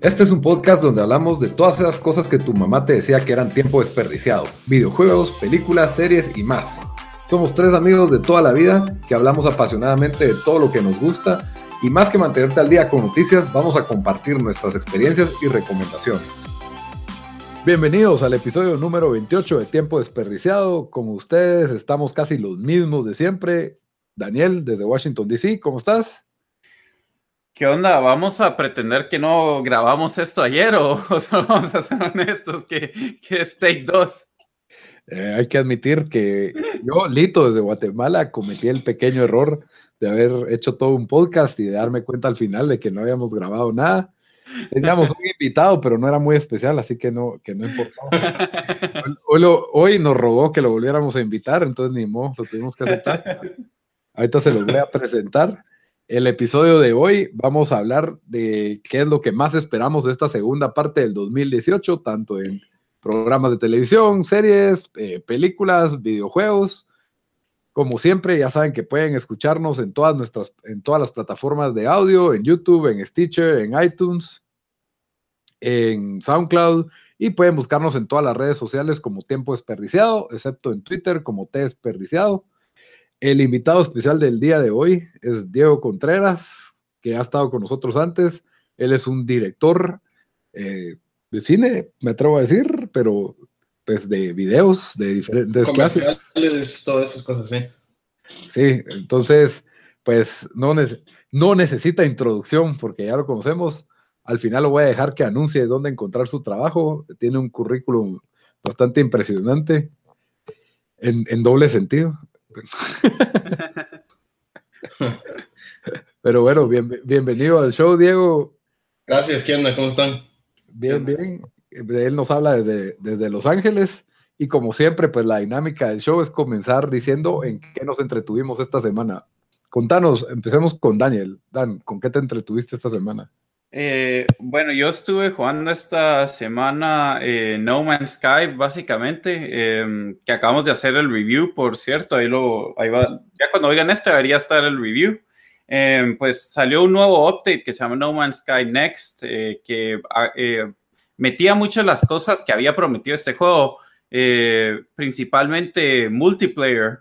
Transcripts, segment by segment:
Este es un podcast donde hablamos de todas esas cosas que tu mamá te decía que eran tiempo desperdiciado. Videojuegos, películas, series y más. Somos tres amigos de toda la vida que hablamos apasionadamente de todo lo que nos gusta y más que mantenerte al día con noticias, vamos a compartir nuestras experiencias y recomendaciones. Bienvenidos al episodio número 28 de Tiempo Desperdiciado. Como ustedes, estamos casi los mismos de siempre. Daniel, desde Washington, D.C., ¿cómo estás? ¿Qué onda? ¿Vamos a pretender que no grabamos esto ayer o, solo vamos a ser honestos que, que es Take 2? Eh, hay que admitir que yo, Lito, desde Guatemala, cometí el pequeño error de haber hecho todo un podcast y de darme cuenta al final de que no habíamos grabado nada. Teníamos un invitado, pero no era muy especial, así que no, que no importaba. Hoy, hoy, nos rogó que lo volviéramos a invitar, entonces ni modo, lo tuvimos que aceptar. Ahorita se los voy a presentar. El episodio de hoy vamos a hablar de qué es lo que más esperamos de esta segunda parte del 2018, tanto en programas de televisión, series, eh, películas, videojuegos. Como siempre, ya saben que pueden escucharnos en todas nuestras, en todas las plataformas de audio, en YouTube, en Stitcher, en iTunes, en SoundCloud y pueden buscarnos en todas las redes sociales como Tiempo Desperdiciado, excepto en Twitter como T Desperdiciado. El invitado especial del día de hoy es Diego Contreras, que ha estado con nosotros antes. Él es un director eh, de cine, me atrevo a decir, pero pues de videos, de diferentes clases. Todas esas cosas, sí. Sí, entonces, pues no, no necesita introducción porque ya lo conocemos. Al final lo voy a dejar que anuncie dónde encontrar su trabajo. Tiene un currículum bastante impresionante en, en doble sentido. Pero bueno, bienvenido al show, Diego. Gracias, ¿qué onda? ¿Cómo están? Bien, bien. Él nos habla desde, desde Los Ángeles y como siempre, pues la dinámica del show es comenzar diciendo en qué nos entretuvimos esta semana. Contanos, empecemos con Daniel. Dan, ¿con qué te entretuviste esta semana? Eh, bueno, yo estuve jugando esta semana eh, No Man's Sky, básicamente, em, que acabamos de hacer el review, por cierto, ahí lo, ahí va, ya cuando oigan esto debería estar el review. Em, pues salió un nuevo update que se llama No Man's Sky Next, eh, que ah, metía muchas las cosas que había prometido este juego, principalmente multiplayer.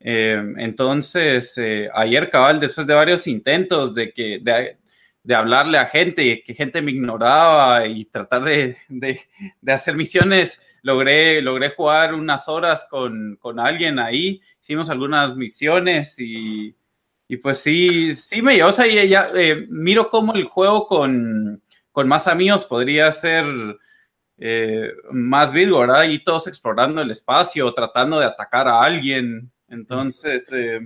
Em, entonces, ayer cabal, después de varios intentos de que de hablarle a gente, que gente me ignoraba y tratar de, hacer misiones. Logré, logré jugar unas horas con, alguien ahí, hicimos algunas misiones y, pues sí, sí me o sea, ya, eh, miro cómo el juego con, más amigos podría ser eh, más virgo, ¿verdad? Y todos explorando el espacio, tratando de atacar a alguien. Entonces, eh,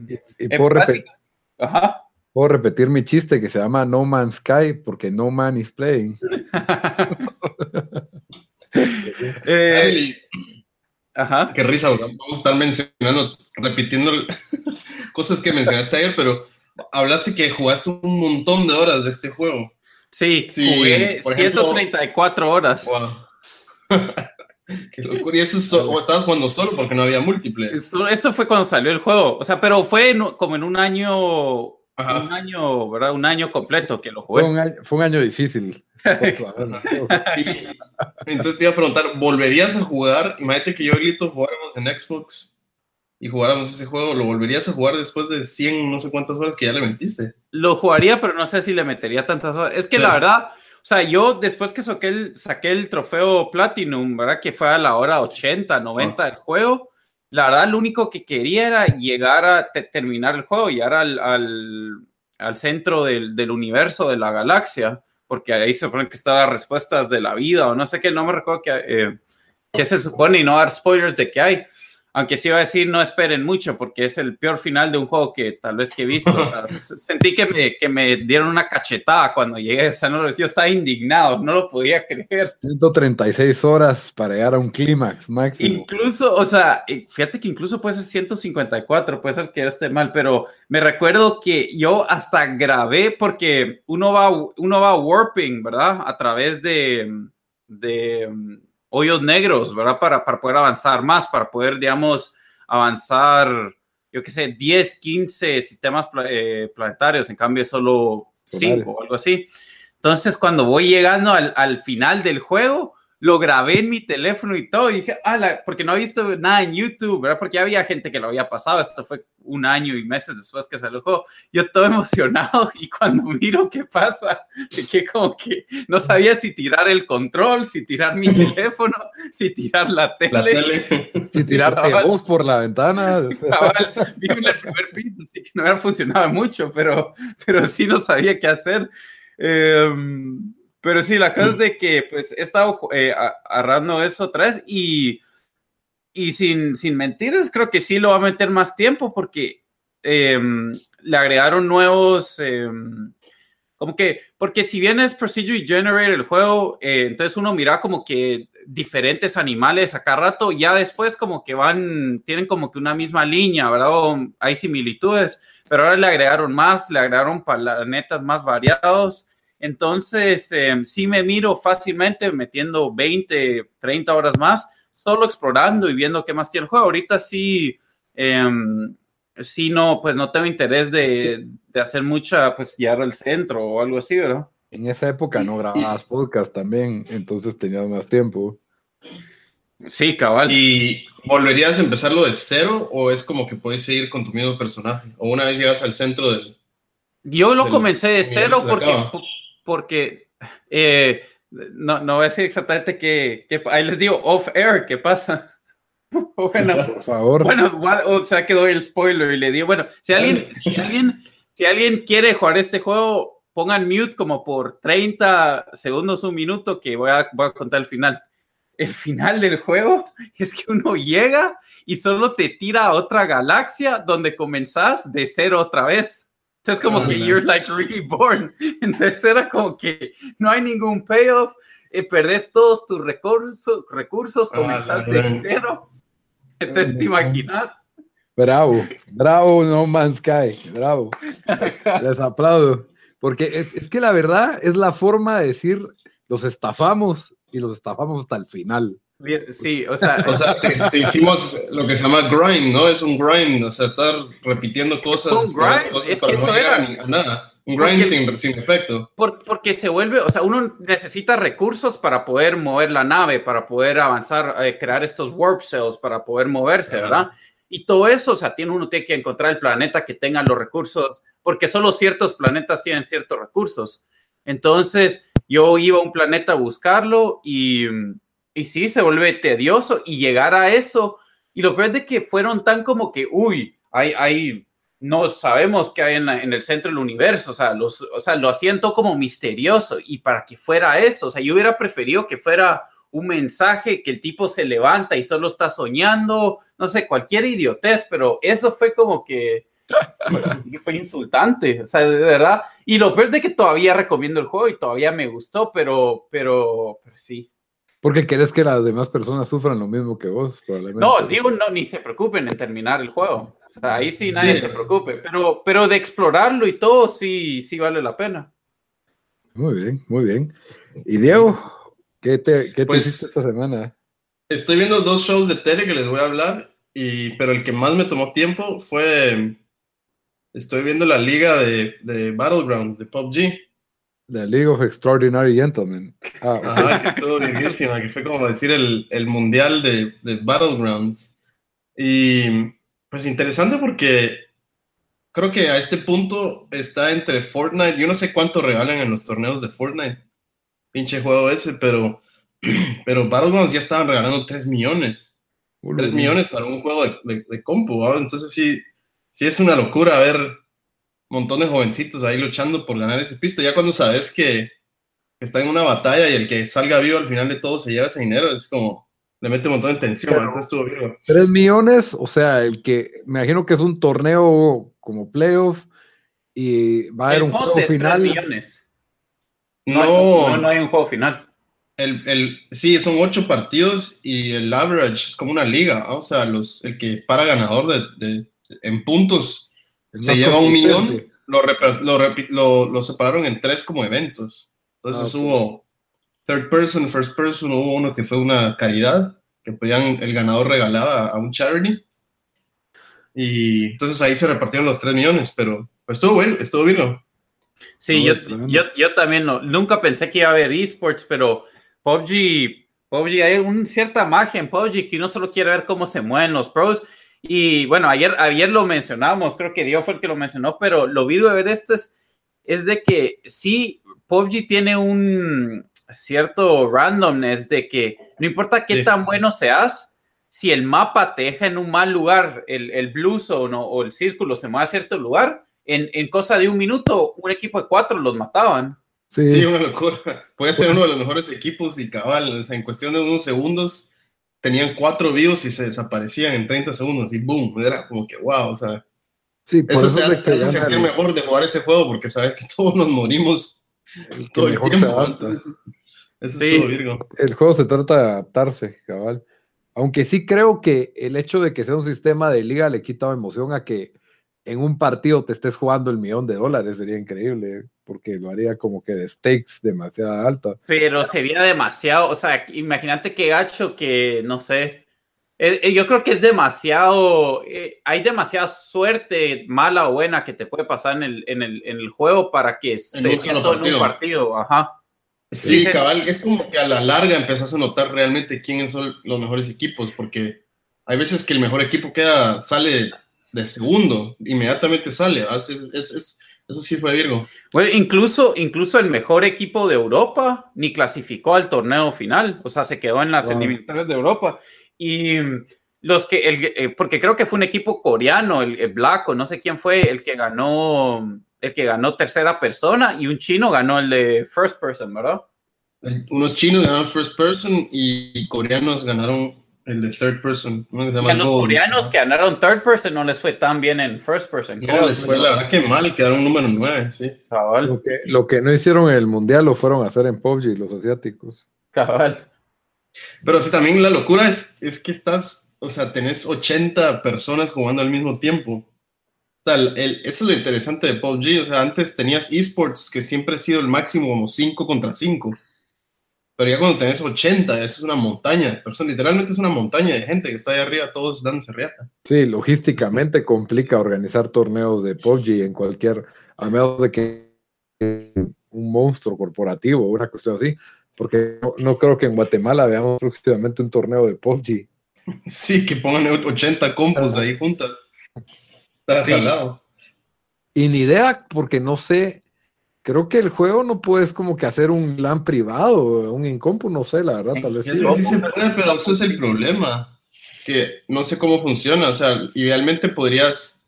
Ajá. Puedo repetir mi chiste que se llama No Man's Sky porque No Man is Playing. eh, ajá. Qué risa, vamos a estar mencionando, repitiendo cosas que mencionaste ayer, pero hablaste que jugaste un montón de horas de este juego. Sí, jugué 134 horas. Qué locura. Y eso o estabas jugando solo porque no había múltiple. Esto fue cuando salió el juego. O sea, pero fue como en un año un año, ¿verdad? Un año completo que lo jugué. Fue un año, difícil. Entonces te iba a preguntar, ¿volverías a jugar? Imagínate que yo y Lito jugáramos en Xbox y jugáramos ese juego, ¿lo volverías a jugar después de 100, no sé cuántas horas que ya le metiste? Lo jugaría, pero no sé si le metería tantas horas. Es que la verdad, o sea, yo después que saqué el, saqué el trofeo Platinum, ¿verdad? Que fue a la hora 80, 90 del juego la verdad, lo único que quería era llegar a terminar el juego, llegar al, al, centro del, del, universo, de la galaxia, porque ahí se supone que están las respuestas de la vida, o no sé qué, no me recuerdo qué, eh, se supone, y no dar spoilers de qué hay aunque sí iba a decir no esperen mucho porque es el peor final de un juego que tal vez que he visto. sentí que me, que me dieron una cachetada cuando llegué. O sea, no, yo estaba indignado, no lo podía creer. 136 horas para llegar a un clímax máximo. Incluso, o sea, fíjate que incluso puede ser 154, puede ser que esté mal, pero me recuerdo que yo hasta grabé porque uno va, uno va warping, ¿verdad? A través de, de hoyos negros, ¿verdad? Para, para poder avanzar más, para poder, digamos, avanzar, yo qué sé, 10, 15 sistemas eh, planetarios, en cambio solo 5 o algo así. Entonces, cuando voy llegando al, al final del juego, lo grabé en mi teléfono y todo, y dije, ah, porque no he visto nada en YouTube, ¿verdad? Porque había gente que lo había pasado, esto fue un año y meses después que salió el juego, yo todo emocionado y cuando miro qué pasa, que como que no sabía si tirar el control, si tirar mi teléfono, si tirar la tele, si tirar voz por la ventana. vivo en el primer piso, así que no había funcionado mucho, pero, pero sí no sabía qué hacer. Eh, pero sí, la cosa es de que pues he estado eh, agarrando eso otra vez y, y sin, sin mentiras, creo que sí lo va a meter más tiempo porque em, le agregaron nuevos, em, como que, porque si bien es Procedure Generator el juego, eh, entonces uno mira como que diferentes animales a cada rato, ya después como que van, tienen como que una misma línea, ¿verdad? hay similitudes, pero ahora le agregaron más, le agregaron planetas más variados. Entonces, em, sí me miro fácilmente metiendo 20, 30 horas más, solo explorando y viendo qué más tiene el juego. Ahorita sí, em, sí no, pues no tengo interés de, hacer mucha, pues llegar al centro o algo así, ¿verdad? En esa época no grababas podcast también, entonces tenías más tiempo. Sí, cabal. ¿Y volverías a empezarlo de cero o es como que puedes seguir con tu mismo personaje? ¿O una vez llegas al centro del... Yo lo comencé de cero porque, porque eh, no, no voy a decir exactamente qué, ahí les digo off air, ¿qué pasa? Bueno, por favor. Bueno, o sea, que doy el spoiler y le digo, bueno, si alguien, si alguien, si alguien quiere jugar este juego, pongan mute como por 30 segundos, un minuto, que voy a, voy a contar el final. El final del juego es que uno llega y solo te tira a otra galaxia donde comenzás de cero otra vez. Entonces como que you're like reborn. Entonces era como que no hay ningún payoff, eh, perdés todos tus recursos, recursos ah, comenzaste de cero. Entonces te imaginas. Bravo, bravo No Man's Sky, bravo. Les aplaudo. Porque es, es, que la verdad es la forma de decir, los estafamos y los estafamos hasta el final. Sí, o sea, o sea te, hicimos lo que se llama grind, ¿no? Es un grind, o sea, estar repitiendo cosas. un grind, es que eso era. nada. Un grind sin, sin, efecto. porque se vuelve, o sea, uno necesita recursos para poder mover la nave, para poder avanzar, eh, crear estos warp cells, para poder moverse, ¿verdad? Y todo eso, o sea, tiene, uno tiene que encontrar el planeta que tenga los recursos, porque solo ciertos planetas tienen ciertos recursos. Entonces, yo iba a un planeta a buscarlo y y sí, se vuelve tedioso y llegar a eso. Y lo peor es de que fueron tan como que, uy, hay, hay, no sabemos qué hay en, el centro del universo. O sea, los, o sea, lo todo como misterioso. Y para que fuera eso, o sea, yo hubiera preferido que fuera un mensaje que el tipo se levanta y solo está soñando, no sé, cualquier idiotez, pero eso fue como que fue insultante, o sea, de verdad. Y lo peor es de que todavía recomiendo el juego y todavía me gustó, pero, pero, pero sí, porque querés que las demás personas sufran lo mismo que vos, probablemente. No, digo, no, ni se preocupen en terminar el juego. O sea, ahí sí nadie se preocupe. Pero, pero de explorarlo y todo, sí, sí vale la pena. Muy bien, muy bien. Y Diego, ¿qué te, qué pues, hiciste esta semana? Estoy viendo dos shows de tele que les voy a hablar, y, pero el que más me tomó tiempo fue. Estoy viendo la liga de, de Battlegrounds, de PUBG. The League of Extraordinary Gentlemen. Ah, que estuvo bienísima, que fue como decir el, el mundial de, de, Battlegrounds. Y pues interesante porque creo que a este punto está entre Fortnite. Yo no sé cuánto regalan en los torneos de Fortnite. Pinche juego ese, pero, pero Battlegrounds ya estaban regalando 3 millones. 3 millones para un juego de, de, compu. Entonces sí, sí es una locura ver montón de jovencitos ahí luchando por ganar ese pisto. Ya cuando sabes que está en una batalla y el que salga vivo al final de todo se lleva ese dinero, es como, le mete un montón de tensión. entonces estuvo vivo. Tres millones, o sea, el que, me imagino que es un torneo como playoff y va a haber un juego final. Millones. No, no, hay un juego final. El, el, sí, son ocho partidos y el average es como una liga, o sea, los, el que para ganador de, en puntos se lleva un millón, lo, lo, lo, separaron en tres como eventos. Entonces ah, hubo third person, first person, hubo uno que fue una caridad, que podían, el ganador regalaba a un charity. Y entonces ahí se repartieron los tres millones, pero pues, estuvo bueno, estuvo bien. Sí, yo, yo, yo, también no, nunca pensé que iba a haber esports, pero PUBG, PUBG, hay una cierta magia en PUBG que uno solo quiere ver cómo se mueven los pros. Y bueno, ayer, ayer lo mencionamos, creo que Dios fue el que lo mencionó, pero lo vivo de ver esto es, es de que sí, PUBG tiene un cierto randomness de que no importa qué tan bueno seas, si el mapa te deja en un mal lugar, el, el blue zone o, o el círculo se mueve a cierto lugar, en, en, cosa de un minuto, un equipo de cuatro los mataban. Sí, una locura. Puede ser uno de los mejores equipos y cabal, en cuestión de unos segundos, tenían cuatro vivos y se desaparecían en 30 segundos y boom, era como que wow, o sea. Sí, por eso, eso te, hace sentir mejor de jugar ese juego porque sabes que todos nos morimos todo el tiempo. Entonces, eso sí. es todo, Virgo. El juego se trata de adaptarse, cabal. Aunque sí creo que el hecho de que sea un sistema de liga le quita emoción a que en un partido te estés jugando el millón de dólares, sería increíble, porque lo haría como que de stakes demasiado alta. Pero sería demasiado, o sea, imagínate que gacho que, no sé, eh, eh, yo creo que es demasiado, eh, hay demasiada suerte, mala o buena, que te puede pasar en el, en el, en el juego para que se sienta en un partido, ajá. Sí, cabal, es como que a la larga empezás a notar realmente quiénes son los mejores equipos, porque hay veces que el mejor equipo queda, sale de segundo, inmediatamente sale. Es, es, eso sí fue Virgo. Bueno, incluso, incluso el mejor equipo de Europa ni clasificó al torneo final, o sea, se quedó en las wow. eliminatorias de Europa. Y los que, el, eh, porque creo que fue un equipo coreano, el, el Black, o no sé quién fue, el que ganó, el que ganó tercera persona, y un chino ganó el de first person, ¿verdad? Unos chinos ganaron first person y coreanos ganaron el de third person. ¿no? Se llama a los Gold, coreanos ¿no? que ganaron third person no les fue tan bien en first person. No, les fue la verdad que mal, quedaron número 9, sí. Cabal. Lo que, lo que no hicieron en el mundial lo fueron a hacer en PUBG los asiáticos. Cabal. Pero sí, también la locura es, es que estás, o sea, tenés 80 personas jugando al mismo tiempo. O sea, el, el, eso es lo interesante de PUBG. O sea, antes tenías esports que siempre ha sido el máximo como 5 contra 5. Pero ya cuando tenés 80, eso es una montaña de personas. Literalmente es una montaña de gente que está ahí arriba, todos dándose riata. Sí, logísticamente complica organizar torneos de PUBG en cualquier, a menos de que un monstruo corporativo, una cuestión así, porque no, no creo que en Guatemala veamos próximamente un torneo de PUBG. Sí, que pongan 80 compus ahí juntas. Está sí. Y ni idea, porque no sé creo que el juego no puedes como que hacer un LAN privado, un incompu, no sé, la verdad, tal vez sí. sí se puede, pero eso es el problema, que no sé cómo funciona, o sea, idealmente podrías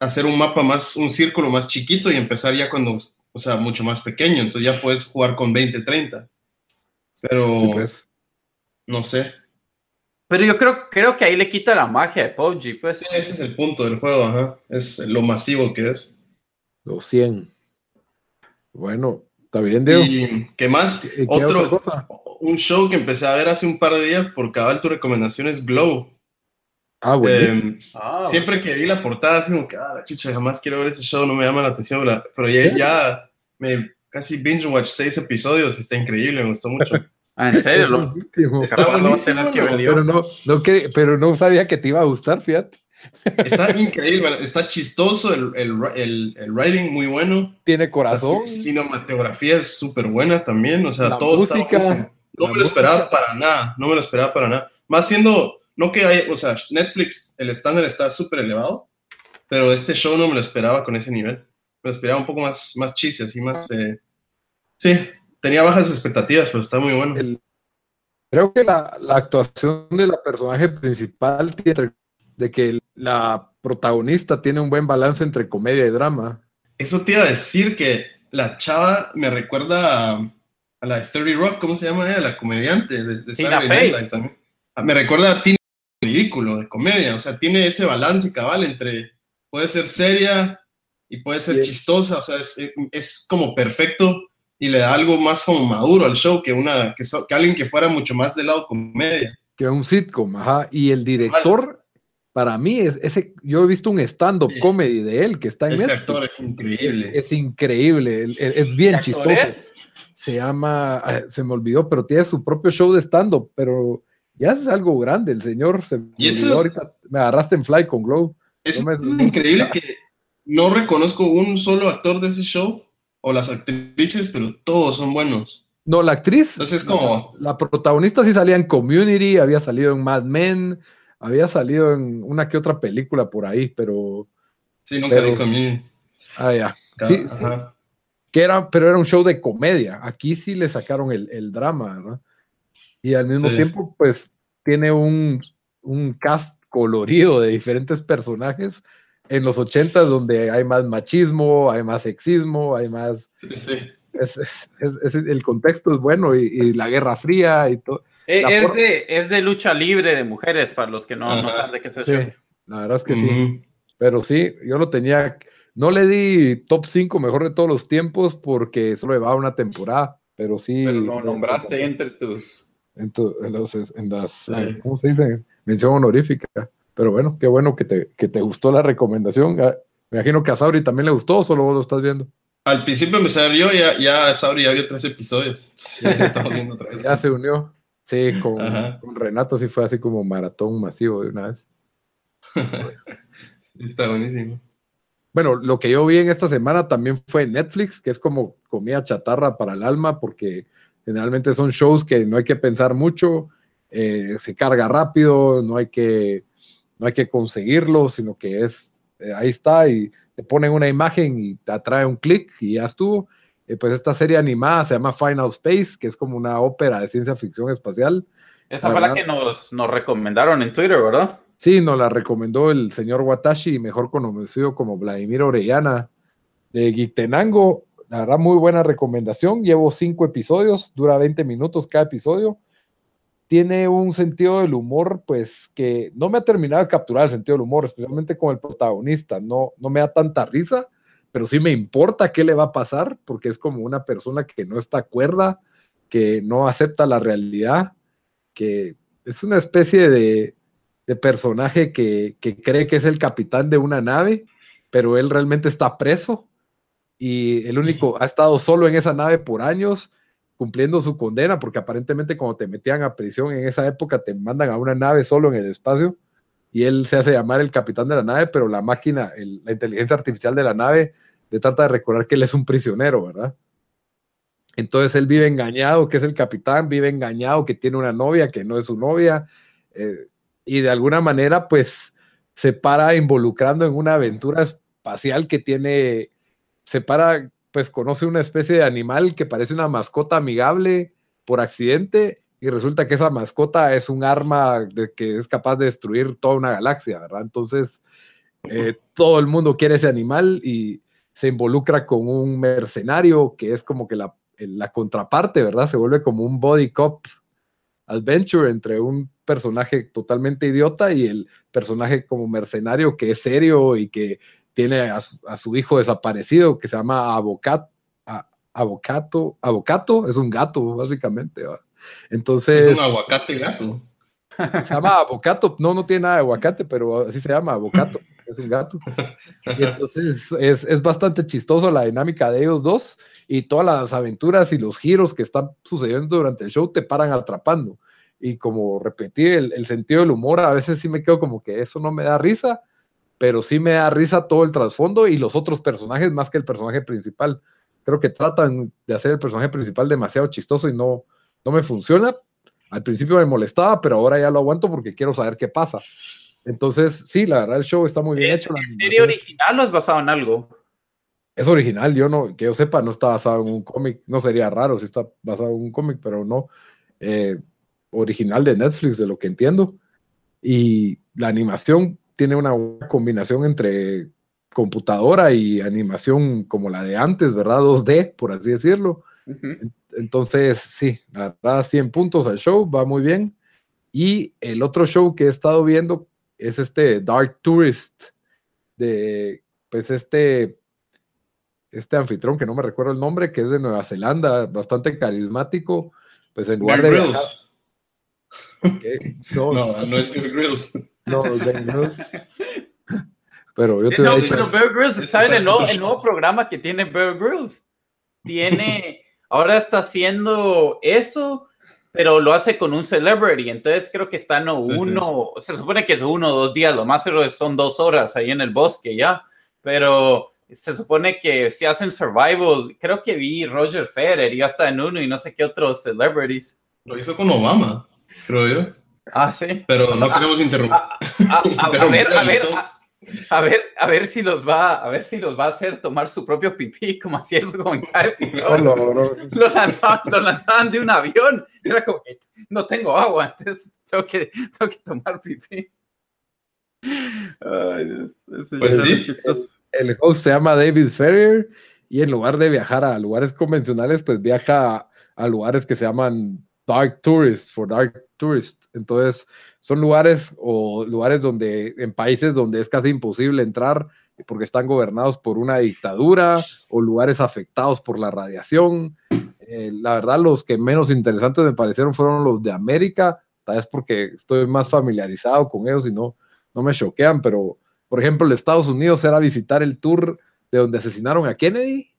hacer un mapa más, un círculo más chiquito y empezar ya cuando, o sea, mucho más pequeño, entonces ya puedes jugar con 20, 30, pero sí, pues. no sé. Pero yo creo, creo que ahí le quita la magia de PUBG, pues. Sí, ese es el punto del juego, ajá, es lo masivo que es. Los 100. Bueno, está bien, Diego. ¿Y qué más? ¿Qué Otro, un show que empecé a ver hace un par de días por cabal tu recomendación es Glow. Ah, bueno. Eh, ah, siempre bueno. que vi la portada, así como que, ah, la chucha, jamás quiero ver ese show, no me llama la atención, pero ya, ya me casi binge watch seis episodios, está increíble, me gustó mucho. Ah, ¿en serio? Lo, está buenísimo, que pero, no, no que, pero no sabía que te iba a gustar, fíjate. Está increíble, está chistoso, el, el, el, el, writing muy bueno. Tiene corazón. La cinematografía es súper buena también, o sea, la todo música, está... No me lo esperaba para nada, no me lo esperaba para nada. Más siendo, no que hay, o sea, Netflix, el estándar está súper elevado, pero este show no me lo esperaba con ese nivel. Me lo esperaba un poco más, más chiste, así más... Eh... Sí, tenía bajas expectativas, pero está muy bueno. Creo que la, la actuación de la personaje principal tiene de que la protagonista tiene un buen balance entre comedia y drama. Eso te iba a decir que la chava me recuerda a, a la de 30 Rock, ¿cómo se llama ella? La comediante de, de Saturday Night también. Ah, me recuerda a Tina ridículo de comedia, o sea, tiene ese balance cabal entre puede ser seria y puede ser sí. chistosa, o sea, es, es, como perfecto y le da algo más como maduro al show que una que, que alguien que fuera mucho más del lado comedia. Que un sitcom, ajá, y el director para mí es ese, yo he visto un stand-up sí. comedy de él que está en Ese Netflix. actor es increíble. Es increíble, es, es bien chistoso. Es? Se llama, ah, se me olvidó, pero tiene su propio show de stand-up, pero ya es algo grande el señor. Se me, ¿Y eso? ahorita me agarraste en Fly con Glow. Es no me, increíble que no reconozco un solo actor de ese show o las actrices, pero todos son buenos. No, la actriz. Entonces, como. La, protagonista sí salía en Community, había salido en Mad Men, había salido en una que otra película por ahí, pero. Sí, nunca vi Community. Ah, ya. Sí, Que era, pero era un show de comedia. Aquí sí le sacaron el, drama, ¿verdad? Y al mismo tiempo, pues, tiene un, un cast colorido de diferentes personajes en los 80 donde hay más machismo, hay más sexismo, hay más... Sí, sí. Es, el contexto es bueno y, la Guerra Fría y todo. Eh, es, de, es de lucha libre de mujeres, para los que no, no saben de qué se sí, La verdad es que sí. Pero sí, yo lo tenía... No le di top 5 mejor de todos los tiempos porque solo llevaba una temporada, pero sí... Pero lo nombraste entre tus... En, en las... ¿Cómo se dice? Mención honorífica. Pero bueno, qué bueno que te, que te gustó la recomendación. Ah, me imagino que a Sabri también le gustó, o solo vos lo estás viendo. Al principio me salió, ya, ya Sabri ya vio tres episodios. Ya, se unió. Sí, con, Renato sí fue así como maratón masivo de una vez. está buenísimo. Bueno, lo que yo vi en esta semana también fue Netflix, que es como comida chatarra para el alma, porque generalmente son shows que no hay que pensar mucho, eh, se carga rápido, no hay que no hay que conseguirlo, sino que es, eh, ahí está y te ponen una imagen y te atrae un clic y ya estuvo. Eh, pues esta serie animada se llama Final Space, que es como una ópera de ciencia ficción espacial. Esa fue la que nos, nos recomendaron en Twitter, ¿verdad? Sí, nos la recomendó el señor Watashi, mejor conocido como Vladimir Orellana de Gitenango. La verdad, muy buena recomendación. Llevo cinco episodios, dura 20 minutos cada episodio tiene un sentido del humor, pues que no me ha terminado de capturar el sentido del humor, especialmente con el protagonista. No, no me da tanta risa, pero sí me importa qué le va a pasar, porque es como una persona que no está cuerda, que no acepta la realidad, que es una especie de, personaje que, que cree que es el capitán de una nave, pero él realmente está preso y el único ha estado solo en esa nave por años cumpliendo su condena, porque aparentemente cuando te metían a prisión en esa época te mandan a una nave solo en el espacio y él se hace llamar el capitán de la nave, pero la máquina, la inteligencia artificial de la nave le trata de recordar que él es un prisionero, ¿verdad? Entonces él vive engañado, que es el capitán, vive engañado, que tiene una novia, que no es su novia, eh, y de alguna manera pues se para involucrando en una aventura espacial que tiene, se para pues conoce una especie de animal que parece una mascota amigable por accidente y resulta que esa mascota es un arma de que es capaz de destruir toda una galaxia, ¿verdad? Entonces, eh, todo el mundo quiere ese animal y se involucra con un mercenario que es como que la, la contraparte, ¿verdad? Se vuelve como un body cop adventure entre un personaje totalmente idiota y el personaje como mercenario que es serio y que tiene a su, hijo desaparecido que se llama Avocato, Avocato, Avocato, es un gato, básicamente. Entonces. Es un aguacate gato. Se llama Avocato, no, no tiene nada de aguacate, pero así se llama Avocato, es un gato. Y entonces es, es bastante chistoso la dinámica de ellos dos y todas las aventuras y los giros que están sucediendo durante el show te paran atrapando. Y como repetí, el, el sentido del humor, a veces sí me quedo como que eso no me da risa, pero sí me da risa todo el trasfondo y los otros personajes más que el personaje principal. Creo que tratan de hacer el personaje principal demasiado chistoso y no, no me funciona. Al principio me molestaba, pero ahora ya lo aguanto porque quiero saber qué pasa. Entonces, sí, la verdad, el show está muy bien hecho. ¿Es serie original o es basado en algo? Es original, yo no, que yo sepa, no está basado en un cómic. No sería raro si está basado en un cómic, pero no. Eh, original de Netflix, de lo que entiendo. Y la animación tiene una combinación entre computadora y animación como la de antes, ¿verdad? 2D, por así decirlo. Entonces, sí, la verdad, 100 puntos al show, va muy bien. Y el otro show que he estado viendo es este Dark Tourist, de, pues este, este anfitrión que no me recuerdo el nombre, que es de Nueva Zelanda, bastante carismático, pues en lugar de... No, no, no, es Bear Grylls. No. Pero yo te no, pero Bear Grylls, ¿saben el nuevo, el nuevo programa que tiene Bear Grylls? Tiene, ahora está haciendo eso, pero lo hace con un celebrity, entonces creo que están uno, se supone que es uno o dos días, lo más son dos horas ahí en el bosque ya, pero se supone que si hacen survival, creo que vi Roger Federer y hasta en uno y no sé qué otros celebrities. Lo hizo con Obama, creo yo. Ah, sí. Pero no queremos interrumpir. A, ver, a ver, a, ver, a ver si los va, a ver si los va a hacer tomar su propio pipí, como así eso como en Lo lanzaban, lo lanzaban de un avión. Era como que no tengo agua, entonces tengo que, tengo que tomar pipí. Ay, Dios, pues sí. El host se llama David Ferrier y en lugar de viajar a lugares convencionales, pues viaja a, lugares que se llaman Dark Tourists, for Dark Tourists. Entonces, son lugares o lugares donde, en países donde es casi imposible entrar porque están gobernados por una dictadura o lugares afectados por la radiación. Eh, la verdad, los que menos interesantes me parecieron fueron los de América, tal vez porque estoy más familiarizado con ellos y no, no me choquean, pero por ejemplo, el Estados Unidos era visitar el tour de donde asesinaron a Kennedy.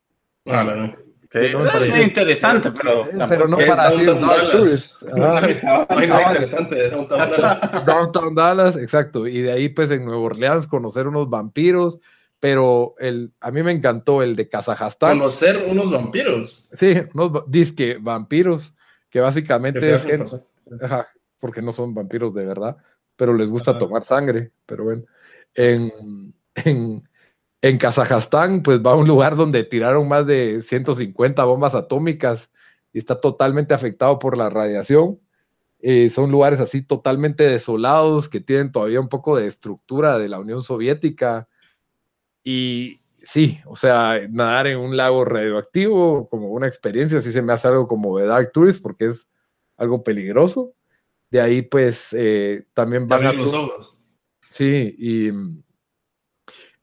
Ah, es interesante, pero, pero no para Downtown Dallas. Ah, no hay nada interesante de Downtown Dallas. Downtown Dallas, exacto. Y de ahí, pues, en Nueva Orleans, conocer unos vampiros. Pero el, a mí me encantó el de Kazajstán. Conocer unos vampiros. Sí, unos disque vampiros, que básicamente es porque no son vampiros de verdad, pero les gusta tomar sangre. Pero bueno en, en, Kazajstán, pues va a un lugar donde tiraron más de 150 bombas atómicas y está totalmente afectado por la radiación. Eh, son lugares así totalmente desolados que tienen todavía un poco de estructura de la Unión Soviética. Y sí, o sea, nadar en un lago radioactivo como una experiencia, sí se me hace algo como de Dark Tourist porque es algo peligroso. De ahí, pues, eh, también van a... Los ojos. Sí, y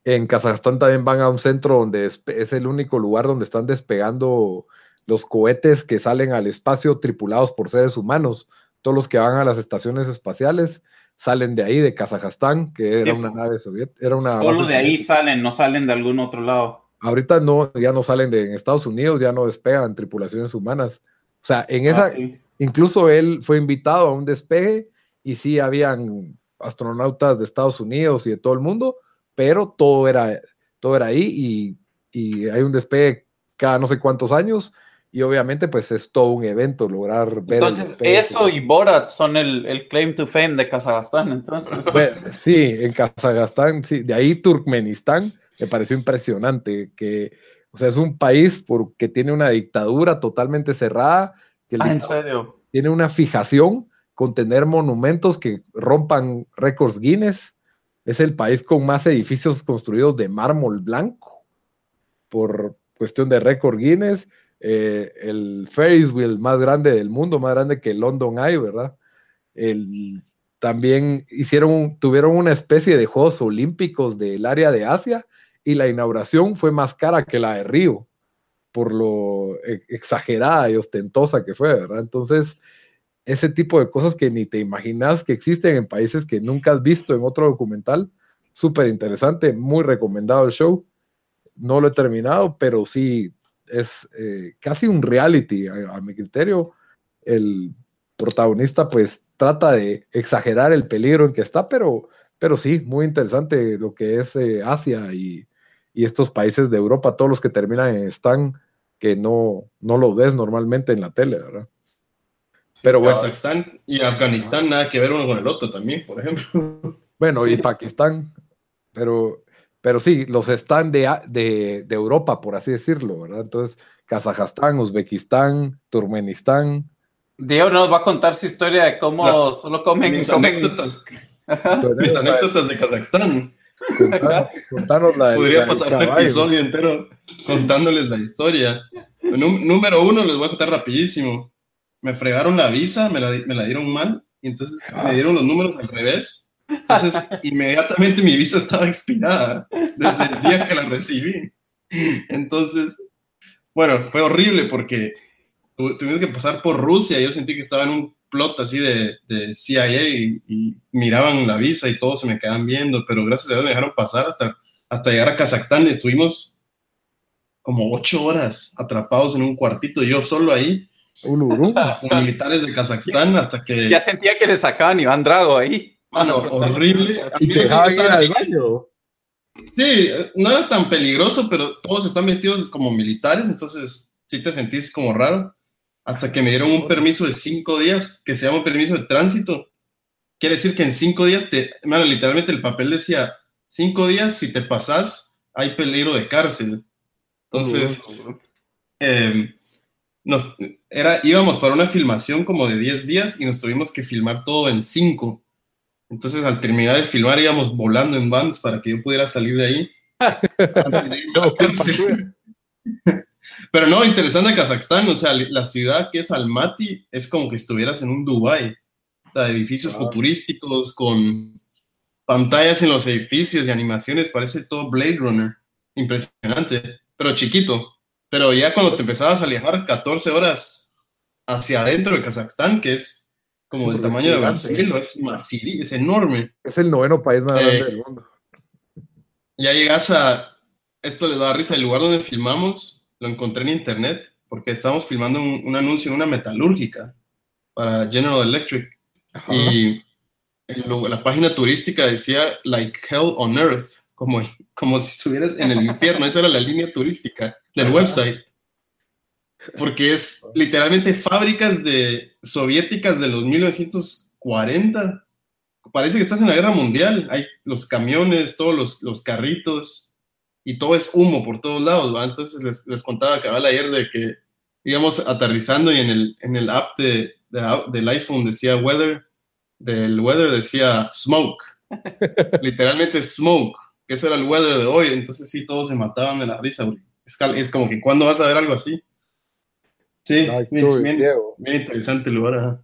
en Kazajstán también van a un centro donde es, el único lugar donde están despegando los cohetes que salen al espacio tripulados por seres humanos. Todos los que van a las estaciones espaciales salen de ahí, de Kazajstán, que era una nave soviética. Era una Solo de ahí salen, no salen de algún otro lado. Ahorita no, ya no salen de en Estados Unidos, ya no despegan tripulaciones humanas. O sea, en esa, ah, incluso él fue invitado a un despegue y sí habían astronautas de Estados Unidos y de todo el mundo, pero todo era, todo era ahí y, hay un despegue cada no sé cuántos años y obviamente pues es todo un evento lograr ver entonces eso y Borat son el, claim to fame de Kazajstán entonces sí en Kazajstán sí de ahí Turkmenistán me pareció impresionante que o sea es un país porque tiene una dictadura totalmente cerrada que ah, en serio tiene una fijación con tener monumentos que rompan récords Guinness. Es el país con más edificios construidos de mármol blanco por cuestión de récord Guinness. Eh, el Ferris wheel más grande del mundo, más grande que London Eye, ¿verdad? El, también hicieron, tuvieron una especie de Juegos Olímpicos del área de Asia y la inauguración fue más cara que la de Río, por lo e, exagerada y ostentosa que fue, ¿verdad? Entonces, ese tipo de cosas que ni te imaginas que existen en países que nunca has visto en otro documental. Súper interesante, muy recomendado el show. No lo he terminado, pero sí es eh, casi un reality a, mi criterio. El protagonista pues trata de exagerar el peligro en que está, pero, pero sí, muy interesante lo que es eh, Asia y, y, estos países de Europa, todos los que terminan en Stan, que no, no lo ves normalmente en la tele, ¿verdad? Pero bueno. Kazajstán y Afganistán nada que ver uno con el otro también, por ejemplo. Bueno, y Pakistán, pero, pero sí, los están de, de, Europa, por así decirlo, ¿verdad? Entonces, Kazajstán, Uzbekistán, Turkmenistán. Diego nos va a contar su historia de cómo solo comen. Mis anécdotas. Mis anécdotas de Kazajstán. Contanos la Podría pasar un episodio entero contándoles la historia. Número uno, les voy a contar rapidísimo me fregaron la visa, me la, me la dieron mal, y entonces me dieron los números al revés. Entonces, inmediatamente mi visa estaba expirada desde el día que la recibí. Entonces, bueno, fue horrible porque tuvimos que pasar por Rusia. Yo sentí que estaba en un plot así de, de CIA y, miraban la visa y todos se me quedaban viendo, pero gracias a Dios me dejaron pasar hasta, hasta llegar a Kazajstán. Estuvimos como ocho horas atrapados en un cuartito, yo solo ahí con militares de Kazajstán hasta que. Ya sentía que le sacaban Iván Drago ahí. Mano, horrible. Y te dejaban ir al baño. Sí, no era tan peligroso, pero todos están vestidos como militares, entonces sí te sentís como raro. Hasta que me dieron un permiso de cinco días, que se llama permiso de tránsito. Quiere decir que en cinco días te, bueno, literalmente el papel decía, cinco días, si te pasas, hay peligro de cárcel. Entonces, nos, era, íbamos para una filmación como de 10 días y nos tuvimos que filmar todo en 5. Entonces, al terminar el filmar, íbamos volando en vans para que yo pudiera salir de ahí. Pero no, interesante Kazajstán, o sea, la ciudad que es Almaty es como que estuvieras en un Dubai. O sea, edificios futurísticos con pantallas en los edificios y animaciones, parece todo Blade Runner. Impresionante, pero chiquito. Pero ya cuando te empezabas a alejar 14 horas hacia adentro de Kazajstán, que es como del tamaño de Brasil, es masivo, es enorme. Es el noveno país más grande eh, del mundo. Ya llegas a, esto les da risa, el lugar donde filmamos, lo encontré en internet, porque estábamos filmando un, anuncio en una metalúrgica para General Electric. Y la página turística decía, like hell on earth, como, como si estuvieras en el infierno. Esa era la línea turística del website. Porque es literalmente fábricas de soviéticas de los 1940. Parece que estás en la guerra mundial. Hay los camiones, todos los, los carritos y todo es humo por todos lados. Entonces les, les contaba cabal ayer de que íbamos aterrizando y en el, en el app de, del iPhone decía weather, del weather decía smoke. Literalmente smoke, ese era el weather de hoy. Entonces sí, todos se mataban de la risa. Es, como que cuando vas a ver algo así. Sí, bien, interesante el lugar.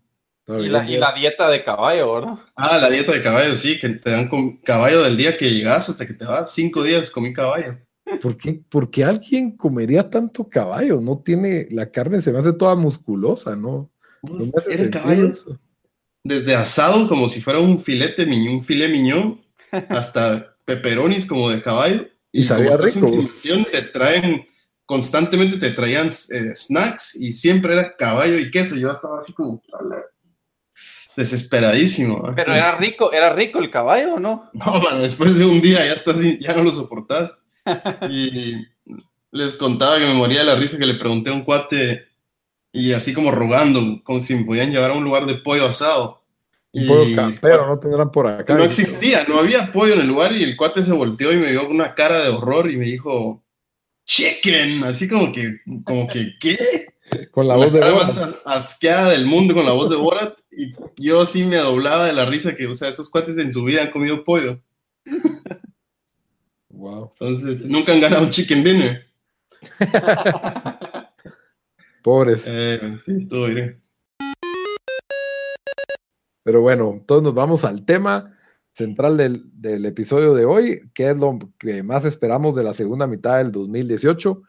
Y la, y la, dieta de caballo, ¿verdad? Ah, la dieta de caballo, sí, que te dan con caballo del día que llegas hasta que te vas. Cinco días comí caballo. ¿Por qué, ¿Por qué alguien comería tanto caballo? No tiene, la carne se me hace toda musculosa, ¿no? No caballo? Desde asado como si fuera un filete, un filé miñón, hasta peperonis como de caballo. Y, sabía rico. te traen, constantemente te traían eh, snacks y siempre era caballo y queso. Yo estaba así como desesperadísimo. Pero era rico, era rico el caballo, ¿no? No, bueno, después de un día ya estás, ya no lo soportás. y les contaba que me moría de la risa que le pregunté a un cuate y así como rogando, como si me podían llevar a un lugar de pollo asado. Un pollo campero, no tendrán por acá. No existía, no había pollo en el lugar y el cuate se volteó y me dio una cara de horror y me dijo, chicken, así como que, como que, ¿qué? Con la, voz de Borat. más asqueada del mundo con la voz de Borat y yo sí me doblaba de la risa que, o sea, esos cuates en su vida han comido pollo. Wow. Entonces, nunca han ganado un chicken dinner. Pobres. Eh, sí, estuvo bien. Pero bueno, todos nos vamos al tema central del, episodio de hoy, que es lo que más esperamos de la segunda mitad del 2018.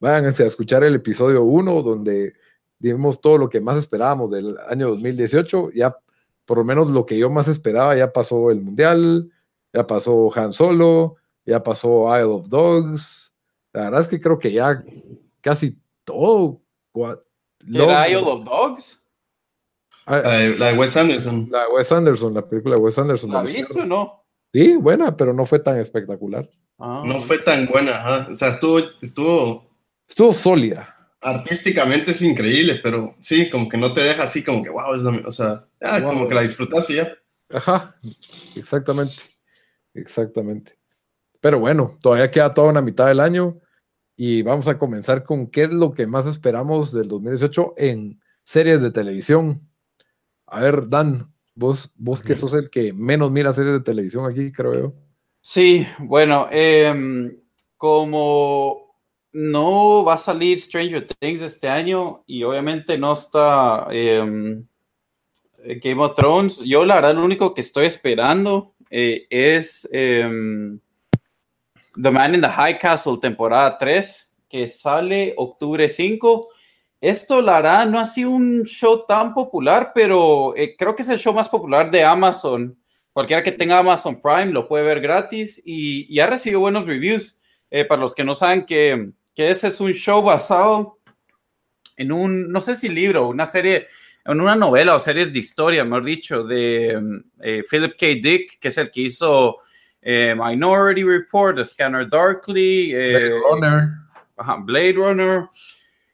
Váyanse a escuchar el episodio 1, donde dimos todo lo que más esperábamos del año 2018. Ya, por lo menos lo que yo más esperaba, ya pasó el Mundial, ya pasó Han Solo, ya pasó Isle of Dogs. La verdad es que creo que ya casi todo. ¿Era Isle of Dogs? Ah, la, de, Wes Anderson. La de Wes Anderson, la película de Wes Anderson. ¿La viste o no? Sí, buena, pero no fue tan espectacular. Ah. no fue tan buena, o sea, estuvo, estuvo... Estuvo sólida. Artísticamente es increíble, pero sí, como que no te deja así como que, wow, o sea, como que la disfrutas y ya. Ajá, exactamente, exactamente. Pero bueno, todavía queda toda una mitad del año y vamos a comenzar con qué es lo que más esperamos del 2018 en series de televisión. A ver, Dan, vos, vos que sos el que menos mira series de televisión aquí, creo yo. Sí, bueno, em, como no va a salir Stranger Things este año y obviamente no está em, Game of Thrones, yo la verdad lo único que estoy esperando eh, es em, The Man in the High Castle temporada 3, que sale octubre 5 esto, la verdad, no ha sido un show tan popular, pero eh, creo que es el show más popular de Amazon. Cualquiera que tenga Amazon Prime lo puede ver gratis y, ha recibido buenos reviews. Eh, para los que no saben que, que ese es un show basado en un, no sé si libro, una serie, en una novela o series de historia, mejor dicho, de eh, Philip K. Dick, que es el que hizo eh, Minority Report, The Scanner Darkly, Blade Runner. Blade Runner.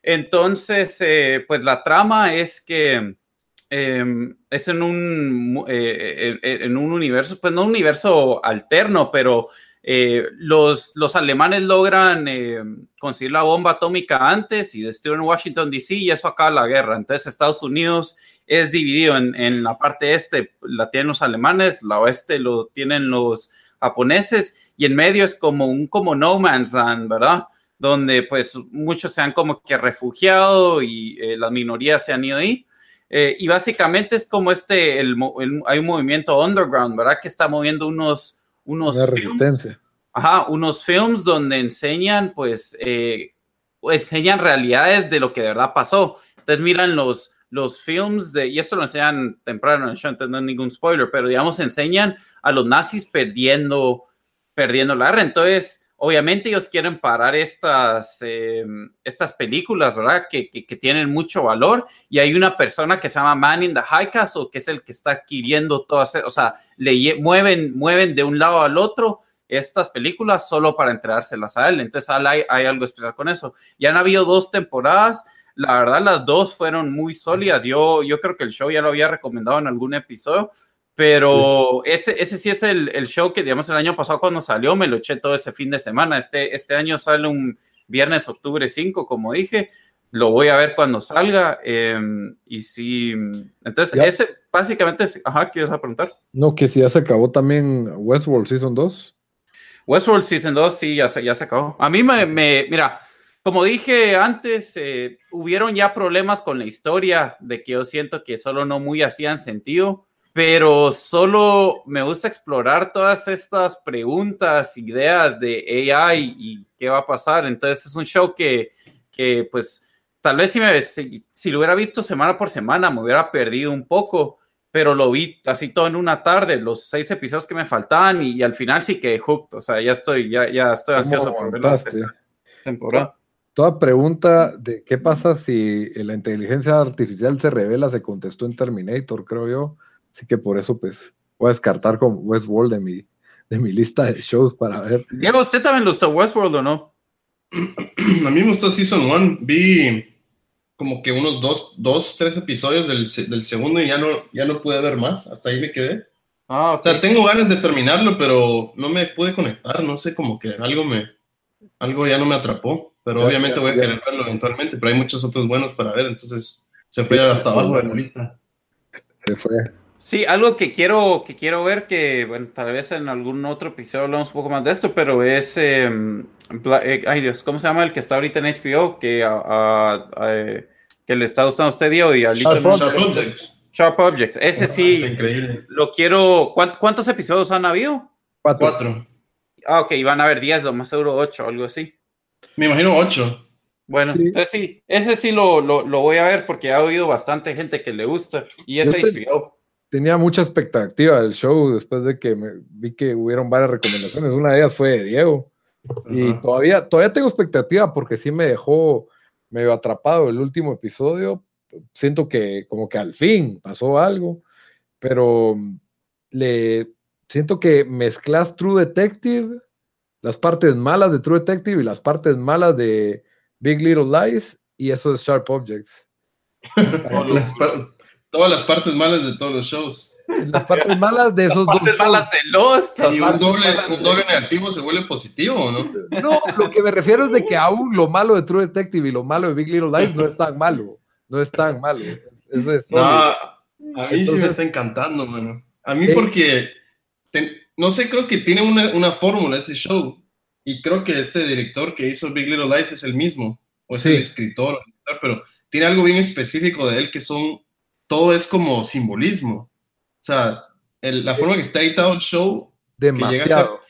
Entonces, pues la trama es que em, es en un, en un universo, pues no un universo alterno, pero eh, los, los, alemanes logran eh, conseguir la bomba atómica antes y destruyen Washington, D.C. y eso acaba la guerra. Entonces Estados Unidos es dividido en, en, la parte este, la tienen los alemanes, la oeste lo tienen los japoneses y en medio es como un como no man's land, ¿verdad? Donde pues muchos se han como que refugiado y eh, las minorías se han ido ahí. y básicamente es como este, el, hay un movimiento underground, ¿verdad? Que está moviendo unos unos resistencia. ajá, unos films donde enseñan, pues, eh, enseñan realidades de lo que de verdad pasó. Entonces miran los, los films de, y esto lo enseñan temprano en el show, entonces no es ningún spoiler, pero digamos enseñan a los nazis perdiendo, perdiendo la guerra. Entonces, obviamente ellos quieren parar estas, eh, estas películas, ¿verdad? Que, que, tienen mucho valor y hay una persona que se llama Man in the High Castle, que es el que está adquiriendo todas, o sea, le mueven, mueven de un lado al otro estas películas solo para entregárselas a él. Entonces hay, hay algo especial con eso. Ya han habido dos temporadas. La verdad, las dos fueron muy sólidas. Yo, yo creo que el show ya lo había recomendado en algún episodio pero ese, ese sí es el, el, show que, digamos, el año pasado cuando salió, me lo eché todo ese fin de semana. Este, este año sale un viernes, octubre 5, como dije. Lo voy a ver cuando salga. Em, y sí, entonces, ese básicamente es. Ajá, ¿quieres preguntar? No, que si ya se acabó también Westworld Season 2. Westworld Season 2, sí, ya se, ya se acabó. A mí me, me mira, como dije antes, eh, hubieron ya problemas con la historia de que yo siento que solo no muy hacían sentido pero solo me gusta explorar todas estas preguntas, ideas de AI y qué va a pasar. Entonces es un show que, que pues, tal vez si, me, si, lo hubiera visto semana por semana me hubiera perdido un poco, pero lo vi así todo en una tarde, los seis episodios que me faltaban y, al final sí que hooked. O sea, ya estoy, ya, ya estoy ansioso por ver la temporada. Toda pregunta de qué pasa si la inteligencia artificial se revela se contestó en Terminator, creo yo Así que por eso, pues, voy a descartar con Westworld de mi, de mi lista de shows para ver. Diego, ¿usted también le gustó Westworld o no? A mí me gustó Season 1. Vi como que unos dos, dos tres episodios del, del, segundo y ya no, ya no pude ver más. Hasta ahí me quedé. Ah, O sea, tengo ganas de terminarlo, pero no me pude conectar. No sé, como que algo me. Algo ya no me atrapó. Pero obviamente voy a querer verlo eventualmente. Pero hay muchos otros buenos para ver. Entonces se fue hasta abajo de la lista. Se fue. Sí, algo que quiero, que quiero ver, que bueno, tal vez en algún otro episodio hablamos un poco más de esto, pero es, em, eh, ay Dios, ¿cómo se llama el que está ahorita en HBO? Que, eh, que le está gustando a usted, Dio, y a Sharp, Objects. Sharp Objects. Ese sí, increíble. lo quiero. ¿Cuántos episodios han habido? Cuatro. Ah, ok, van a haber diez, lo más seguro ocho, algo así. Me imagino ocho. Bueno, entonces sí, ese sí lo, lo, lo, voy a ver porque ha oído bastante gente que le gusta y ese HBO tenía mucha expectativa del show después de que me, vi que hubieron varias recomendaciones. Una de ellas fue de Diego. Y todavía, todavía tengo expectativa porque sí me dejó medio atrapado el último episodio. Siento que como que al fin pasó algo, pero le siento que mezclas True Detective, las partes malas de True Detective y las partes malas de Big Little Lies, y eso es Sharp Objects. Todas las partes malas de todos los shows. Las partes malas de esos las partes malas de los. Y un doble, un doble negativo se vuelve positivo, ¿no? No, lo que me refiero es de que aún lo malo de True Detective y lo malo de Big Little Lies no es tan malo. No es tan malo. Eso es no, a mí sí me está encantando, mano. A mí porque, no sé, creo que tiene una, una, fórmula ese show. Y creo que este director que hizo Big Little Lies es el mismo. O es el escritor, pero tiene algo bien específico de él que son todo es como simbolismo. O sea, la forma que está editado el show Demasiado.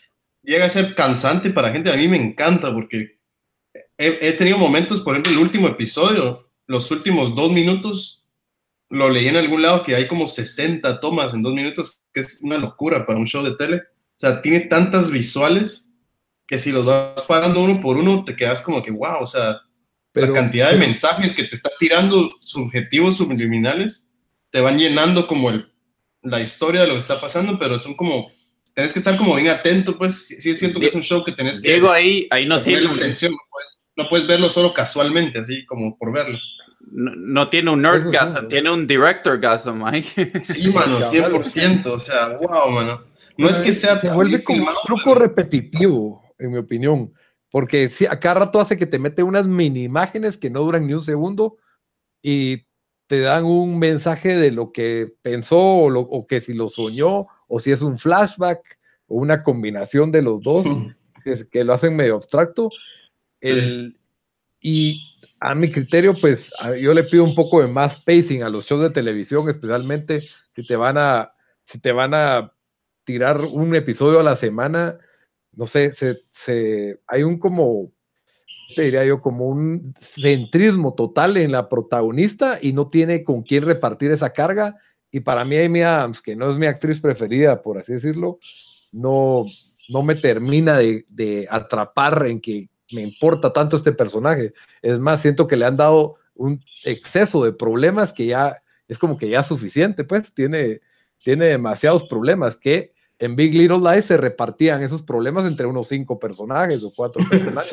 Llega, a ser, cansante para gente. A mí me encanta porque he, tenido momentos, por ejemplo, el último episodio, los últimos dos minutos, lo leí en algún lado que hay como 60 tomas en dos minutos, que es una locura para un show de tele. O sea, tiene tantas visuales que si los vas pagando uno por uno, te quedas como que, wow, o sea, la cantidad de mensajes que te está tirando subjetivos subliminales te van llenando como el, la historia de lo que está pasando, pero son como tenés que estar como bien atento, pues sí siento que es un show que tenés que... Diego ahí, ahí no tiene... Atención, no puedes, verlo solo casualmente, así como por verlo. No, tiene un nerdgasm, tiene un directorgasm ahí. Sí, mano, 100%, o sea, wow, mano. No es que sea... Se vuelve como un truco repetitivo, en mi opinión, porque sí, a cada rato hace que te mete unas mini imágenes que no duran ni un segundo y te dan un mensaje de lo que pensó o, lo, o que si lo soñó o si es un flashback o una combinación de los dos que, lo hacen medio abstracto. El, y a mi criterio, pues yo le pido un poco de más pacing a los shows de televisión, especialmente si te van a, si te van a tirar un episodio a la semana, no sé, se, se, hay un como, te diría yo, como un centrismo total en la protagonista y no tiene con quién repartir esa carga y para mí Amy Adams, que no es mi actriz preferida, por así decirlo, no, no me termina de, atrapar en que me importa tanto este personaje. Es más, siento que le han dado un exceso de problemas que ya es como que ya suficiente, pues tiene, tiene demasiados problemas que en Big Little Lies se repartían esos problemas entre unos cinco personajes o cuatro personajes.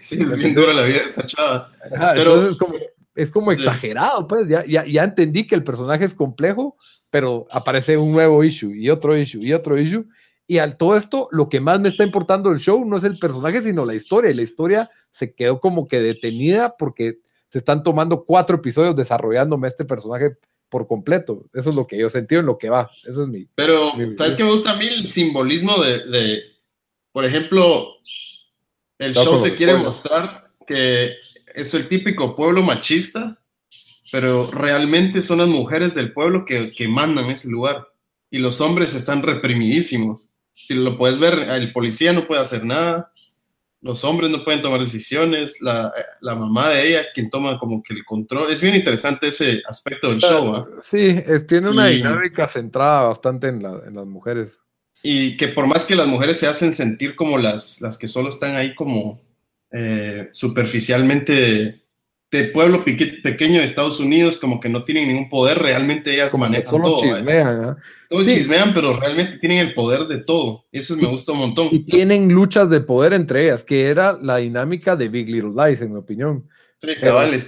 sí, sí, es bien dura la vida de esta chava. Pero, entonces, como, es como exagerado, pues ya, ya, ya, entendí que el personaje es complejo, pero aparece un nuevo issue y otro issue y otro issue. Y al todo esto, lo que más me está importando el show no es el personaje, sino la historia. Y la historia se quedó como que detenida porque se están tomando cuatro episodios desarrollándome este personaje por completo. Eso es lo que yo sentí en lo que va. Eso es mi. Pero, ¿sabes qué me gusta a mí? El simbolismo de, de por ejemplo, el show te quiere mostrar que es el típico pueblo machista, pero realmente son las mujeres del pueblo que, que mandan ese lugar y los hombres están reprimidísimos. Si lo puedes ver, el policía no puede hacer nada, los hombres no pueden tomar decisiones, la, la, mamá de ella es quien toma como que el control. Es bien interesante ese aspecto del show. ¿ah? Sí, tiene una dinámica centrada bastante en, la, en, las mujeres. Y que por más que las mujeres se hacen sentir como las, las que solo están ahí como eh, superficialmente de pueblo pequeño de Estados Unidos, como que no tienen ningún poder, realmente ellas manejan todo. Chismean, ¿eh? Todos chismean, pero realmente tienen el poder de todo. Eso me gusta un montón. Y tienen luchas de poder entre ellas, que era la dinámica de Big Little Lies, en mi opinión. Sí, cabal, es,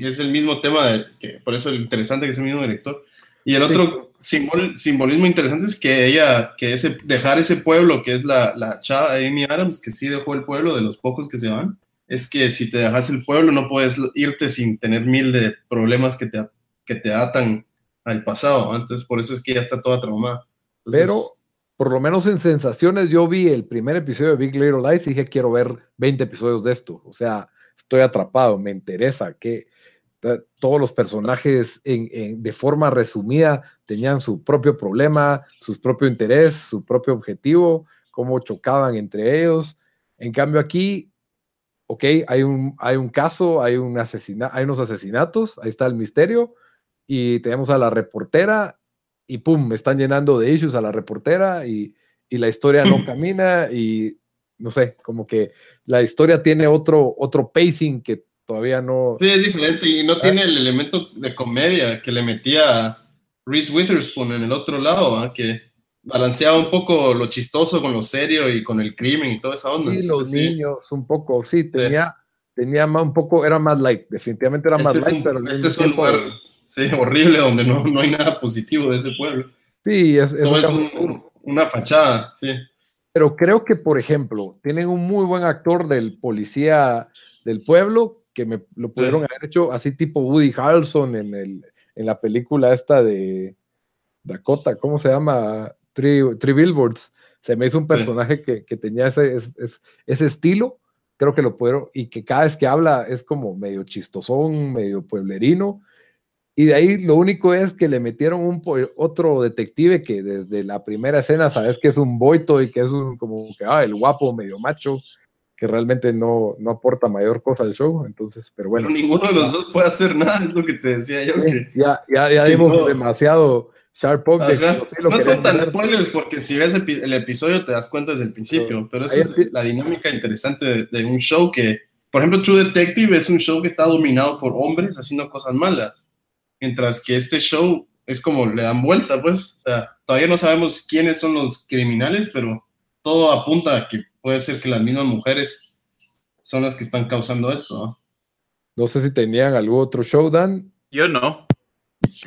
es el mismo tema, que, por eso es interesante que es el mismo director. Y el otro simbolismo interesante es que ella, que ese, dejar ese pueblo, que es la, la chava Amy Adams, que sí dejó el pueblo de los pocos que se van, es que si te dejas el pueblo no puedes irte sin tener mil de problemas que te, que te atan al pasado. Entonces, por eso es que ya está toda traumada. Pero, por lo menos en sensaciones, yo vi el primer episodio de Big Little Lies y dije, quiero ver 20 episodios de esto. O sea, estoy atrapado, me interesa que todos los personajes de forma resumida tenían su propio problema, su propio interés, su propio objetivo, cómo chocaban entre ellos. En cambio aquí, ok, hay un, hay un caso, hay, un asesina hay unos asesinatos, ahí está el misterio, y tenemos a la reportera y pum, me están llenando de issues a la reportera y, y la historia no camina y no sé, como que la historia tiene otro, otro pacing que todavía no. Sí, es diferente y no ah. tiene el elemento de comedia que le metía Reese Witherspoon en el otro lado, ¿ah? que balanceaba un poco lo chistoso con lo serio y con el crimen y toda esa onda. Sí, los niños, un poco, sí, tenía, tenía más, un poco, era más light, definitivamente era más este light, pero. Este es un lugar horrible donde no, no, hay nada positivo de ese pueblo. Sí, es, es, una fachada, sí. Pero creo que, por ejemplo, tienen un muy buen actor del policía del pueblo que me lo pudieron haber hecho así tipo Woody Harrelson en, el, en la película esta de Dakota, ¿cómo se llama? Three, Billboards. Se me hizo un personaje que, tenía ese, ese, estilo, creo que lo pudieron, y que cada vez que habla es como medio chistosón, medio pueblerino. Y de ahí lo único es que le metieron un otro detective que desde la primera escena sabes que es un boito y que es un como que ah, el guapo medio macho que realmente no, no aporta mayor cosa al show, entonces, pero bueno. Pero ninguno de los dos puede hacer nada, es lo que te decía yo. ya, ya, ya dimos demasiado Sharp No son tan spoilers porque si ves el, episodio te das cuenta desde el principio, pero esa es la dinámica interesante de, un show que, por ejemplo, True Detective es un show que está dominado por hombres haciendo cosas malas, mientras que este show es como le dan vuelta, pues, o sea, todavía no sabemos quiénes son los criminales, pero todo apunta a que puede ser que las mismas mujeres son las que están causando esto. No, sé si tenían algún otro show, Dan. Yo no.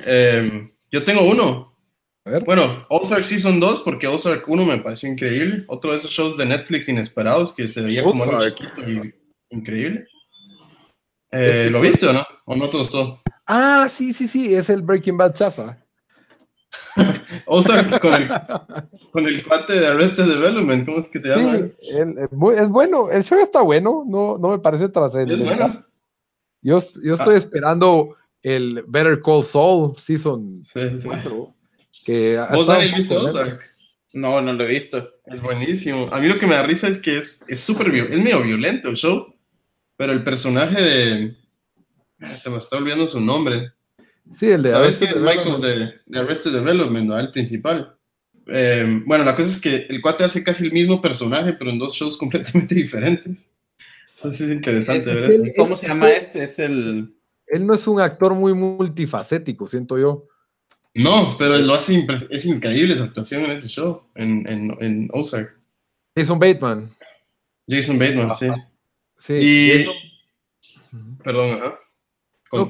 Em, yo tengo uno. A ver. Bueno, Ozark Season 2, porque Ozark 1 me pareció increíble. Otro de esos shows de Netflix inesperados que se veía como algo chiquito y increíble. Eh, ¿Lo viste o no? ¿O no te gustó? Ah, sí, sí, sí, es el Breaking Bad chafa. Ozark con el, con el cuate de Arrested Development, ¿cómo es que se llama? es bueno, el show está bueno, no, no me parece trascendente. Es bueno. Yo, yo estoy ah. esperando el Better Call Saul Season 4. Que ¿Vos, Daniel, viste Ozark? No, no lo he visto. Es buenísimo. A mí lo que me da risa es que es súper es medio violento el show, pero el personaje de... Se me está olvidando su nombre. Sí, el de Arrested Michael de, Arrested Development, ¿no? El principal. Eh, bueno, la cosa es que el cuate hace casi el mismo personaje, pero en dos shows completamente diferentes. Entonces es interesante ver eso. ¿Cómo se llama este? Es el. Él no es un actor muy multifacético, siento yo. No, pero lo hace, es increíble su actuación en ese show, en, en, en Ozark. Jason Bateman. Jason Bateman, sí. Sí. Y... Perdón, ajá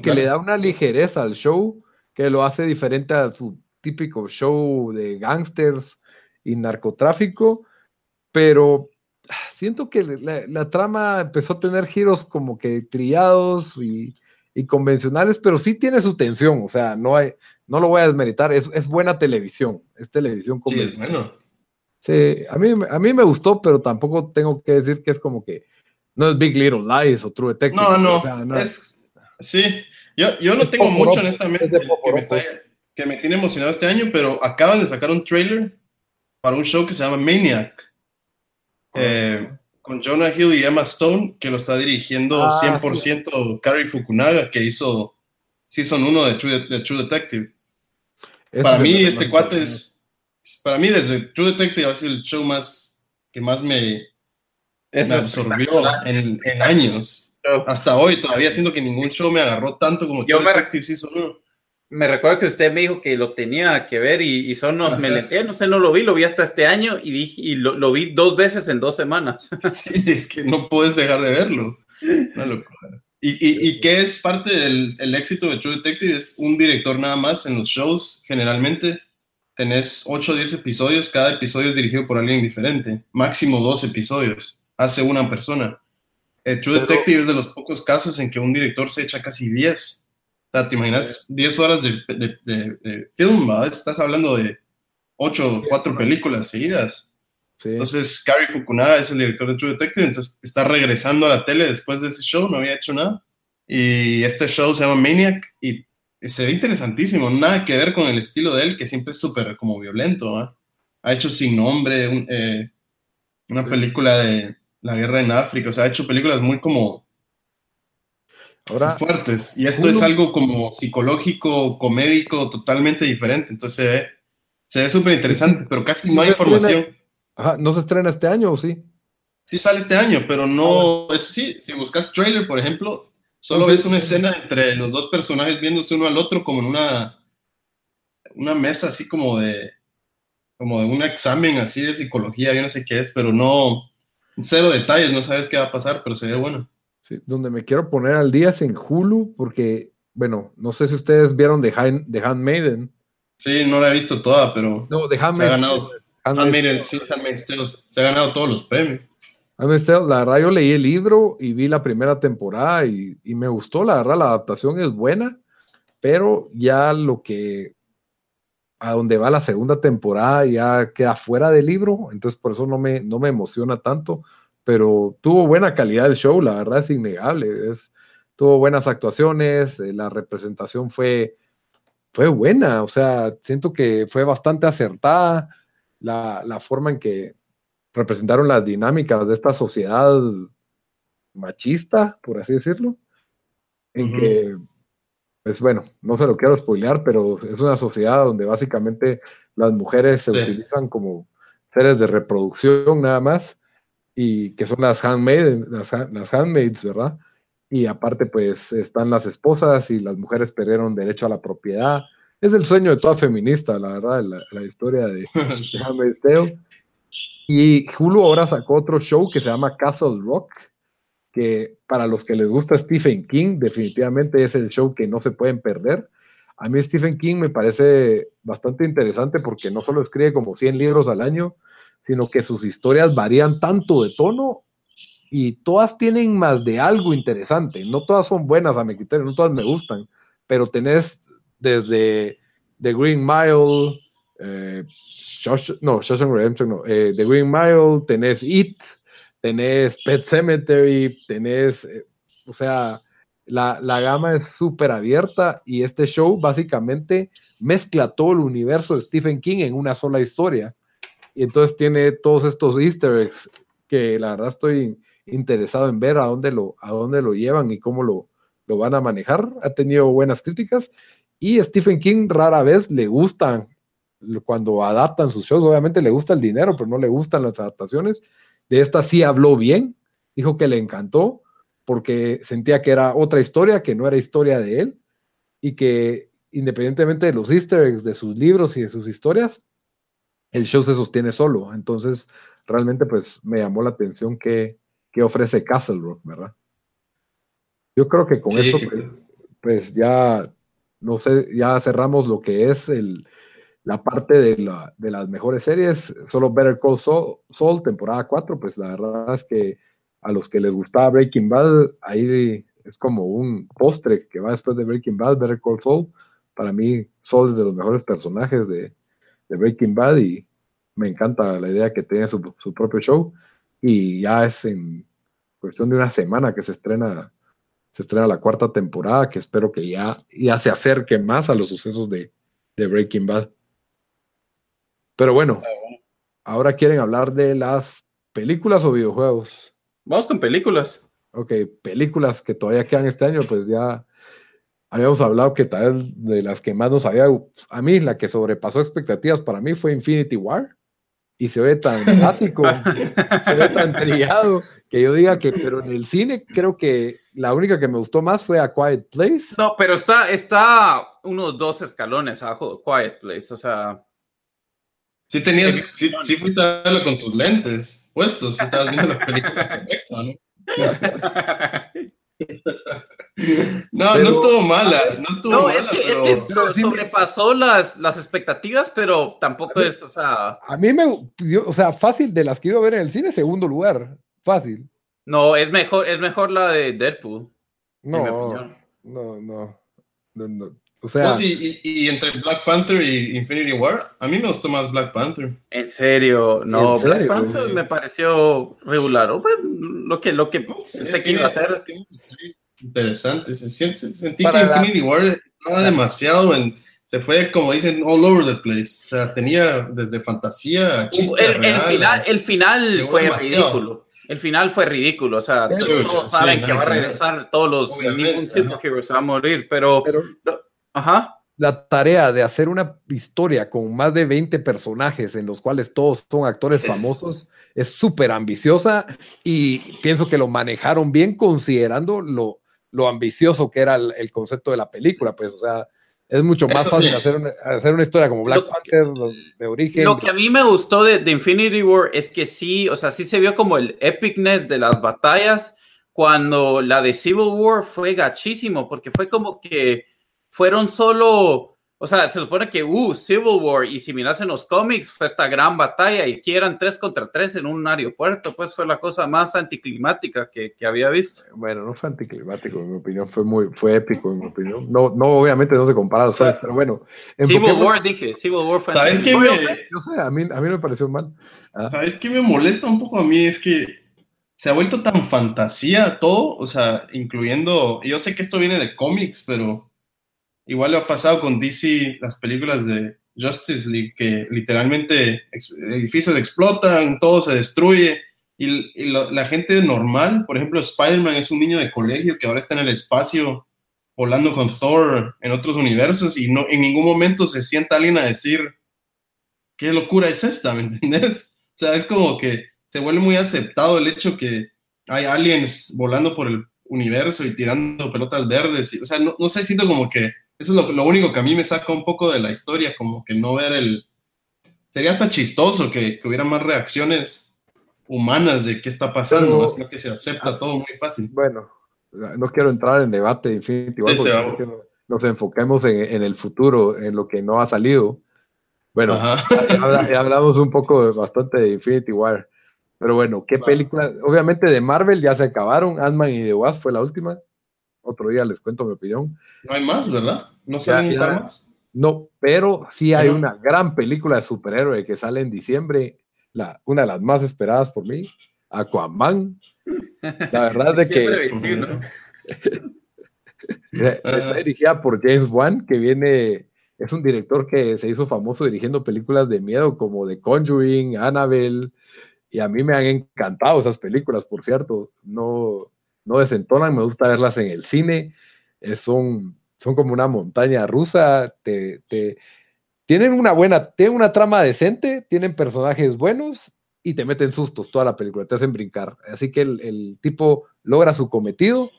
que le da una ligereza al show que lo hace diferente a su típico show de gangsters y narcotráfico, pero siento que la, trama empezó a tener giros como que trillados y, convencionales, pero sí tiene su tensión, o sea, no hay, no lo voy a desmeritar, es, es buena televisión, es televisión convencional. Sí, a mí, a mí me gustó, pero tampoco tengo que decir que es como que no es Big Little Lies o True Detective. No, no, no es, Sí, yo, yo no tengo mucho honestamente que me, que me tiene emocionado este año, pero acaban de sacar un trailer para un show que se llama Maniac. Ah. Eh, con Jonah Hill y Emma Stone, que lo está dirigiendo 100% ah, Carrie Fukunaga, que hizo Season 1 de True, de True Detective. para mí, este cuate es. Para mí, desde True Detective ha sido el show más que más me, me absorbió en, en años. Hasta hoy todavía siento que ningún show me agarró tanto como yo me, Me recuerdo que usted me dijo que lo tenía que ver y, son los meleteos, no sé, no lo vi, lo vi hasta este año y, dije, y lo, vi dos veces en dos semanas. Sí, es que no puedes dejar de verlo. Y, y, y que es parte del el éxito de True Detective, es un director nada más en los shows, generalmente tenés 8 o 10 episodios, cada episodio es dirigido por alguien diferente, máximo dos episodios, hace una persona. Eh, True Detective es de los pocos casos en que un director se echa casi 10. O sea, te imaginas 10 horas de, de, film, Estás hablando de 8, 4 películas seguidas. Entonces, Cary Fukunaga es el director de True Detective, entonces está regresando a la tele después de ese show, no había hecho nada. Y este show se llama Maniac y se ve interesantísimo, nada que ver con el estilo de él, que siempre es súper como violento. Ha hecho Sin Nombre, eh, una película de, la guerra en África, o sea, ha hecho películas muy como fuertes. Y esto es algo como psicológico, comédico, totalmente diferente. Entonces se ve súper interesante, pero casi no hay información. Ajá, ¿no se estrena este año o sí? Sí sale este año, pero no, es, sí, si buscas trailer, por ejemplo, solo ves una escena entre los dos personajes viéndose uno al otro como en una, una mesa así como de, como de un examen así de psicología, yo no sé qué es, pero no, cero detalles, no sabes qué va a pasar, pero se ve bueno. Sí, donde me quiero poner al día es en Hulu, porque, bueno, no sé si ustedes vieron The, Handmaiden. Sí, no la he visto toda, pero. No, The Handmaiden. Se ha ganado, Handmaiden, sí, se ha ganado todos los premios. la verdad, yo leí el libro y vi la primera temporada y, y me gustó, la verdad, la adaptación es buena, pero ya lo que a donde va la segunda temporada ya queda fuera del libro, entonces por eso no me, no me emociona tanto, pero tuvo buena calidad el show, la verdad es innegable, es, tuvo buenas actuaciones, eh, la representación fue, fue buena, o sea, siento que fue bastante acertada la, la forma en que representaron las dinámicas de esta sociedad machista, por así decirlo, en que pues bueno, no se lo quiero spoilear, pero es una sociedad donde básicamente las mujeres se utilizan como seres de reproducción nada más, y que son las, handmaids, las, las handmaids, ¿verdad? Y aparte, pues están las esposas y las mujeres perdieron derecho a la propiedad es el sueño de toda feminista, la verdad, la, historia de, de Y Hulu ahora sacó otro show que se llama Castle Rock, que para los que les gusta Stephen King, definitivamente es el show que no se pueden perder. A mí Stephen King me parece bastante interesante porque no solo escribe como 100 libros al año, sino que sus historias varían tanto de tono y todas tienen más de algo interesante. No todas son buenas a mi criterio, no todas me gustan, pero tenés desde The Green Mile, eh, no, no, eh, The Green Mile, tenés It, tenés Pet Cemetery, tenés, eh, o sea, la, la gama es súper abierta y este show básicamente mezcla todo el universo de Stephen King en una sola historia. Y entonces tiene todos estos easter eggs que la verdad estoy interesado en ver a dónde lo, a dónde lo llevan y cómo lo, lo van a manejar. Ha tenido buenas críticas y Stephen King rara vez le gustan cuando adaptan sus shows. Obviamente le gusta el dinero, pero no le gustan las adaptaciones. De esta sí habló bien, dijo que le encantó porque sentía que era otra historia, que no era historia de él y que independientemente de los easter eggs de sus libros y de sus historias, el show se sostiene solo. Entonces, realmente pues me llamó la atención que, ofrece Castle Rock, ¿verdad? Yo creo que con eso pues, pues, ya, no sé, ya cerramos lo que es el, la parte de, la, de las mejores series. Solo Better Call Saul, temporada 4, pues la verdad es que a los que les gustaba Breaking Bad, ahí es como un postre que va después de Breaking Bad, Better Call Saul. Para mí, Saul es de los mejores personajes de, Breaking Bad y me encanta la idea que tiene su, propio show. Y ya es en cuestión de una semana que se estrena, se estrena la cuarta temporada, que espero que ya, ya se acerque más a los sucesos de, de Breaking Bad. Pero bueno, ahora quieren hablar de las películas o videojuegos. Vamos con películas. Ok, películas que todavía quedan este año, pues ya habíamos hablado que tal de las que más nos había, a mí la que sobrepasó expectativas para mí fue Infinity War y se ve tan básico, se ve tan trillado que yo diga que, pero en el cine creo que la única que me gustó más fue A Quiet Place. No, pero está, está unos dos escalones abajo Quiet Place, o sea. Sí tenías, sí, sí fuiste a verlo con tus lentes puestos, si estabas viendo la película correcta, ¿no? No, no estuvo mala, no estuvo no, Es que, es que sobrepasó las, las expectativas, pero tampoco es, o sea... A mí me, o sea, fácil de las que iba a ver en el cine, segundo lugar, fácil. No, es mejor, es mejor la de Deadpool. No, no, no, no, o sea, y, entre Black Panther y Infinity War, a mí me gustó más Black Panther. En serio, no, Black Panther me pareció regular. Pues, lo que, lo que se quiere hacer. Interesante. Sentí que Infinity War estaba demasiado en. Se fue, como dicen, all over the place. O sea, tenía desde fantasía a chiste el, el, final, el final fue ridículo. El final fue ridículo. O sea, todos saben que va a regresar todos los. Ningún superhero se va a morir, pero Ajá. La tarea de hacer una historia con más de 20 personajes en los cuales todos son actores famosos es súper ambiciosa y pienso que lo manejaron bien considerando lo, lo ambicioso que era el, concepto de la película, pues, o sea, es mucho más fácil hacer, una, hacer, una, historia como Black Panther de origen. Lo que a mí me gustó de, de, Infinity War es que sí, o sea, sí se vio como el epicness de las batallas cuando la de Civil War fue gachísimo, porque fue como que fueron solo, o sea, se supone que, uh, Civil War, y si miras en los cómics, fue esta gran batalla, y aquí eran tres contra tres en un aeropuerto, pues fue la cosa más anticlimática que, que había visto. Bueno, no fue anticlimático, en mi opinión, fue muy, fue épico, en mi opinión. No, no obviamente no se compara, pero bueno. Civil War, dije, Civil War fue ¿Sabes qué me... Yo sé, a mí, a mí me pareció mal. Ah. ¿Sabes qué me molesta un poco a mí? Es que se ha vuelto tan fantasía todo, o sea, incluyendo, yo sé que esto viene de cómics, pero Igual lo ha pasado con DC, las películas de Justice League, que literalmente edificios explotan, todo se destruye. Y, la gente normal, por ejemplo, Spider-Man es un niño de colegio que ahora está en el espacio volando con Thor en otros universos y no en ningún momento se sienta alguien a decir, ¿qué locura es esta? ¿Me entiendes? O sea, es como que se vuelve muy aceptado el hecho que hay aliens volando por el universo y tirando pelotas verdes. o sea, no, no sé, siento como que Eso es lo, único que a mí me saca un poco de la historia, como que no ver el... Sería hasta chistoso que, hubiera más reacciones humanas de qué está pasando, más que se acepta todo muy fácil. Bueno, no quiero entrar en debate Infinity nos enfoquemos en, el futuro, en lo que no ha salido. Bueno, ya, hablamos un poco bastante de Infinity War. Pero bueno, ¿qué película? Obviamente de Marvel ya se acabaron. Ant-Man y The Wasp fue la última. Otro día les cuento mi opinión. No hay más, ¿verdad? No salen más. No, pero sí hay una gran película de superhéroe que sale en diciembre, la, una de las más esperadas por mí, Aquaman. La verdad es que está dirigida por James Wan, que viene, es un director que se hizo famoso dirigiendo películas de miedo como The Conjuring, Annabelle, y a mí me han encantado esas películas, por cierto. No, no desentonan, me gusta verlas en el cine, son, son como una montaña rusa, te, tienen una buena, tienen una trama decente, tienen personajes buenos y te meten sustos toda la película, te hacen brincar. Así que el, tipo logra su cometido.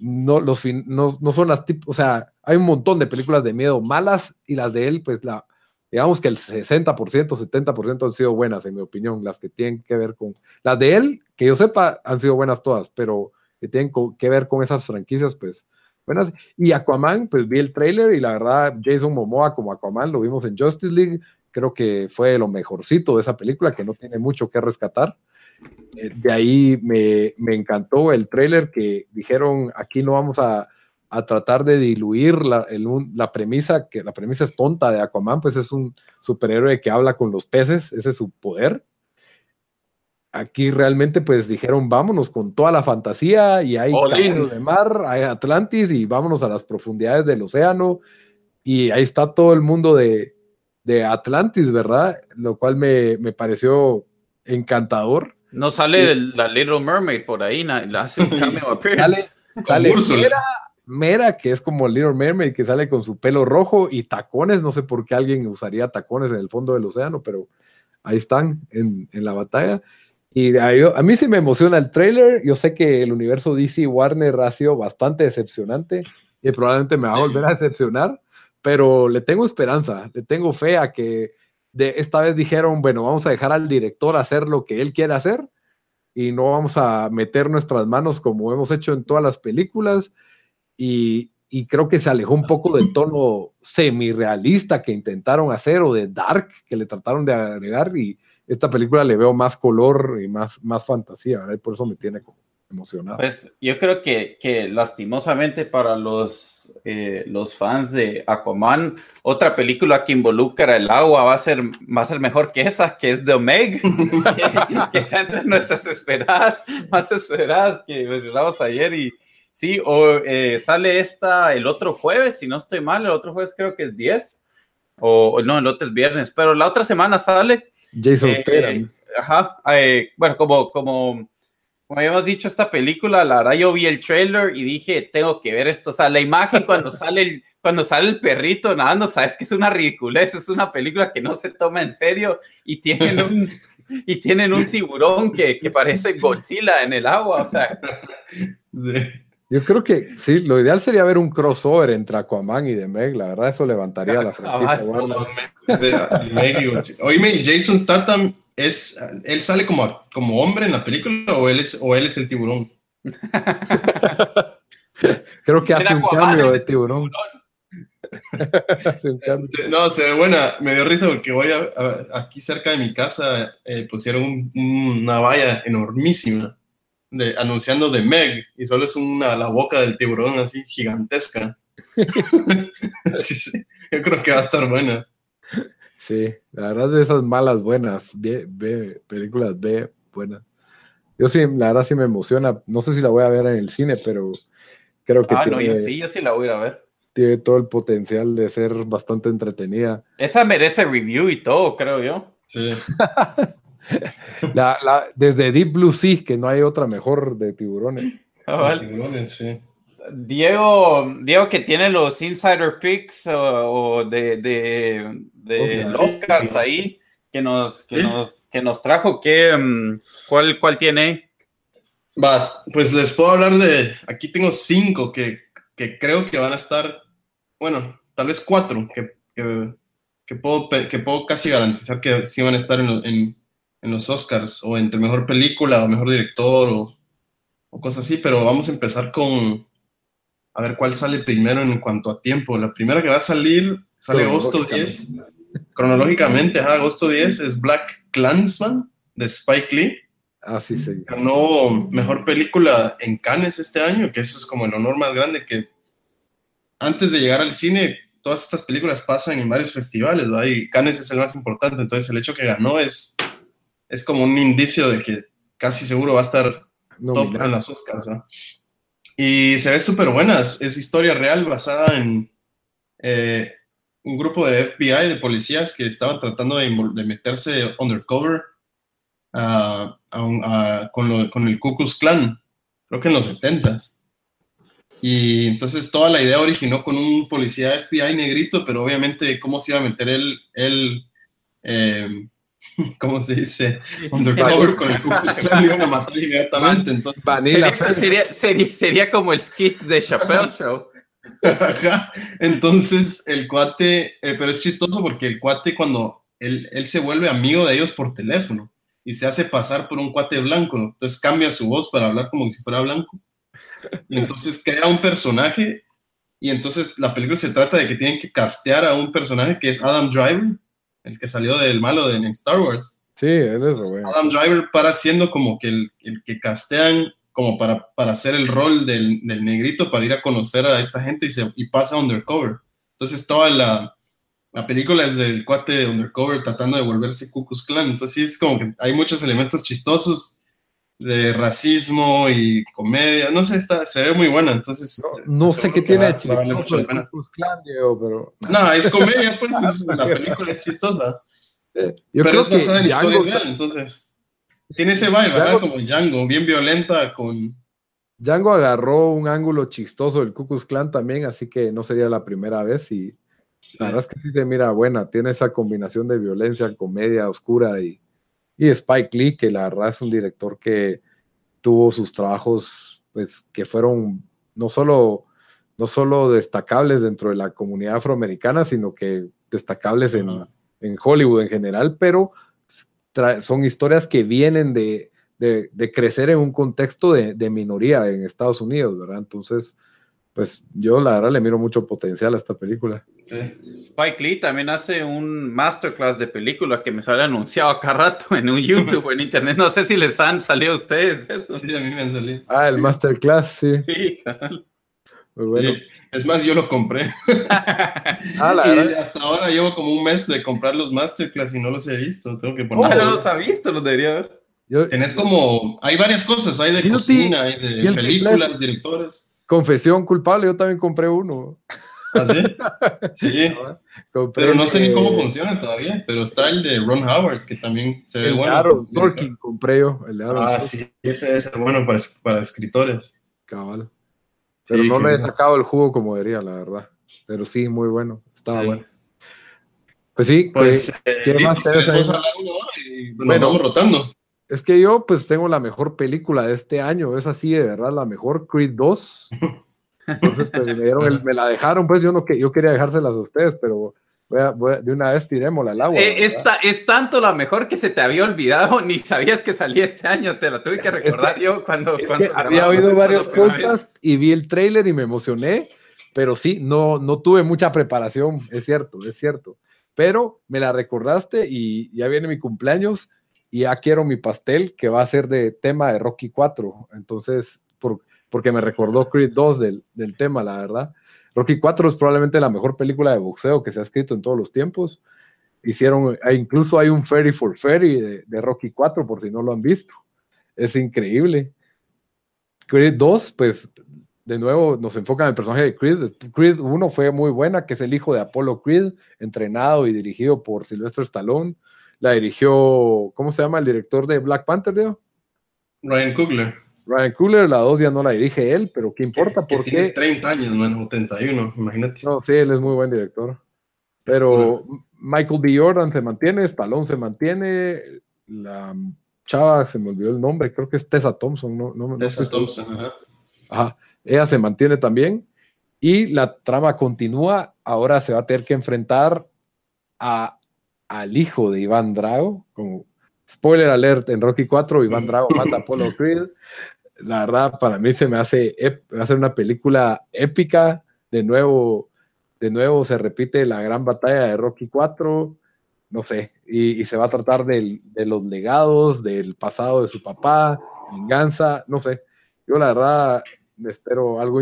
No, los no, no son las tipos, o sea, hay un montón de películas de miedo malas y las de él, pues la, digamos que el 60%, 70% han sido buenas, en mi opinión, las que tienen que ver con, las de él, que yo sepa, han sido buenas todas, pero que tienen que ver con esas franquicias, pues buenas. Y Aquaman, pues vi el trailer y la verdad, Jason Momoa como Aquaman lo vimos en Justice League, creo que fue lo mejorcito de esa película, que no tiene mucho que rescatar. Eh, de ahí me, me, encantó el trailer que dijeron, aquí no vamos a, a tratar de diluir la, la, premisa, que la premisa es tonta de Aquaman, pues es un superhéroe que habla con los peces, ese es su poder aquí realmente pues dijeron vámonos con toda la fantasía y hay de mar, hay Atlantis y vámonos a las profundidades del océano y ahí está todo el mundo de, Atlantis, ¿verdad? Lo cual me, pareció encantador. No sale la Little Mermaid por ahí, la hace un cameo appearance. Sale, Mera, Mera, que es como Little Mermaid, que sale con su pelo rojo y tacones, no sé por qué alguien usaría tacones en el fondo del océano, pero ahí están en, en la batalla. Y a, mí sí me emociona el trailer. Yo sé que el universo DC Warner ha sido bastante decepcionante y probablemente me va a volver a decepcionar, pero le tengo esperanza, le tengo fe a que de esta vez dijeron, bueno, vamos a dejar al director hacer lo que él quiere hacer y no vamos a meter nuestras manos como hemos hecho en todas las películas. Y, y creo que se alejó un poco del tono semi-realista que intentaron hacer o de dark que le trataron de agregar y esta película le veo más color y más, más fantasía, ¿verdad? Y por eso me tiene como emocionado. Pues yo creo que, que lastimosamente para los, eh, los fans de Aquaman, otra película que involucra el agua va a ser, va a ser mejor que esa, que es The Meg, que, está entre nuestras esperadas, más esperadas que mencionamos ayer y sí, o eh, sale esta el otro jueves, si no estoy mal, el otro jueves creo que es 10, o no, el otro es viernes, pero la otra semana sale Jason eh, Statham. ajá, eh, bueno, como, como, como habíamos dicho, esta película, la verdad yo vi el trailer y dije, tengo que ver esto, o sea, la imagen cuando sale el, cuando sale el perrito nadando, sabes que es una ridiculez, es una película que no se toma en serio y tienen un, y tienen un tiburón que, que parece Godzilla en el agua, o sea. Sí. Yo creo que sí, lo ideal sería ver un crossover entre Aquaman y The Meg. La verdad, eso levantaría la franquicia. Oíme, Jason Statham, es, ¿él sale como, como hombre en la película o él es, o él es el tiburón? creo que hace un cambio de tiburón. no, se ve buena. Me dio risa porque voy a, aquí cerca de mi casa eh, pusieron una valla enormísima anunciando de Meg y solo es una, la boca del tiburón así gigantesca. yo creo que va a estar buena. Sí, la verdad de esas malas buenas, B, películas B buenas. Yo sí, la verdad sí me emociona. No sé si la voy a ver en el cine, pero creo que ah, no, yo sí, yo sí la voy a ver. Tiene todo el potencial de ser bastante entretenida. Esa merece review y todo, creo yo. Sí. la, desde Deep Blue Sea, que no hay otra mejor de tiburones. Ah, Diego, Diego que tiene los insider picks o, de, de, Oscars ahí, que nos, que nos, que nos trajo, ¿qué, mm, cuál, ¿cuál tiene? Va, pues les puedo hablar de, aquí tengo cinco que, que creo que van a estar bueno, tal vez cuatro que, que, puedo, que puedo casi garantizar que sí van a estar en, en, en los Oscars, o entre mejor película, o mejor director, o, o cosas así, pero vamos a empezar con, a ver cuál sale primero en cuanto a tiempo. La primera que va a salir sale agosto 10. Cronológicamente, agosto 10 es Black Clansman de Spike Lee. Ah, sí, sí. Ganó mejor película en Cannes este año, que eso es como el honor más grande que antes de llegar al cine, todas estas películas pasan en varios festivales, ¿verdad? Y Cannes es el más importante, entonces el hecho que ganó es, es como un indicio de que casi seguro va a estar top en las Oscars, ¿no? Y se ve súper buena, es historia real basada en eh, un grupo de FBI, de policías que estaban tratando de, meterse undercover con, con, el Ku Klux Klan, creo que en los 70s. Y entonces toda la idea originó con un policía FBI negrito, pero obviamente cómo se iba a meter él, él eh, ¿cómo se dice? Undercover con el Ku Klux iban a matar inmediatamente. Entonces, sería, sería, sería, como el skit de Chappelle Show. Entonces el cuate, eh, pero es chistoso porque el cuate cuando él, él, se vuelve amigo de ellos por teléfono y se hace pasar por un cuate blanco, entonces cambia su voz para hablar como si fuera blanco. Y entonces crea un personaje y entonces la película se trata de que tienen que castear a un personaje que es Adam Driver, el que salió del malo de Star Wars. Sí, él es güey. Adam Driver para siendo como que el, el, que castean como para, para hacer el rol del, del, negrito, para ir a conocer a esta gente y, se, y pasa undercover. Entonces toda la, la película es del cuate undercover tratando de volverse Ku Klux Klan. Entonces sí es como que hay muchos elementos chistosos de racismo y comedia. No sé, está, se ve muy buena. Entonces, no, sé qué tiene de chistoso pero... No, es comedia, pues la película es chistosa. Eh, yo pero creo es que Django... real, entonces. Tiene ese vibe, ¿verdad? Como Django, bien violenta con... Django agarró un ángulo chistoso del Ku Klux Klan también, así que no sería la primera vez y la verdad es que sí se mira buena, tiene esa combinación de violencia, comedia oscura y, y Spike Lee, que la verdad es un director que tuvo sus trabajos, pues, que fueron no solo, no solo destacables dentro de la comunidad afroamericana, sino que destacables en, en Hollywood en general, pero son historias que vienen de, de, crecer en un contexto de, de, minoría en Estados Unidos, ¿verdad? Entonces, pues yo la verdad le miro mucho potencial a esta película. Sí. Spike Lee también hace un masterclass de película que me sale anunciado acá rato en un YouTube o en internet. No sé si les han salido a ustedes eso. Sí, a mí me han salido. Ah, el masterclass, sí. Sí, claro. Muy bueno. Es más, yo lo compré. ah, la y hasta ahora llevo como un mes de comprar los masterclass y no los he visto. Tengo que poner. no los ha visto, los debería ver. Yo, Tenés como. Hay varias cosas. Hay de cocina, hay de películas, directores. Confesión culpable, yo también compré uno. ¿Ah, sí? Sí. pero no sé ni cómo funciona todavía. Pero está el de Ron Howard, que también se ve el bueno. Aaron Sorkin compré yo. El de ah, sí, ese es bueno para, para escritores. Cabal. Pero no le he sacado el jugo como debería, la verdad. Pero sí, muy bueno. Estaba bueno. Pues sí, pues, ¿qué eh, más tenés ahí? Bueno, vamos rotando. Es que yo pues tengo la mejor película de este año, es así de verdad la mejor, Creed 2. Entonces pues, me, la dejaron, pues yo no que yo quería dejárselas a ustedes, pero de una vez tirémosla al agua. Eh, es tanto la mejor que se te había olvidado, ni sabías que salía este año, te la tuve que recordar yo cuando... había oído varios podcasts y vi el trailer y me emocioné, pero sí, no, no tuve mucha preparación, es cierto, es cierto. Pero me la recordaste y ya viene mi cumpleaños y ya quiero mi pastel que va a ser de tema de Rocky 4. Entonces, por, porque me recordó Creed 2 del, del, tema, la verdad. Rocky 4 es probablemente la mejor película de boxeo que se ha escrito en todos los tiempos. Hicieron, e incluso hay un Ferry for Ferry de, de Rocky 4, por si no lo han visto. Es increíble. Creed 2, pues de nuevo nos enfocan en el personaje de Creed. Creed 1 fue muy buena, que es el hijo de Apollo Creed, entrenado y dirigido por Sylvester Stallone la dirigió, ¿cómo se llama el director de Black Panther, Diego? Ryan Coogler. Ryan Coogler, la dos ya no la dirige él, pero ¿qué importa? porque tiene 30 años, no 71, imagínate. No, sí, él es muy buen director. Pero Michael B. Jordan se mantiene, Stallone se mantiene, la chava, se me olvidó el nombre, creo que es Tessa Thompson, no, no, Tessa Thompson, ajá. Ajá, ella se mantiene también. Y la trama continúa. Ahora se va a tener que enfrentar a, al hijo de Iván Drago. Como spoiler alert en Rocky 4, Iván Drago mata a Apollo Creed. La verdad, para mí se me hace, hacer una película épica. De nuevo, de nuevo se repite la gran batalla de Rocky 4 no sé, y, se va a tratar de los legados, del pasado de su papá, venganza, no sé. Yo la verdad me espero algo,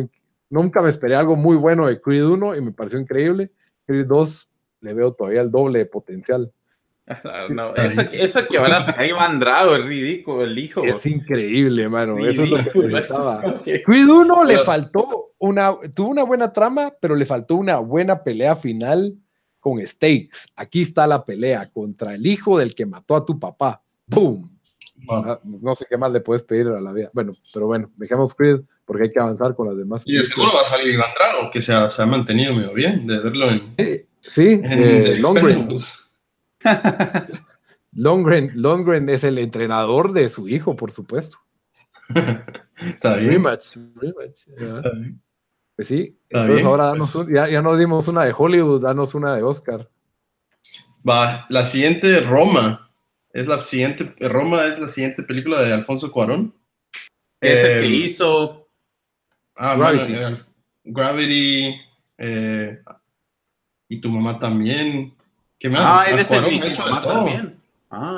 nunca me esperé algo muy bueno de Creed 1 y me pareció increíble. Creed 2 le veo todavía el doble de potencial. No, eso, eso, que van a sacar Iván Drago es ridículo, el hijo. Es increíble, mano. eso es lo que pensaba. Creed 1 le faltó una, tuvo una buena trama, pero le faltó una buena pelea final con stakes. Aquí está la pelea contra el hijo del que mató a tu papá. ¡Boom! No sé qué más le puedes pedir a la vida. Bueno, pero bueno, dejemos Creed porque hay que avanzar con las demás. Y de seguro va a salir Iván Drago, que se ha, se ha, mantenido medio bien de verlo en. Sí, eh, Longren. Longren. Longren es el entrenador de su hijo, por supuesto. Está bien. Rematch, rematch. Está bien. Pues sí, entonces ahora danos pues. ya, ya nos dimos una de Hollywood, danos una de Oscar. Va, la siguiente, Roma. Es la siguiente, Roma es la siguiente película de Alfonso Cuarón. Ese que em, hizo. Ah, Gravity. Gravity eh, y tu mamá también. ¿Qué más? Ah, él es el y tu mamá también. Ah,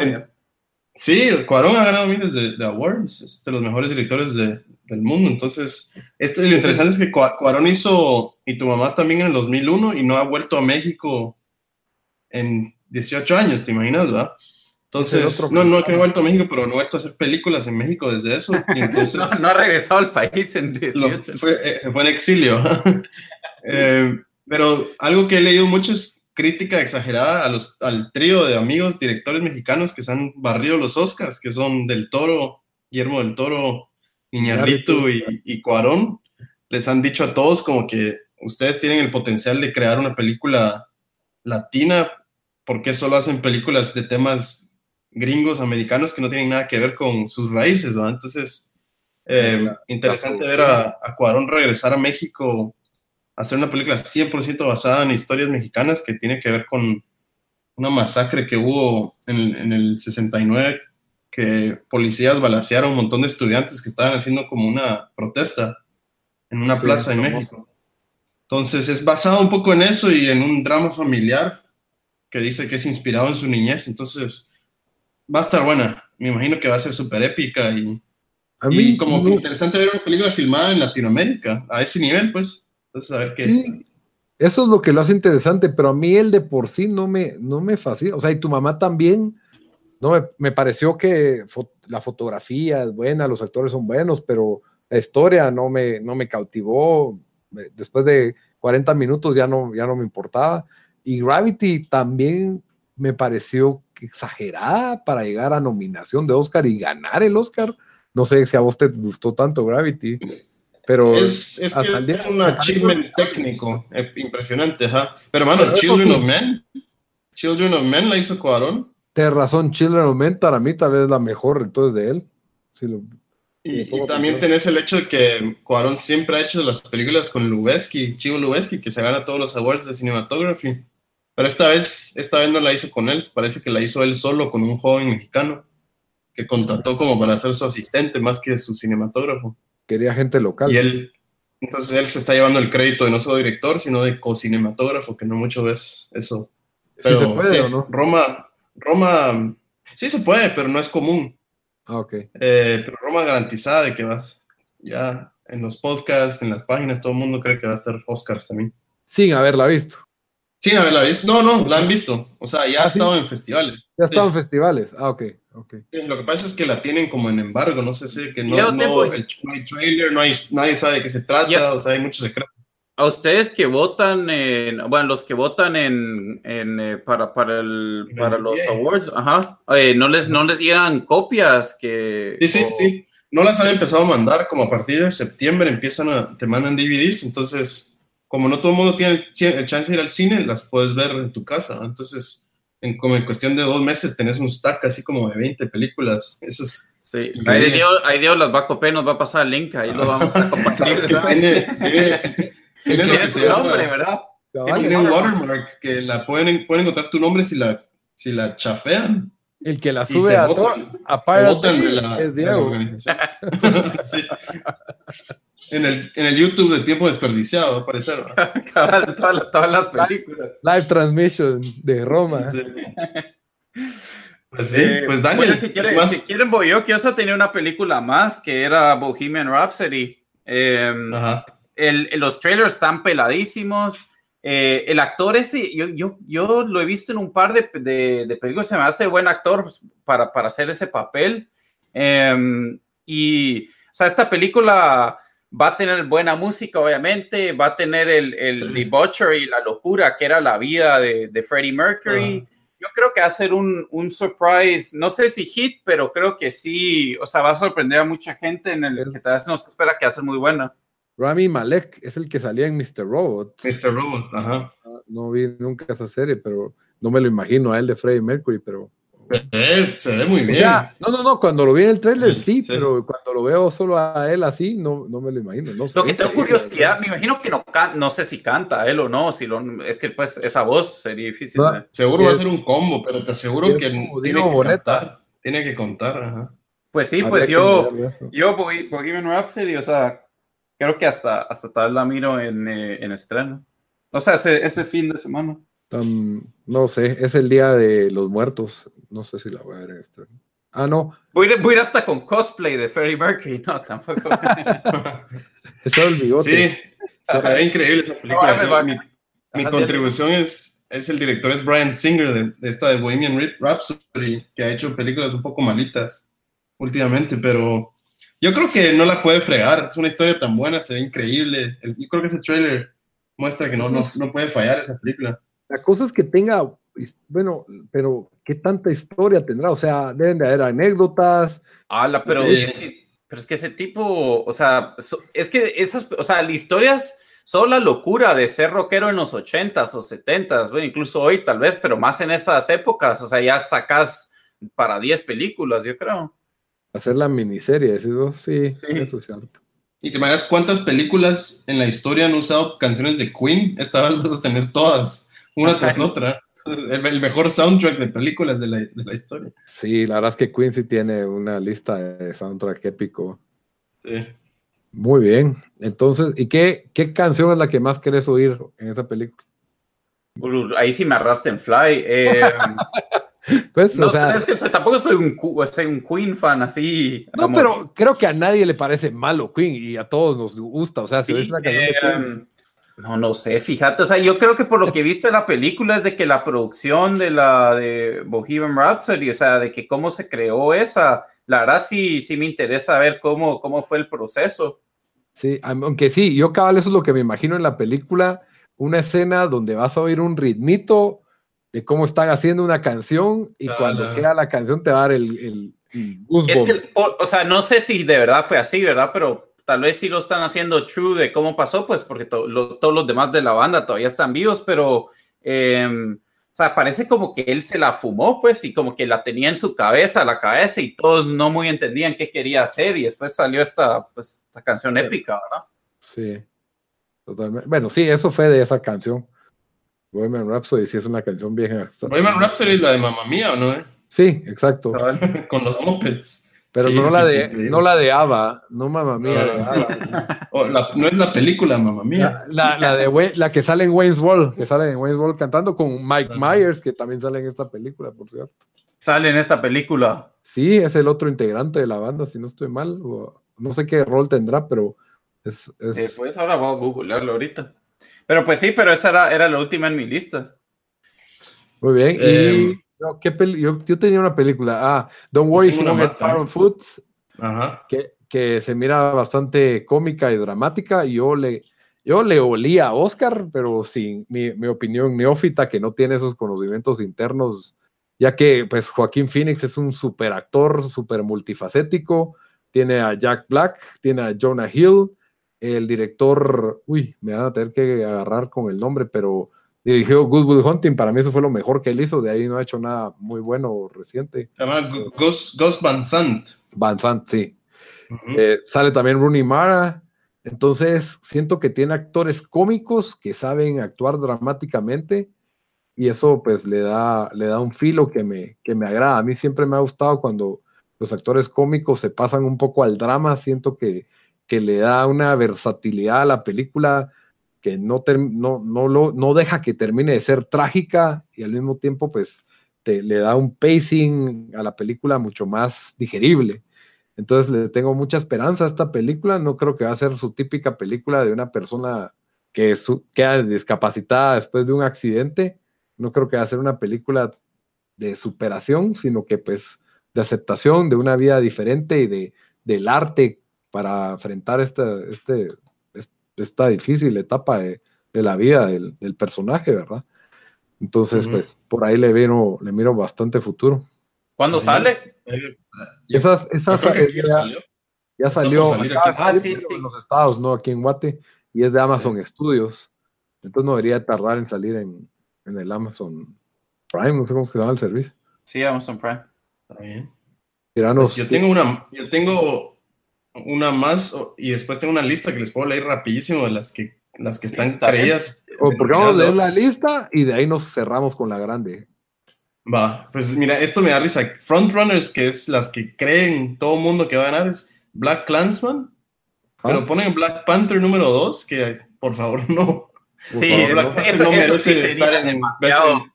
Sí, Cuarón ha ganado miles de, de awards, es de los mejores directores de, del mundo. Entonces, esto, lo interesante es que Cuarón hizo y tu mamá también en el 2001 y no ha vuelto a México en 18 años, ¿te imaginas, va? Entonces, no, no que no ha vuelto a México, pero no ha vuelto a hacer películas en México desde eso. no, ha regresado al país en 18. Fue, eh, se fue en exilio. Eh, pero algo que he leído mucho es crítica exagerada a los, al trío de amigos directores mexicanos que se han barrido los Oscars, que son Del Toro, Guillermo del Toro, Iñárritu y, y Cuarón, les han dicho a todos como que ustedes tienen el potencial de crear una película latina, porque solo hacen películas de temas gringos, americanos, que no tienen nada que ver con sus raíces, ¿no? Entonces, eh, interesante ver a, a, Cuarón regresar a México, hacer una película 100% basada en historias mexicanas que tiene que ver con una masacre que hubo en, en el 69 que policías balacearon un montón de estudiantes que estaban haciendo como una protesta en una plaza en México. Entonces es basado un poco en eso y en un drama familiar que dice que es inspirado en su niñez. Entonces va a estar buena. Me imagino que va a ser súper épica y, a mí, como interesante ver una película filmada en Latinoamérica a ese nivel, pues. Entonces a ver qué. Sí, eso es lo que lo hace interesante, pero a mí el de por sí no me, no me fascina. O sea, y tu mamá también no, me, pareció que la fotografía es buena, los actores son buenos, pero la historia no me, no me cautivó. Después de 40 minutos ya no, ya no me importaba. Y Gravity también me pareció exagerada para llegar a nominación de Oscar y ganar el Oscar. No sé si a vos te gustó tanto Gravity, pero es, es, es un achievement técnico eh, impresionante, ¿ja? Pero, mano, Children of Men, Children of Men la hizo Cuarón. Tienes razón, Children of Men para mí tal vez la mejor entonces de él. y, también tenés el hecho de que Cuarón siempre ha hecho las películas con Lubeski, Chivo Lubeski, que se gana todos los awards de cinematography. Pero esta vez, esta vez no la hizo con él, parece que la hizo él solo con un joven mexicano que contrató como para ser su asistente más que su cinematógrafo. Quería gente local. Y él, entonces él se está llevando el crédito de no solo director, sino de co-cinematógrafo, que no mucho ves eso. Pero se puede, no? Roma, Roma, sí se puede, pero no es común. Ah, ok. Eh, pero Roma garantizada de que vas, ya en los podcasts, en las páginas, todo el mundo cree que va a estar Oscars también. Sin haberla visto. Sin haberla visto. No, no, la han visto. O sea, ya ha ¿Ah, estado en festivales. Ya ha estado en festivales. Ah, ok. okay. lo que pasa es que la tienen como en embargo. No sé si que no, no, no hay trailer, no hay, nadie sabe de qué se trata. O sea, hay muchos secretos a ustedes que votan, en, bueno, los que votan en, en eh, para, para, el, para los awards, ajá, eh, no, les, no les llegan copias que... Sí, sí, sí. No las han empezado a mandar, como a partir de septiembre empiezan a, te mandan DVDs, entonces, como no todo el mundo tiene el, chance de ir al cine, las puedes ver en tu casa, entonces, en, como en cuestión de dos meses tenés un stack así como de 20 películas, eso es... Sí, ahí Dios, ahí Dios las va a copiar, nos va a pasar el link, ahí lo vamos a compartir. Tiene su nombre, ¿verdad? Tiene un watermark que la pueden, pueden encontrar tu nombre si la, si la chafean. El que la sube a, a Pirate de la, es Diego. sí. En, el, en el YouTube de tiempo desperdiciado, va a aparecer. todas, todas, las películas. Live transmission de Roma. Sí. Pues sí, eh, pues Daniel. si, quieren, si quieren, voy yo, que yo tenía una película más que era Bohemian Rhapsody. Em, el, los trailers están peladísimos. Eh, el actor ese, yo, yo, yo lo he visto en un par de, de, de películas, se me hace buen actor para, para hacer ese papel. Em, y, o sea, esta película va a tener buena música, obviamente, va a tener el, el debauchery, la locura que era la vida de, de Freddie Mercury yo creo que va a ser un, un, surprise, no sé si hit, pero creo que sí, o sea, va a sorprender a mucha gente en el, que tal vez nos espera que va a ser muy buena. Rami Malek es el que salía en Mr. Robot. Mr. Robot, ajá. Ah, no vi nunca esa serie, pero no me lo imagino a él de Freddie Mercury, pero se ve, muy bien. no, no, no, cuando lo vi en el trailer sí, pero cuando lo veo solo a él así, no, no me lo imagino. No lo que tengo curiosidad, me imagino que no, no sé si canta él o no, si lo, es que pues esa voz sería difícil. seguro va a ser un combo, pero te aseguro que tiene que, contar, tiene que contar. Pues sí, pues yo, yo Bohemian Rhapsody, o sea, creo que hasta, hasta tal la miro en, eh, en estreno. O sea, ese, ese fin de semana no sé, es el día de los muertos. No sé si la voy a ver en este. Ah, no. Voy, voy hasta con cosplay de Freddie Mercury. No, tampoco. Está el bigote. Sí, se ve increíble esa película. mi, contribución es, es el director, es Brian Singer de, esta de Bohemian Rhapsody, que ha hecho películas un poco malitas últimamente, pero yo creo que no la puede fregar. Es una historia tan buena, se ve increíble. yo creo que ese trailer muestra que no, no, no puede fallar esa película. La cosa es que tenga, bueno, pero ¿qué tanta historia tendrá? O sea, deben de haber anécdotas. Ah, pero, pero es que ese tipo, o sea, es que esas, o sea, las historias son la locura de ser rockero en los 80s o 70s, bueno, incluso hoy tal vez, pero más en esas épocas, o sea, ya sacas para 10 películas, yo creo. Hacer la miniserie, sí, sí, eso es cierto. ¿Y te imaginas cuántas películas en la historia han usado canciones de Queen? Esta vez vas a tener todas una tras otra. El, mejor soundtrack de películas de la, de la, historia. Sí, la verdad es que Quincy tiene una lista de soundtrack épico. Sí. Muy bien. Entonces, ¿y qué, qué canción es la que más querés oír en esa película? Ahí sí me arrastra en Fly. Eh, pues, o sea, tampoco soy un, soy un Queen fan así. No, pero creo que a nadie le parece malo Queen y a todos nos gusta. O sea, si ves una canción de Queen, no, no sé, fíjate, o sea, yo creo que por lo que he visto en la película es de que la producción de la de Bohemian Rhapsody, o sea, de que cómo se creó esa, la verdad sí, sí me interesa ver cómo, cómo fue el proceso. Sí, aunque sí, yo cabal eso es lo que me imagino en la película, una escena donde vas a oír un ritmito de cómo están haciendo una canción y cuando queda la canción te va a dar el, el, Es que, o sea, no sé si de verdad fue así, ¿verdad? Pero tal vez sí lo están haciendo true de cómo pasó, pues porque todos los demás de la banda todavía están vivos, pero, em, o sea, parece como que él se la fumó, pues, y como que la tenía en su cabeza, la cabeza, y todos no muy entendían qué quería hacer, y después salió esta, pues, esta canción épica, ¿verdad? Sí, totalmente. Bueno, sí, eso fue de esa canción. Bohemian Rhapsody sí es una canción vieja. Bohemian Rhapsody es la de Mamma Mía, ¿o no? Sí, exacto. Con los mopeds. Pero no, la de, no la de Ava, no mamá mía. no es la película, mamá mía. La, la, de, la que sale en Wayne's World, que sale en Wayne's World cantando con Mike Myers, que también sale en esta película, por cierto. Sale en esta película. Sí, es el otro integrante de la banda, si no estoy mal. no sé qué rol tendrá, pero es. Eh, pues ahora voy a googlearlo ahorita. Pero pues sí, pero esa era, era la última en mi lista. Muy bien. y yo, tenía una película, ah, Don't Worry If You Don't Get Far on Foot, que, que, se mira bastante cómica y dramática. Y yo le, yo le olía a Oscar, pero sin mi, mi, opinión neófita, que no tiene esos conocimientos internos, ya que pues Joaquín Phoenix es un super actor, súper multifacético. Tiene a Jack Black, tiene a Jonah Hill, el director, uy, me van a tener que agarrar con el nombre, pero dirigió Good Will Hunting, para mí eso fue lo mejor que él hizo, de ahí no ha hecho nada muy bueno reciente. Se llama Gus, Van Sant. Van Sant, sí. Eh, sale también Rooney Mara, Entonces, siento que tiene actores cómicos que saben actuar dramáticamente y eso pues le da, le da un filo que me, que me agrada. A mí siempre me ha gustado cuando los actores cómicos se pasan un poco al drama, siento que, que le da una versatilidad a la película que no, no, no, lo, no deja que termine de ser trágica y al mismo tiempo pues te, le da un pacing a la película mucho más digerible. Entonces le tengo mucha esperanza a esta película. No creo que va a ser su típica película de una persona que queda discapacitada después de un accidente. No creo que va a ser una película de superación, sino que pues de aceptación de una vida diferente y de, del arte para enfrentar esta, este, esta difícil etapa de, la vida del, personaje, ¿verdad? Entonces, pues por ahí le miro, le miro bastante futuro. ¿Cuándo sale? Esas, esas ya, salió, ah, en los estados, ¿no? Aquí en Guate, y es de Amazon Studios. Entonces no debería tardar en salir en, el Amazon Prime, no sé cómo se llama el servicio. Sí, Amazon Prime. Está bien. Pues yo tengo una, yo tengo una más y después tengo una lista que les puedo leer rapidísimo de las que, las que están creídas. porque vamos a leer la lista y de ahí nos cerramos con la grande. Va, pues mira, esto me da risa. Frontrunners, que es las que creen todo el mundo que va a ganar, es Black Clansman. Ah. Pero ponen Black Panther número 2, que por favor no. Sí, eso, no merece estar en demasiado.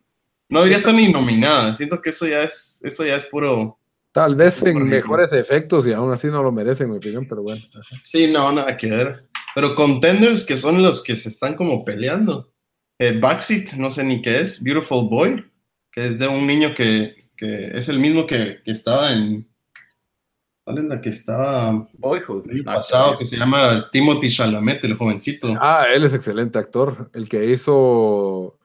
No debería estar ni nominada. Siento que eso ya es, eso ya es puro Tal vez en mejores efectos y aún así no lo merecen, en mi opinión, pero bueno. Sí, no, nada que ver. Pero contenders que son los que se están como peleando. Eh, Backseat, no sé ni qué es. Beautiful Boy, que es de un niño que, que es el mismo que, que estaba en. ¿Cuál es la que estaba? Boyhood. El pasado, que se llama Timothy Chalamet, el jovencito. Ah, él es excelente actor. El que hizo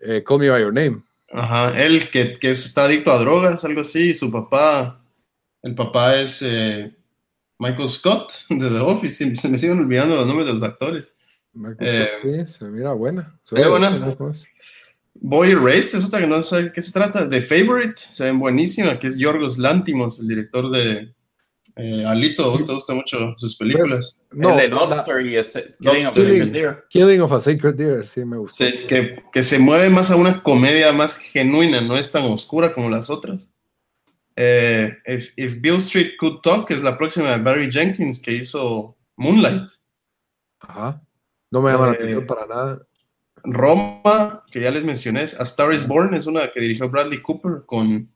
eh, Call Me By Your Name. Ajá, él que, que, está adicto a drogas, algo así, y su papá, el papá es eh, Michael Scott de The Office, se me siguen olvidando los nombres de los actores. Michael Scott, eh, sí, se mira buena. Se ve buena. Boy Erased es otra que no sé de qué se trata. The Favorite, se ven buenísima, que es Yorgos Lantimos, el director de eh, Alito. ¿Usted gusta mucho sus películas? no, el de Lobster y Killing of a Sacred Deer. Killing of a Sacred Deer, sí me gusta. Que, que, se mueve más a una comedia más genuina, no es tan oscura como las otras. Eh, if, Bill Street Could Talk es la próxima de Barry Jenkins que hizo Moonlight. Ajá. No me llama la eh, atención para nada. Roma, que ya les mencioné, A Star is Born, es una que dirigió Bradley Cooper con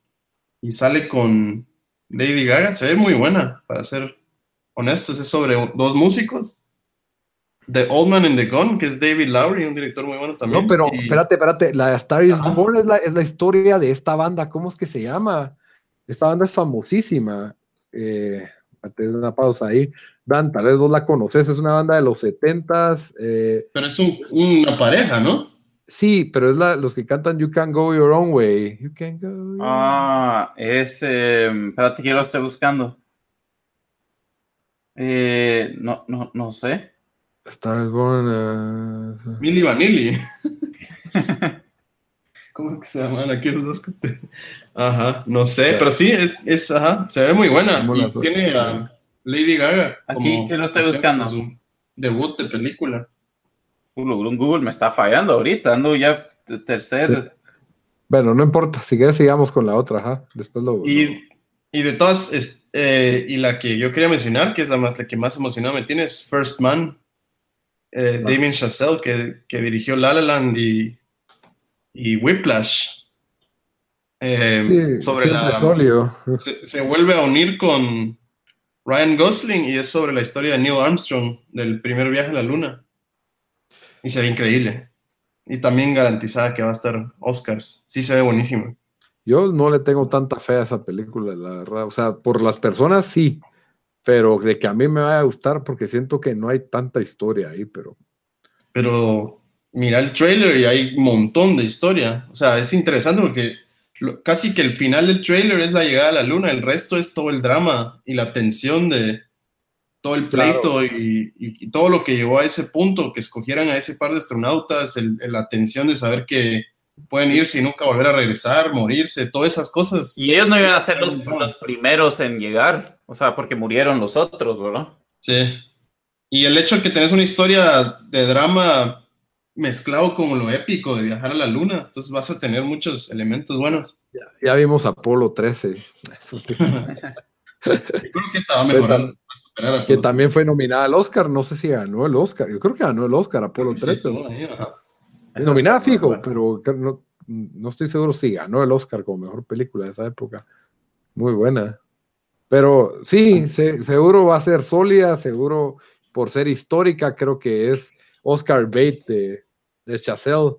y sale con Lady Gaga. Se ve muy buena, para ser honestos. Es sobre dos músicos. The Old Man and the Gun, que es David Lowry, un director muy bueno también. No, pero espérate, espérate. La Star is Born es la, es la, historia de esta banda. ¿Cómo es que se llama? Esta banda es famosísima. Eh, una pausa ahí. Dan, tal vez vos la conoces. Es una banda de los 70s. Eh, pero es una pareja, ¿no? Sí, pero es la, los que cantan You Can Go Your Own Way. You can go ah, es. Eh, espérate que lo estoy buscando. Eh, no, no, no sé. Star Born. Uh... Milli Vanilli. ¿Cómo es que se llaman aquí los dos? Ajá, no sé, pero sí, es, es, ajá, se ve muy buena. Y tiene a Lady Gaga. Aquí, que lo estoy buscando. Su debut de película. Google me está fallando ahorita, ando ya tercer. Bueno, no importa, si quieres sigamos con la otra, ajá. Después lo. Y, y de todas, eh, y la que yo quería mencionar, que es la, más, la que más emocionada me tiene, es First Man, eh, ah. Damien Chazelle, que, que, dirigió La La Land y, y Whiplash. Eh, sobre la. Se, se, vuelve a unir con Ryan Gosling y es sobre la historia de Neil Armstrong, del primer viaje a la Luna. Y se ve increíble. Y también garantizada que va a estar Oscars. Sí se ve buenísimo. Yo no le tengo tanta fe a esa película, la verdad. O sea, por las personas sí, pero de que a mí me vaya a gustar porque siento que no hay tanta historia ahí, pero... Pero mira el trailer y hay un montón de historia. O sea, es interesante porque casi que el final del trailer es la llegada a la luna, el resto es todo el drama y la tensión de, todo el pleito y, todo lo que llevó a ese punto, que escogieran a ese par de astronautas, la tensión de saber que pueden irse y nunca volver a regresar, morirse, todas esas cosas. Y ellos no iban a ser los, primeros en llegar, o sea, porque murieron los otros, ¿verdad? Sí. y el hecho de que tenés una historia de drama mezclado con lo épico de viajar a la luna, entonces vas a tener muchos elementos buenos. Ya, vimos Apolo 13. creo que estaba mejorando. Que, también fue nominada al Oscar, no sé si ganó el Oscar, yo creo que ganó el Oscar Apolo 13. nominada fijo, pero no, no estoy seguro si ganó el Oscar como mejor película de esa época. Muy buena. Pero sí, seguro va a ser sólida, seguro por ser histórica, creo que es Oscar Bate de, de Chazelle,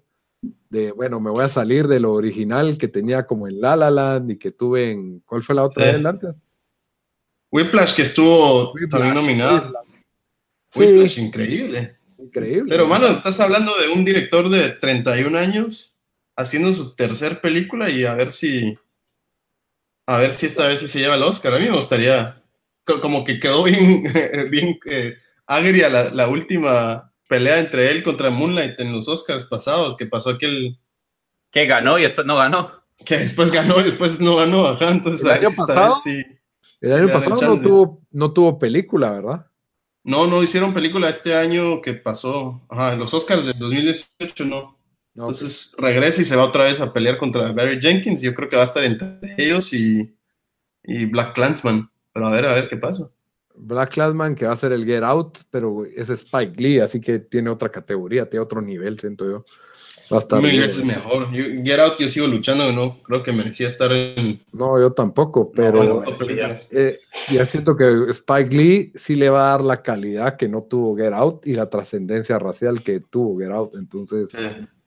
de bueno, me voy a salir de lo original que tenía como en La La Land y que tuve en, ¿cuál fue la otra sí. antes? Whiplash, que estuvo también nominada. Whiplash, increíble. Increíble. Pero, mano, estás hablando de un director de 31 años haciendo su tercer película y a ver si. A ver si esta vez se lleva el Oscar. A mí me gustaría. Como que quedó bien, bien eh, agria la, última pelea entre él contra Moonlight en los Oscars pasados, que pasó aquel... Que ganó y después no ganó. Que después ganó y después no ganó, ajá, entonces el año pasado, sí. El año pasado no tuvo, no tuvo película, ¿verdad? No, no hicieron película este año que pasó, ajá, en los Oscars del 2018 no. Entonces regresa y se va otra vez a pelear contra Barry Jenkins. Yo creo que va a estar entre ellos y, y Black Clansman. Pero a ver, a ver qué pasa. Black Clansman que va a ser el Get Out, pero es Spike Lee, así que tiene otra categoría, tiene otro nivel, siento yo. Va a estar Mil veces mejor. Get Out yo sigo luchando, no creo que merecía estar en... No, yo tampoco, pero eh, ya siento que Spike Lee sí le va a dar la calidad que no tuvo Get Out y la trascendencia racial que tuvo Get Out, entonces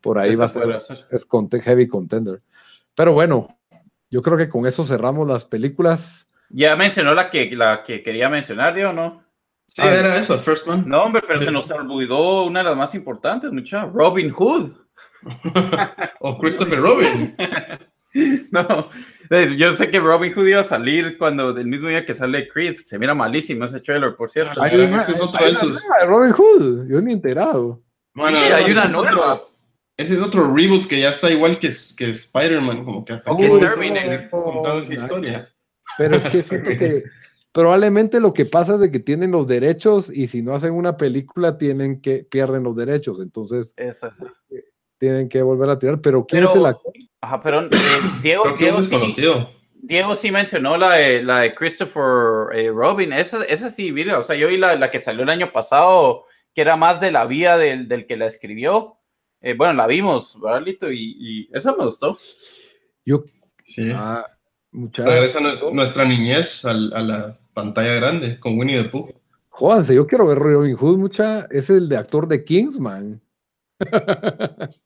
por ahí va a ser, es heavy contender. Pero bueno, yo creo que con eso cerramos las películas ya mencionó la que, la que quería mencionar, ¿no? Sí, era eso, First Man. No, hombre, pero se nos olvidó una de las más importantes, mucha, Robin Hood. o Christopher Robin. no, eh, yo sé que Robin Hood iba a salir cuando el mismo día que sale Creed. Se mira malísimo ese trailer, por cierto. Hay ese es otro de esos. Robin Hood, yo ni enterado. Bueno, hay una nueva. ese es otro reboot que ya está igual que, que Spider-Man, como que hasta que termine contando esa historia. Pero es que siento que probablemente lo que pasa es de que tienen los derechos y si no hacen una película tienen que pierden los derechos, entonces Eso es. Eh, tienen que volver a tirar. Pero quién es el actor? Ajá, pero eh, Diego, Diego, sí, Diego sí mencionó la de, la de Christopher eh, Robin. Esa, esa sí, mira, o sea, yo vi la, la, que salió el año pasado, que era más de la vía del, del que la escribió. bueno, la vimos, ¿verdad, Lito? Y, y eso me gustó. Yo, sí. Ah, Regresa nuestra niñez a, la pantalla grande con Winnie the Pooh. Jódanse, yo quiero ver Robin Hood, mucha. Es el de actor de Kingsman.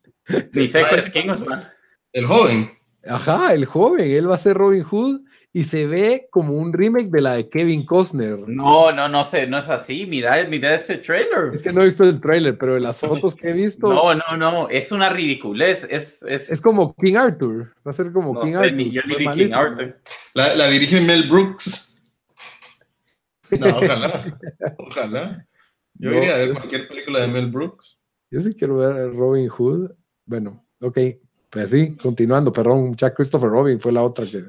Ni sé es Kingsman. El joven. Ajá, el joven. Él va a ser Robin Hood y se ve como un remake de la de Kevin Costner. No, no, no sé, no es así. Mira, mira ese trailer. Es que no he visto el trailer, pero en las fotos que he visto. No, no, no, es una ridiculez. Es, es... es como King Arthur. Va a ser como no King sé, Arthur. Ni yo ni vi King Arthur. La, la, dirige Mel Brooks. No, ojalá. Ojalá. Yo no, iría a ver cualquier película de Mel Brooks. Yo sí quiero ver Robin Hood. Bueno, ok. Pues sí, continuando, perdón, Jack Christopher Robin fue la otra que,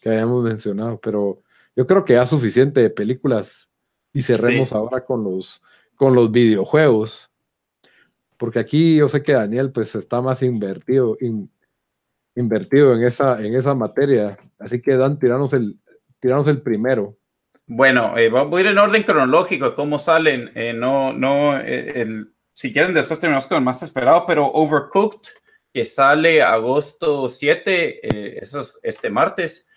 que habíamos mencionado, pero yo creo que ya suficiente de películas y cerremos ahora con los, con los videojuegos, porque aquí yo sé que Daniel pues está más invertido, invertido en esa, en esa materia, así que Dan, tiranos el, tiranos el primero. Bueno, eh, voy a ir en orden cronológico, cómo salen, eh, no, no, eh, el, si quieren después terminamos con el más esperado, pero Overcooked, que sale agosto 7, eso es este martes,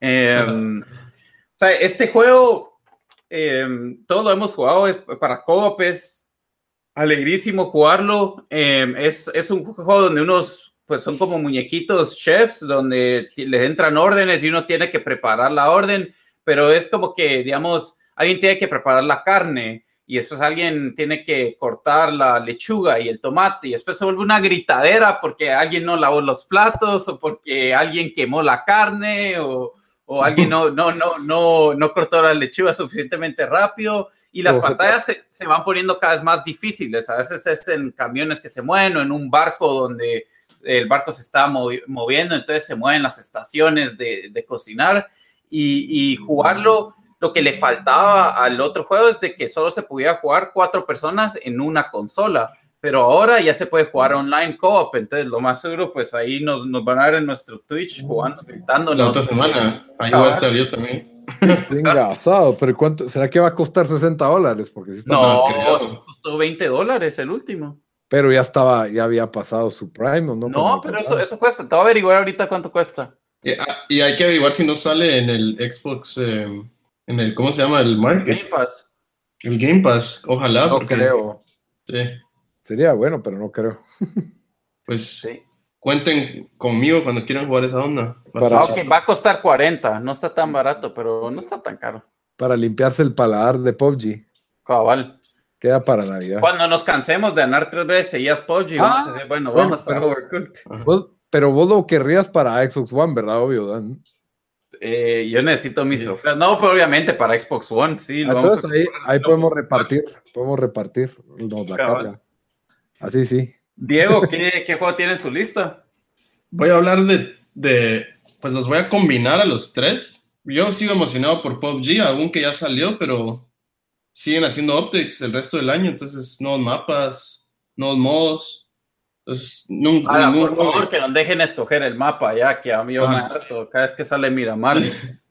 Em, o sea, este juego, em, todo lo hemos jugado es para co es alegrísimo jugarlo. Em, es, es, un juego donde unos, pues son como muñequitos chefs, donde les entran órdenes y uno tiene que preparar la orden, pero es como que, digamos, alguien tiene que preparar la carne y después alguien tiene que cortar la lechuga y el tomate y después se vuelve una gritadera porque alguien no lavó los platos o porque alguien quemó la carne o, o alguien no, no, no, no, no cortó la lechuga suficientemente rápido y las pantallas se, se, van poniendo cada vez más difíciles. A veces es en camiones que se mueven o en un barco donde el barco se está moviendo, entonces se mueven las estaciones de, de cocinar y, y, jugarlo lo que le faltaba al otro juego es de que solo se podía jugar cuatro personas en una consola pero ahora ya se puede jugar online co-op, entonces lo más seguro, pues ahí nos, nos van a ver en nuestro Twitch jugando, gritando. La otra semana, ahí va a estar yo también. Venga, asado, pero ¿cuánto? ¿Será que va a costar 60 dólares? Porque si está no, costó 20 dólares el último. Pero ya estaba, ya había pasado su Prime, ¿no? No, pero eso, eso cuesta. Te voy a averiguar ahorita cuánto cuesta. Ah, y, hay que averiguar si no sale en el Xbox, eh, en el, ¿cómo se llama? El Market. Game Pass. El Game Pass, ojalá. No creo. Sí. Sería bueno, pero no creo. Pues sí. cuenten conmigo cuando quieran jugar esa onda. va a costar 40, no está tan barato, pero no está tan caro. Para limpiarse el paladar de PUBG. Cabal. Queda para Navidad. Cuando nos cansemos de ganar tres veces seguidas PUBG, vamos a ah, decir, bueno, vamos a estar overcooked. pero vos lo querrías para Xbox One, ¿verdad? Obvio, Dan. Eh, yo necesito mis trofeos. No, pero obviamente para Xbox One, sí. Entonces ahí, ahí podemos repartir, podemos repartir la carga. Así sí. Diego, ¿qué, juego tiene en su lista? Voy a hablar de, pues los voy a combinar a los tres. Yo sigo emocionado por PUBG, aunque ya salió, pero siguen haciendo updates el resto del año, entonces nuevos mapas, nuevos modos. Entonces, nunca. por favor, que nos dejen escoger el mapa ya, que a mí me harto cada vez que sale Miramar.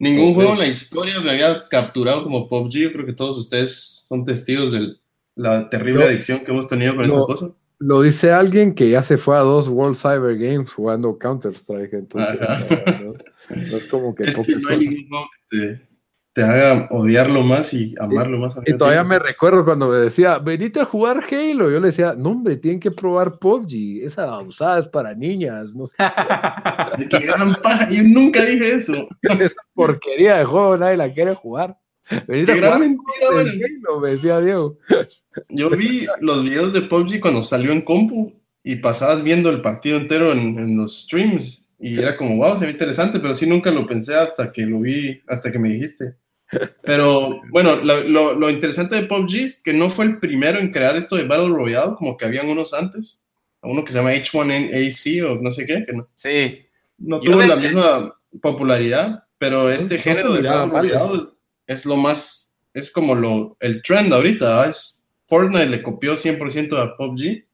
Ningún juego en la historia me había capturado como PUBG. Yo creo que todos ustedes son testigos del, la terrible adicción que hemos tenido con esa cosa. Lo dice alguien que ya se fue a dos World Cyber Games jugando Counter-Strike, entonces no, es como que... no hay ningún juego que te, haga odiarlo más y amarlo más. Y todavía me recuerdo cuando me decía, venite a jugar Halo, yo le decía, no hombre, tienen que probar PUBG, esa usada es para niñas, no sé. qué gran paja, yo nunca dije eso. esa porquería de juego nadie la quiere jugar. Venite a jugar Halo, me decía Diego. Yo vi los videos de PUBG cuando salió en compu y pasabas viendo el partido entero en, los streams y era como, wow, se ve interesante, pero sí nunca lo pensé hasta que lo vi, hasta que me dijiste. Pero bueno, lo, lo, interesante de PUBG es que no fue el primero en crear esto de Battle Royale, como que habían unos antes, uno que se llama H1AC o no sé qué, que no, sí. no tuvo la misma popularidad, pero este género de Battle Royale es lo más, es como lo, el trend ahorita, es Fortnite le copió 100% a PUBG.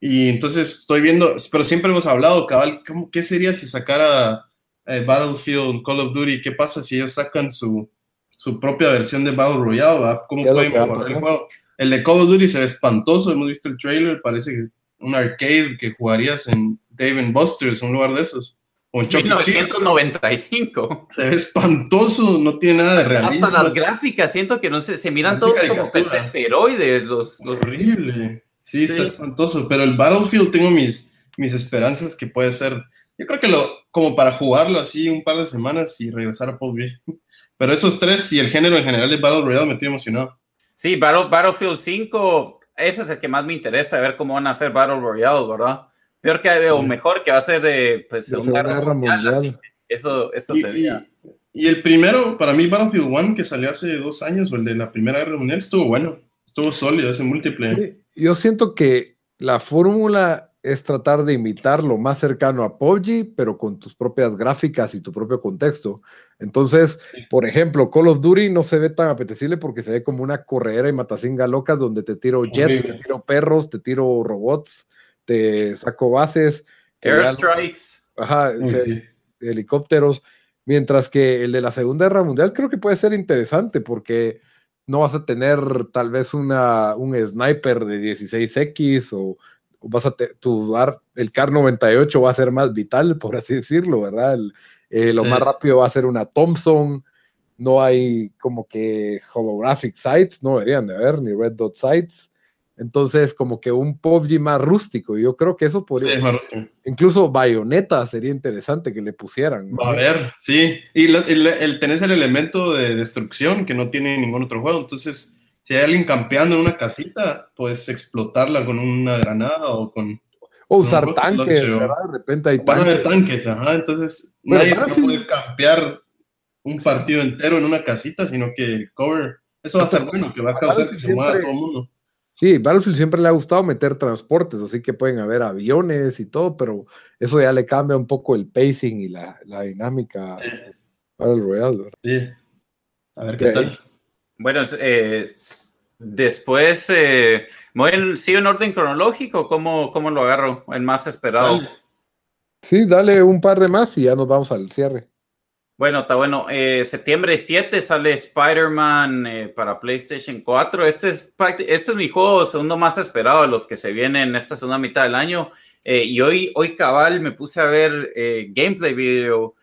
Y entonces estoy viendo, pero siempre hemos hablado, cabal, ¿qué sería si sacara eh, Battlefield, Call of Duty? ¿Qué pasa si ellos sacan su, su propia versión de Battle Royale? ¿Cómo pueden mejorar el juego? El de Call of Duty se ve espantoso, hemos visto el trailer, parece que es un arcade que jugarías en Dave Buster's, un lugar de esos. O en 1995. Se ve espantoso, no tiene nada de realismo. Hasta las gráficas, siento que no sé, se miran todos como esteroides, los, los... Horrible. Sí, está espantoso, pero el Battlefield tengo mis, mis esperanzas que puede ser, yo creo que lo, como para jugarlo así un par de semanas y regresar a PUBG. Pero esos tres y el género en general de Battle Royale me tiene emocionado. Sí, Battlefield 5, ese es el que más me interesa, ver cómo van a hacer Battle Royale, ¿verdad? Peor que, o mejor, que va a ser de pues, Segunda Guerra, Mundial. Eso, eso sería. Y, el primero, para mí, Battlefield 1, que salió hace dos años, o el de la Primera Guerra Mundial, estuvo bueno. Estuvo sólido, ese múltiple. Yo siento que la fórmula es tratar de imitar lo más cercano a PUBG, pero con tus propias gráficas y tu propio contexto. Entonces, por ejemplo, Call of Duty no se ve tan apetecible porque se ve como una corredera y matacinga locas donde te tiro jets, te tiro perros, te tiro robots te saco bases. Airstrikes. Ajá, helicópteros. Mientras que el de la Segunda Guerra Mundial creo que puede ser interesante porque no vas a tener tal vez una, un sniper de 16X o, vas a tu el CAR 98 va a ser más vital, por así decirlo, ¿verdad? Eh, lo más rápido va a ser una Thompson. No hay como que holographic sites, no deberían de haber, ni red dot sites. Entonces, como que un PUBG más rústico. Yo creo que eso podría. Sí, incluso Bayonetta sería interesante que le pusieran. A ver, sí. Y el, tenés el elemento de destrucción que no tiene ningún otro juego. Entonces, si hay alguien campeando en una casita, puedes explotarla con una granada o con. O usar tanques, ¿verdad? De repente hay tanques. Van a haber tanques, ajá. Entonces, nadie va a poder campear un partido entero en una casita, sino que el cover. Eso va a estar bueno, que va a causar que se mueva todo el mundo Sí, Battlefield siempre le ha gustado meter transportes, así que pueden haber aviones y todo, pero eso ya le cambia un poco el pacing y la, dinámica sí. Battle Royale. Sí. A ver qué tal. Bueno, eh, después, eh, ¿sigo en orden cronológico? ¿Cómo, ¿Cómo lo agarro? El más esperado. Sí, dale un par de más y ya nos vamos al cierre. Bueno, está bueno. Eh, septiembre 7 sale Spider-Man eh, para PlayStation 4. Este es, este es mi juego segundo más esperado de los que se vienen en esta segunda mitad del año. Eh, y hoy, hoy cabal me puse a ver gameplay video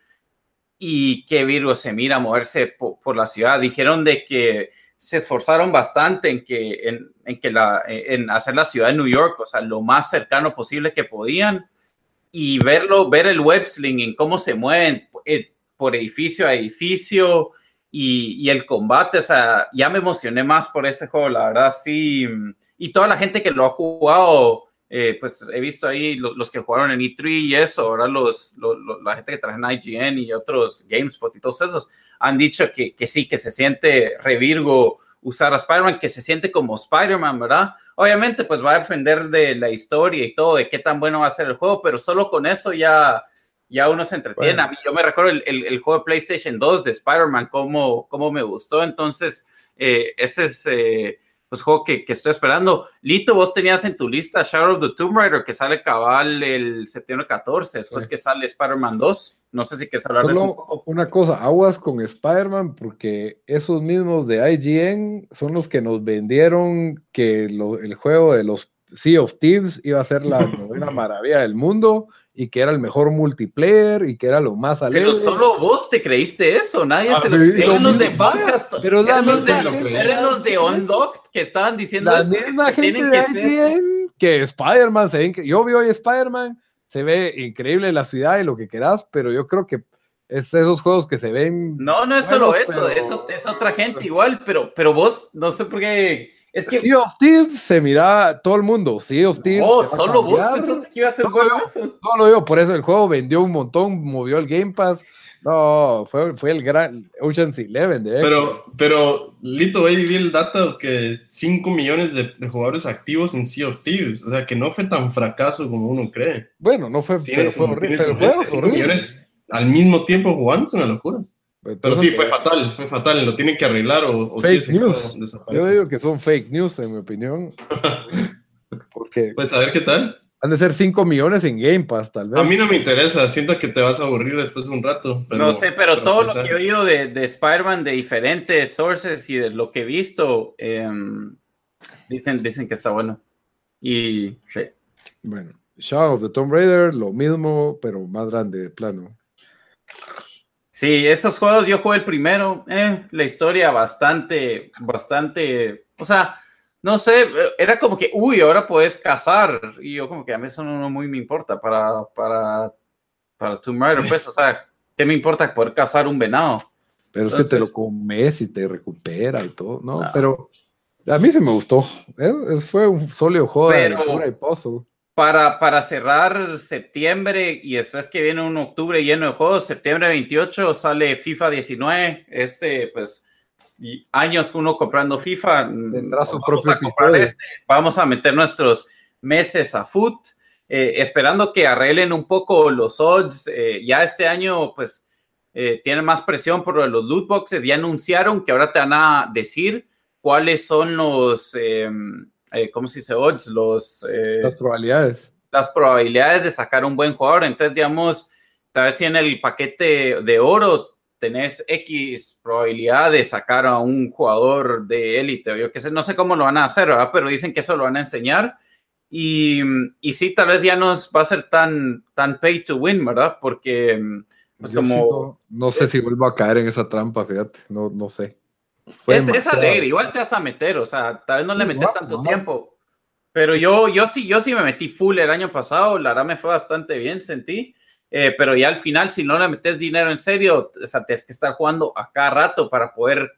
y qué virgo se mira moverse por, la ciudad. Dijeron de que se esforzaron bastante en que en, que la en hacer la ciudad de New York, o sea, lo más cercano posible que podían y verlo, ver el web en cómo se mueven por edificio a edificio y, el combate, o sea, ya me emocioné más por ese juego, la verdad, sí. Y toda la gente que lo ha jugado, eh, pues he visto ahí los, que jugaron en E3 y eso, ahora los, la gente que trae en IGN y otros GameSpot y todos esos, han dicho que, que sí, que se siente revirgo usar a Spider-Man, que se siente como Spider-Man, ¿verdad? Obviamente, pues va a defender de la historia y todo, de qué tan bueno va a ser el juego, pero solo con eso ya ya uno se entretiene. A mí, yo me recuerdo el, el, juego de PlayStation 2 de Spider-Man, cómo, cómo, me gustó. Entonces, eh, ese es eh, pues, juego que, que, estoy esperando. Lito, vos tenías en tu lista Shadow of the Tomb Raider, que sale cabal el septiembre 14, después que sale Spider-Man 2. No sé si quieres hablar de eso. una cosa, aguas con Spider-Man, porque esos mismos de IGN son los que nos vendieron que el juego de los Sea of Thieves iba a ser la novena maravilla del mundo y que era el mejor multiplayer y que era lo más alegre. Pero solo vos te creíste eso, nadie se lo creyó. Eran los de podcast, pero eran los de, eran los de que estaban diciendo la misma gente de que, que Spider-Man se que yo vi hoy Spider-Man, se ve increíble la ciudad y lo que quieras, pero yo creo que es esos juegos que se ven. No, no es solo eso, eso, es otra gente igual, pero, pero vos, no sé por qué es que. Sea of Thieves se mira todo el mundo. Sea of Thieves. Oh, solo vos pensaste que iba a ser bueno No lo digo, por eso el juego vendió un montón, movió el Game Pass. No, fue, fue el gran Ocean's Eleven. De pero, pero, Lito, ahí vi el dato que 5 millones de, jugadores activos en Sea of Thieves. O sea, que no fue tan fracaso como uno cree. Bueno, no fue, pero fue horrible. Pero 5 millones al mismo tiempo jugando es una locura. Pero sí, fue fatal, fue fatal, lo tienen que arreglar o, fake news. Yo digo que son fake news, en mi opinión. Porque pues a ver qué tal. Han de ser 5 millones en Game Pass, tal vez. A mí no me interesa, siento que te vas a aburrir después de un rato. no sé, pero todo lo que he oído de, de Spider-Man, de diferentes sources y de lo que he visto, em, dicen, dicen que está bueno. Y sí. Bueno, Shadow of the Tomb Raider, lo mismo, pero más grande de plano. Sí, esos juegos yo jugué el primero, eh, la historia bastante, bastante, o sea, no sé, era como que, uy, ahora puedes cazar, y yo como que a mí eso no, muy me importa para, para, para Tomb Raider, pues, o sea, ¿qué me importa poder cazar un venado? Pero es que te lo comes y te recupera y todo, ¿no? Pero a mí sí me gustó, ¿eh? fue un sólido juego de aventura y puzzle para, para cerrar septiembre y después que viene un octubre lleno de juegos, septiembre 28 sale FIFA 19, este pues años uno comprando FIFA, tendrá su propio a este, vamos a meter nuestros meses a foot, eh, esperando que arreglen un poco los odds, eh, ya este año pues eh, tiene más presión por los loot boxes, ya anunciaron que ahora te van a decir cuáles son los em, eh, ¿cómo se dice? Odds, los... Eh, las probabilidades. Las probabilidades de sacar un buen jugador. Entonces, digamos, tal vez si en el paquete de oro tenés X probabilidad de sacar a un jugador de élite, o yo qué sé, no sé cómo lo van a hacer, ¿verdad? Pero dicen que eso lo van a enseñar. Y, y sí, tal vez ya no va a ser tan, tan pay to win, ¿verdad? Porque, pues como... no, sé si vuelvo a caer en esa trampa, fíjate, no, no sé es, alegre, igual te vas a meter, o sea, tal vez no le metes tanto tiempo. Pero yo, yo sí, yo sí me metí full el año pasado, la verdad me fue bastante bien, sentí. Eh, pero ya al final, si no le metes dinero en serio, o sea, tienes que estar jugando a cada rato para poder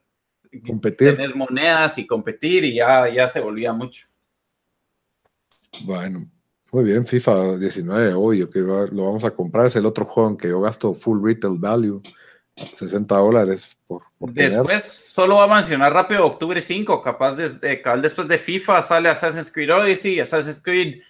competir. tener monedas y competir, y ya, ya se volvía mucho. Bueno, muy bien, FIFA 19, obvio que lo vamos a comprar, es el otro juego en que yo gasto full retail value. 60 dólares por, Después, solo va a mencionar rápido octubre 5, capaz desde después de FIFA sale Assassin's Creed Odyssey, Assassin's Creed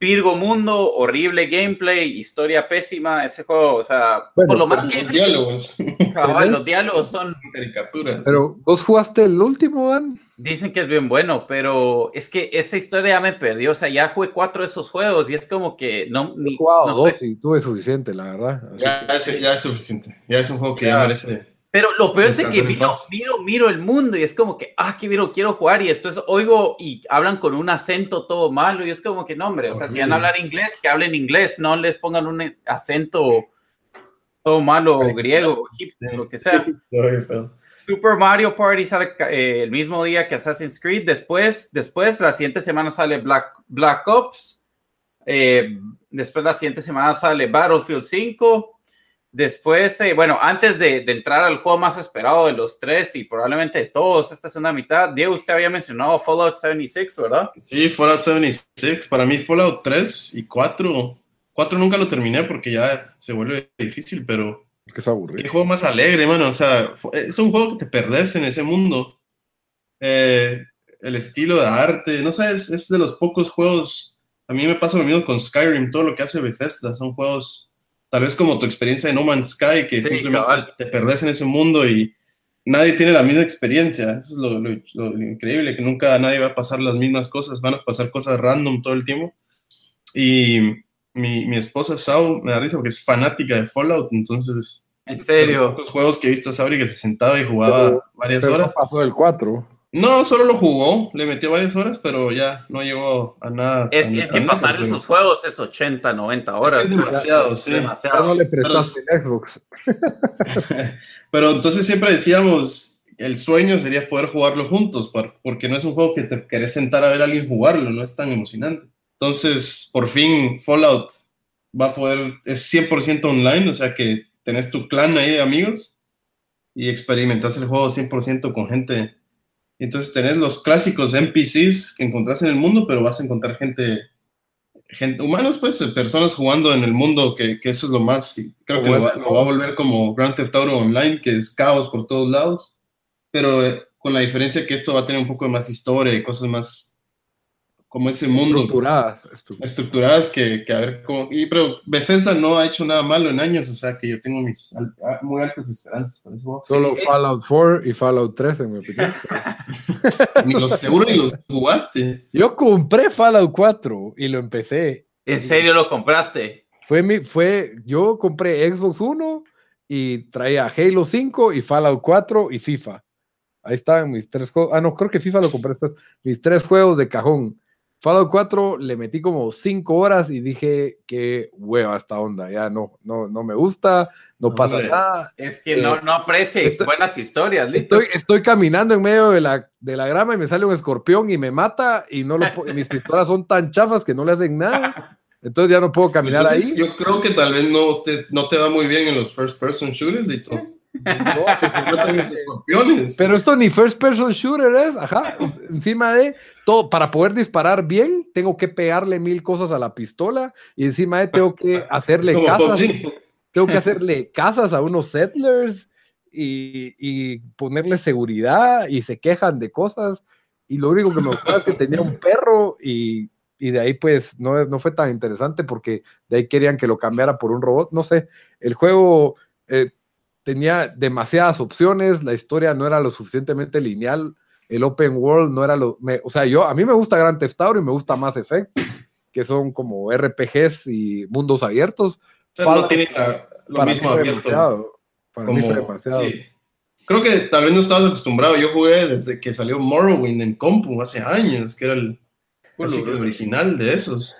Virgo Mundo, horrible gameplay, historia pésima, ese juego, o sea, por lo más que los diálogos. los diálogos son caricaturas. Pero vos jugaste el último, Dan. Dicen que es bien bueno, pero es que esa historia ya me perdió, o sea, ya jugué cuatro de esos juegos y es como que no... He jugado dos y tuve suficiente, la verdad. Ya, es, suficiente, ya es un juego que ya merece pero lo peor es que miro, miro, miro, el mundo y es como que, ah, qué miro, quiero jugar y después oigo y hablan con un acento todo malo y es como que, no, hombre, o sea, si van a hablar inglés, que hablen inglés, no les pongan un acento todo malo, griego, egipcio, lo que sea. Super Mario Party sale eh, el mismo día que Assassin's Creed, después, después la siguiente semana sale Black, Black Ops, eh, después la siguiente semana sale Battlefield 5, Después, eh, bueno, antes de, entrar al juego más esperado de los tres y probablemente de todos esta segunda mitad, Diego, usted había mencionado Fallout 76, ¿verdad? Sí, Fallout 76. Para mí, Fallout 3 y 4. 4 nunca lo terminé porque ya se vuelve difícil, pero. Que es aburrido. Qué juego más alegre, mano. O sea, es un juego que te perdés en ese mundo. Eh, el estilo de arte, no sé, es, es de los pocos juegos. A mí me pasa lo mismo con Skyrim, todo lo que hace Bethesda. Son juegos tal vez como tu experiencia de No Man's Sky, que simplemente te perdés en ese mundo y nadie tiene la misma experiencia. Eso es lo, increíble, que nunca nadie va a pasar las mismas cosas, van a pasar cosas random todo el tiempo. Y mi, mi esposa Sau me da risa porque es fanática de Fallout, entonces... ¿En serio? Los juegos que he visto a Sauri que se sentaba y jugaba varias horas. No pasó el 4. No, solo lo jugó, le metió varias horas, pero ya no llegó a nada. Es, que pasar esos juegos es 80, 90 horas. Es, demasiado, sí. Demasiado. No le prestaste pero, Xbox. pero entonces siempre decíamos, el sueño sería poder jugarlo juntos, porque no es un juego que te querés sentar a ver a alguien jugarlo, no es tan emocionante. Entonces, por fin, Fallout va a poder, es 100% online, o sea que tenés tu clan ahí de amigos y experimentas el juego 100% con gente entonces tenés los clásicos NPCs que encontrás en el mundo, pero vas a encontrar gente, gente humanos, pues, personas jugando en el mundo, que, eso es lo más, creo que lo va, a volver como Grand Theft Auto Online, que es caos por todos lados, pero eh, con la diferencia que esto va a tener un poco de más historia y cosas más como ese mundo. Estructuradas. Estructuradas que, que, a ver cómo. Y, pero Bethesda no ha hecho nada malo en años, o sea que yo tengo mis muy altas esperanzas para eso. Solo Fallout 4 y Fallout 3, en mi opinión. ni los seguro ni los jugaste. Yo compré Fallout 4 y lo empecé. ¿En serio lo compraste? Fue mi, fue, yo compré Xbox 1 y traía Halo 5 y Fallout 4 y FIFA. Ahí estaban mis tres juegos. Ah, no, creo que FIFA lo compré después. Mis tres juegos de cajón. Fallout 4 le metí como 5 horas y dije que hueva esta onda, ya no, no, no me gusta, no pasa nada. Es que no, eh, no aprecias buenas historias, Estoy, estoy, caminando en medio de la, de la grama y me sale un escorpión y me mata y no lo, mis pistolas son tan chafas que no le hacen nada. Entonces ya no puedo caminar ahí. Yo creo que tal vez no, usted, no te va muy bien en los first person shooters, Lito. Pero esto ni first person shooter es, ajá. Encima de todo, para poder disparar bien, tengo que pegarle mil cosas a la pistola y encima de tengo que hacerle casas. Tengo que hacerle casas a unos settlers y, y, ponerle seguridad y se quejan de cosas. Y lo único que me gustaba es que tenía un perro y, y de ahí pues no, no fue tan interesante porque de ahí querían que lo cambiara por un robot. No sé, el juego eh, tenía demasiadas opciones, la historia no era lo suficientemente lineal, el open world no era lo... o sea, yo, a mí me gusta Grand Theft Auto y me gusta Mass Effect, que son como RPGs y mundos abiertos. Pero no tiene lo mismo abierto. Para mí fue demasiado. Creo que tal vez no estabas acostumbrado. Yo jugué desde que salió Morrowind en compu hace años, que era el, original de esos.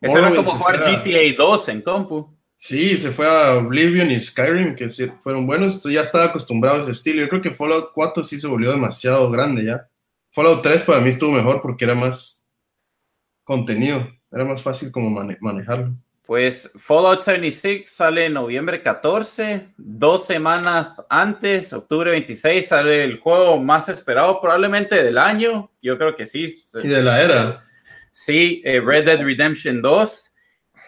Eso era como jugar GTA 2 en compu. Sí, se fue a Oblivion y Skyrim, que fueron buenos. Ya estaba acostumbrado a ese estilo. Yo creo que Fallout 4 sí se volvió demasiado grande ya. Fallout 3 para mí estuvo mejor porque era más contenido. Era más fácil como manejarlo. Pues Fallout 76 sale en noviembre 14, dos semanas antes, octubre 26, sale el juego más esperado probablemente del año. Yo creo que sí. Y de la era. Sí, eh, Red Dead Redemption 2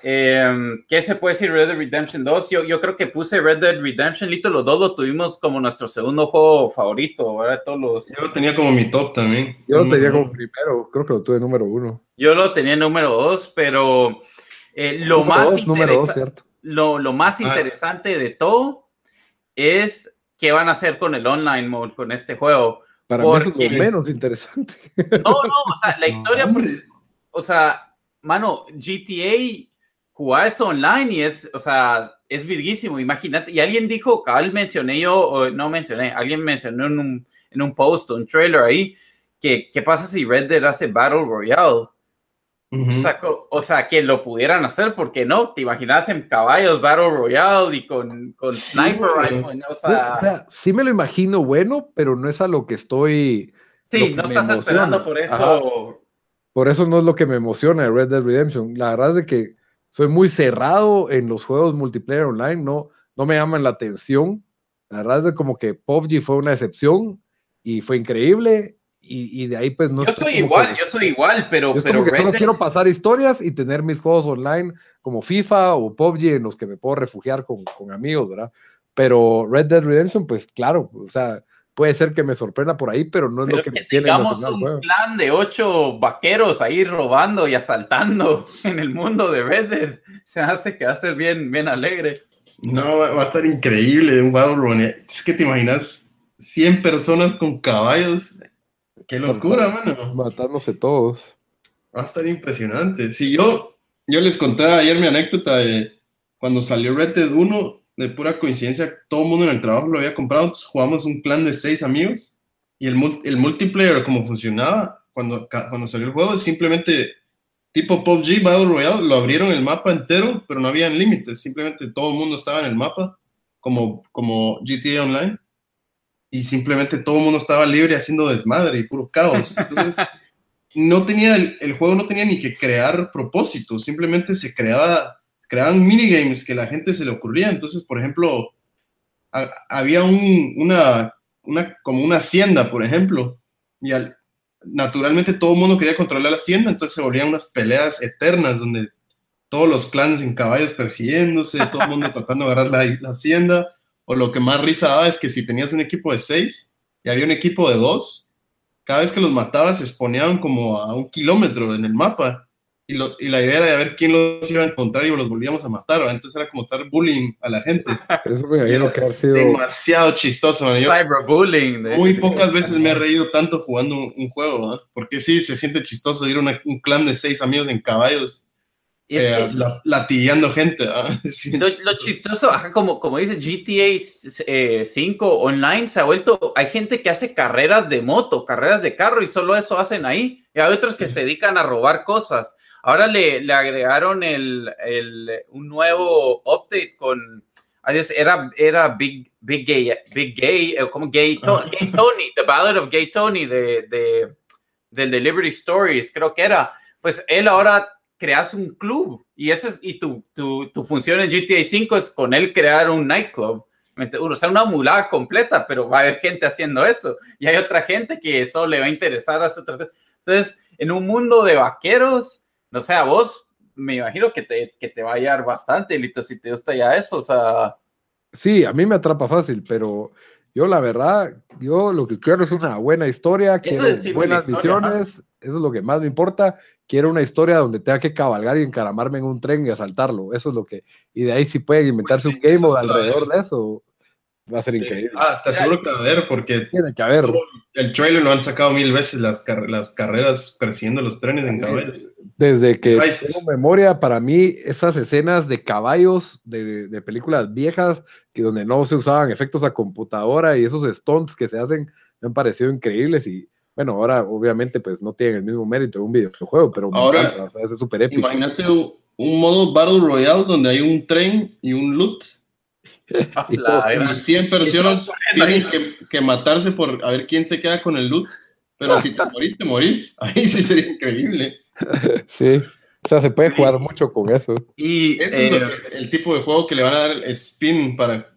Em, ¿Qué se puede decir Red Dead Redemption 2? Yo, yo creo que puse Red Dead Redemption, Lito, los dos lo tuvimos como nuestro segundo juego favorito, ¿verdad? Todos los... Yo lo tenía como mi top también. Yo lo tenía como primero, creo que lo tuve número uno. Yo lo tenía número dos, pero eh, lo, más lo, lo, más interesante de todo es qué van a hacer con el online mode, con este juego. Para mí es lo menos interesante. No, no, o sea, la historia, o sea, mano, GTA jugar eso online y es, o sea, es virguísimo, imagínate. Y alguien dijo, cabal mencioné yo, o no mencioné, alguien mencionó en un, en un post, un trailer ahí, que qué pasa si Red Dead hace Battle Royale. o, sea, que lo pudieran hacer, porque no? Te imaginas en caballos Battle Royale y con, con Sniper Rifle. O sea, o sea, sí me lo imagino bueno, pero no es a lo que estoy. Sí, no estás esperando por eso. Por eso no es lo que me emociona de Red Dead Redemption. La verdad es de que soy muy cerrado en los juegos multiplayer online, no, no me llaman la atención. La verdad es como que PUBG fue una excepción y fue increíble y, de ahí pues no... Yo soy igual, yo soy igual, pero... Es como que solo quiero pasar historias y tener mis juegos online como FIFA o PUBG en los que me puedo refugiar con, con amigos, ¿verdad? Pero Red Dead Redemption, pues claro, o sea, puede ser que me sorprenda por ahí, pero no es lo que, me tiene tengamos un plan de ocho vaqueros ahí robando y asaltando en el mundo de Red Dead. Se hace que va a ser bien, bien alegre. No, va a estar increíble un Battle Es que te imaginas 100 personas con caballos. Qué locura, mano. Matándose todos. Va a estar impresionante. Si yo, yo les conté ayer mi anécdota de cuando salió Red Dead 1, de pura coincidencia, todo el mundo en el trabajo lo había comprado, entonces jugamos un clan de seis amigos y el, el multiplayer, como funcionaba cuando, cuando salió el juego, simplemente tipo PUBG, Battle Royale, lo abrieron el mapa entero, pero no habían límites, simplemente todo el mundo estaba en el mapa, como, como GTA Online, y simplemente todo el mundo estaba libre haciendo desmadre y puro caos. Entonces, no tenía, el juego no tenía ni que crear propósitos, simplemente se creaba creaban minigames que la gente se le ocurría. Entonces, por ejemplo, había un, una, como una hacienda, por ejemplo, y naturalmente todo el mundo quería controlar la hacienda, entonces se volvían unas peleas eternas donde todos los clanes en caballos persiguiéndose, todo el mundo tratando de agarrar la, la, hacienda, o lo que más risa daba es que si tenías un equipo de seis y había un equipo de dos, cada vez que los matabas se exponían como a un kilómetro en el mapa y, y, la idea era ver quién los iba a encontrar y los volvíamos a matar, entonces era como estar bullying a la gente. Eso me que ha sido... Demasiado chistoso. Cyberbullying. Muy pocas veces me he reído tanto jugando un, juego, porque sí, se siente chistoso ir a un clan de seis amigos en caballos. Eh, latillando gente. Lo, chistoso, como, como dice GTA 5 eh, online, se ha vuelto, hay gente que hace carreras de moto, carreras de carro y solo eso hacen ahí. Y hay otros que se dedican a robar cosas. Ahora le, le agregaron el, el, un nuevo update con. Era, era Big, Big Gay, Big Gay, eh, como Gay, Gay Tony, The Ballad of Gay Tony de, de, del The Liberty Stories, creo que era. Pues él ahora creas un club y, ese es, y tu, tu, tu, función en GTA 5 es con él crear un nightclub. O sea, una mulada completa, pero va a haber gente haciendo eso. Y hay otra gente que eso le va a interesar a Entonces, en un mundo de vaqueros, no sé, a vos me imagino que te, que te va a hallar bastante, Lito, si te gusta ya eso, o sea... Sí, a mí me atrapa fácil, pero yo la verdad, yo lo que quiero es una buena historia, quiero buenas misiones, eso es lo que más me importa, quiero una historia donde tenga que cabalgar y encaramarme en un tren y asaltarlo, eso es lo que, y de ahí si pueden inventarse pues un game mode alrededor de eso, va a ser increíble. Ah, te aseguro que va a haber, porque tiene que haber. El trailer lo han sacado mil veces las, las carreras persiguiendo los trenes en caballos. Desde que tengo memoria, para mí, esas escenas de caballos de, de, películas viejas, que donde no se usaban efectos a computadora y esos stunts que se hacen, me han parecido increíbles. Y bueno, ahora obviamente, pues no tienen el mismo mérito de un videojuego, pero ahora, es súper épico. Imagínate un, modo Battle Royale donde hay un tren y un loot. y, 100 personas tienen que, que matarse por a ver quién se queda con el loot. Pero si te morís, te morís. Ahí sí sería increíble. Sí. O sea, se puede jugar mucho con eso. Y Ese es eh, el tipo de juego que le van a dar el spin para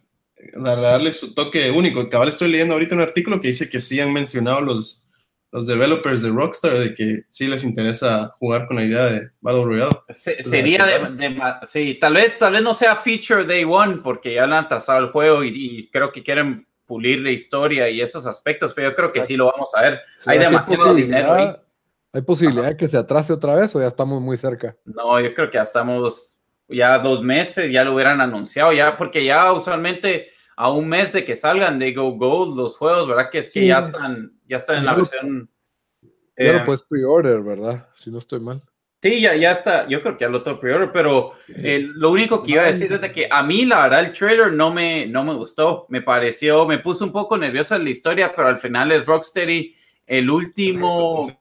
darle su toque único. Cabal estoy leyendo ahorita un artículo que dice que sí han mencionado los, los developers de Rockstar de que sí les interesa jugar con la idea de Battle Royale. sería de, sí, tal vez, tal vez no sea feature day one porque ya le han trazado el juego y, creo que quieren pulir la historia y esos aspectos, pero yo creo que sí lo vamos a ver. hay demasiado dinero ahí. ¿Hay posibilidad de que se atrase otra vez o ya estamos muy cerca? No, yo creo que ya estamos ya dos meses, ya lo hubieran anunciado, ya porque ya usualmente a un mes de que salgan de Go Gold los juegos, ¿verdad? Que es que ya están, ya están en la versión. Ya lo eh, puedes pre-order, ¿verdad? Si no estoy mal. Sí, ya, ya está. Yo creo que ya lo tengo pre-order, pero eh, lo único que iba a decir es de que a mí, la verdad, el trailer no me, no me gustó. Me pareció, me puso un poco nervioso en la historia, pero al final es Rocksteady. El último,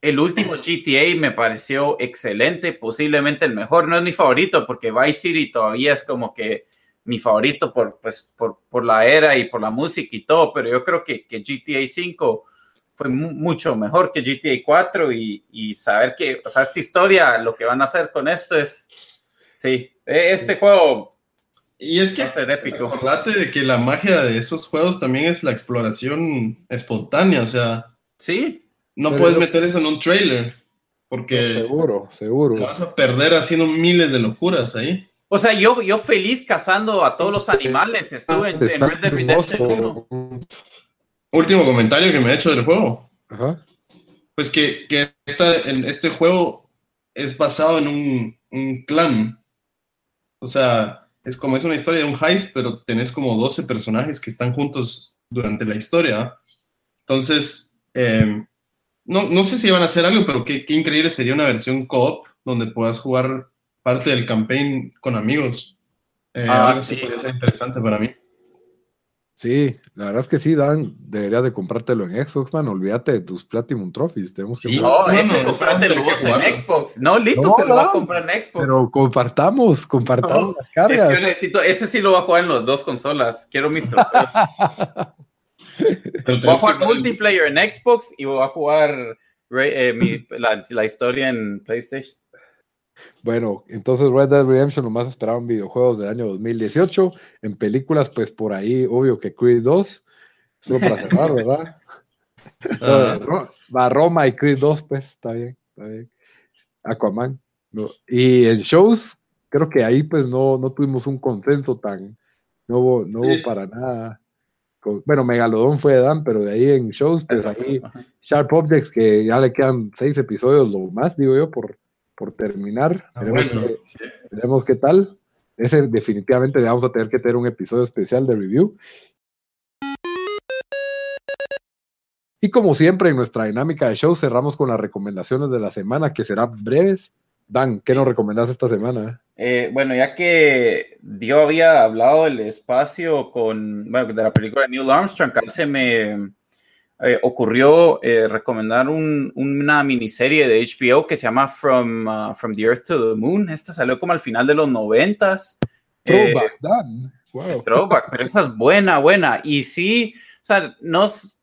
el último GTA me pareció excelente, posiblemente el mejor. No es mi favorito, porque Vice City todavía es como que mi favorito por, pues, por, por, la era y por la música y todo, pero yo creo que, que GTA 5 fue mucho mejor que GTA 4 y, y, saber que, o sea, esta historia, lo que van a hacer con esto es, sí, e, este juego... Y es que, acordate de que la magia de esos juegos también es la exploración espontánea, o sea... Sí. No puedes meter eso en un trailer, porque... Seguro, seguro. Te vas a perder haciendo miles de locuras ahí. O sea, yo, yo feliz cazando a todos los animales. Estuve en, Red Dead Redemption 1. Último comentario que me ha hecho del juego. Pues que, que este juego es basado en un, un, clan. O sea, es como es una historia de un heist, pero tenés como 12 personajes que están juntos durante la historia. Entonces, em, no, no sé si van a hacer algo, pero qué, qué increíble sería una versión co-op donde puedas jugar parte del campaign con amigos. Eh, ah, sí. podría ser interesante para mí. Sí, la verdad es que sí, Dan, deberías de comprártelo en Xbox, man. Olvídate de tus Platinum Trophies. Tenemos que sí, no, ese comprártelo vos en Xbox. No, Lito se lo va a comprar en Xbox. Pero compartamos, compartamos las cargas. Es que yo necesito, ese sí lo va a jugar en las dos consolas. Quiero mis trofeos. voy a jugar multiplayer en Xbox y voy a jugar eh, la, la historia en PlayStation. Bueno, entonces Red Dead Redemption lo más esperado en videojuegos del año 2018. En películas, pues por ahí, obvio que Creed 2. Solo para cerrar, ¿verdad? Va Roma y Creed 2, pues está bien, está bien. Aquaman. Y en shows, creo que ahí pues no, no tuvimos un consenso tan, no hubo, no hubo para nada. Bueno, Megalodón fue Dan, pero de ahí en shows, pues ahí Sharp Objects, que ya le quedan seis episodios lo más, digo yo, por, por terminar. Ah, veremos, qué, tal. Ese definitivamente vamos a tener que tener un episodio especial de review. Y como siempre en nuestra dinámica de show cerramos con las recomendaciones de la semana que serán breves. Dan, ¿qué nos recomendás esta semana? Eh, bueno, ya que Dio había hablado del espacio con, bueno, de la película de Neil Armstrong, se me, eh, ocurrió eh, recomendar una miniserie de HBO que se llama From, uh, From the Earth to the Moon. Esta salió como al final de los noventas. Throwback, Dan. Wow. Throwback, pero esa es buena, buena. Y sí, o sea, nos,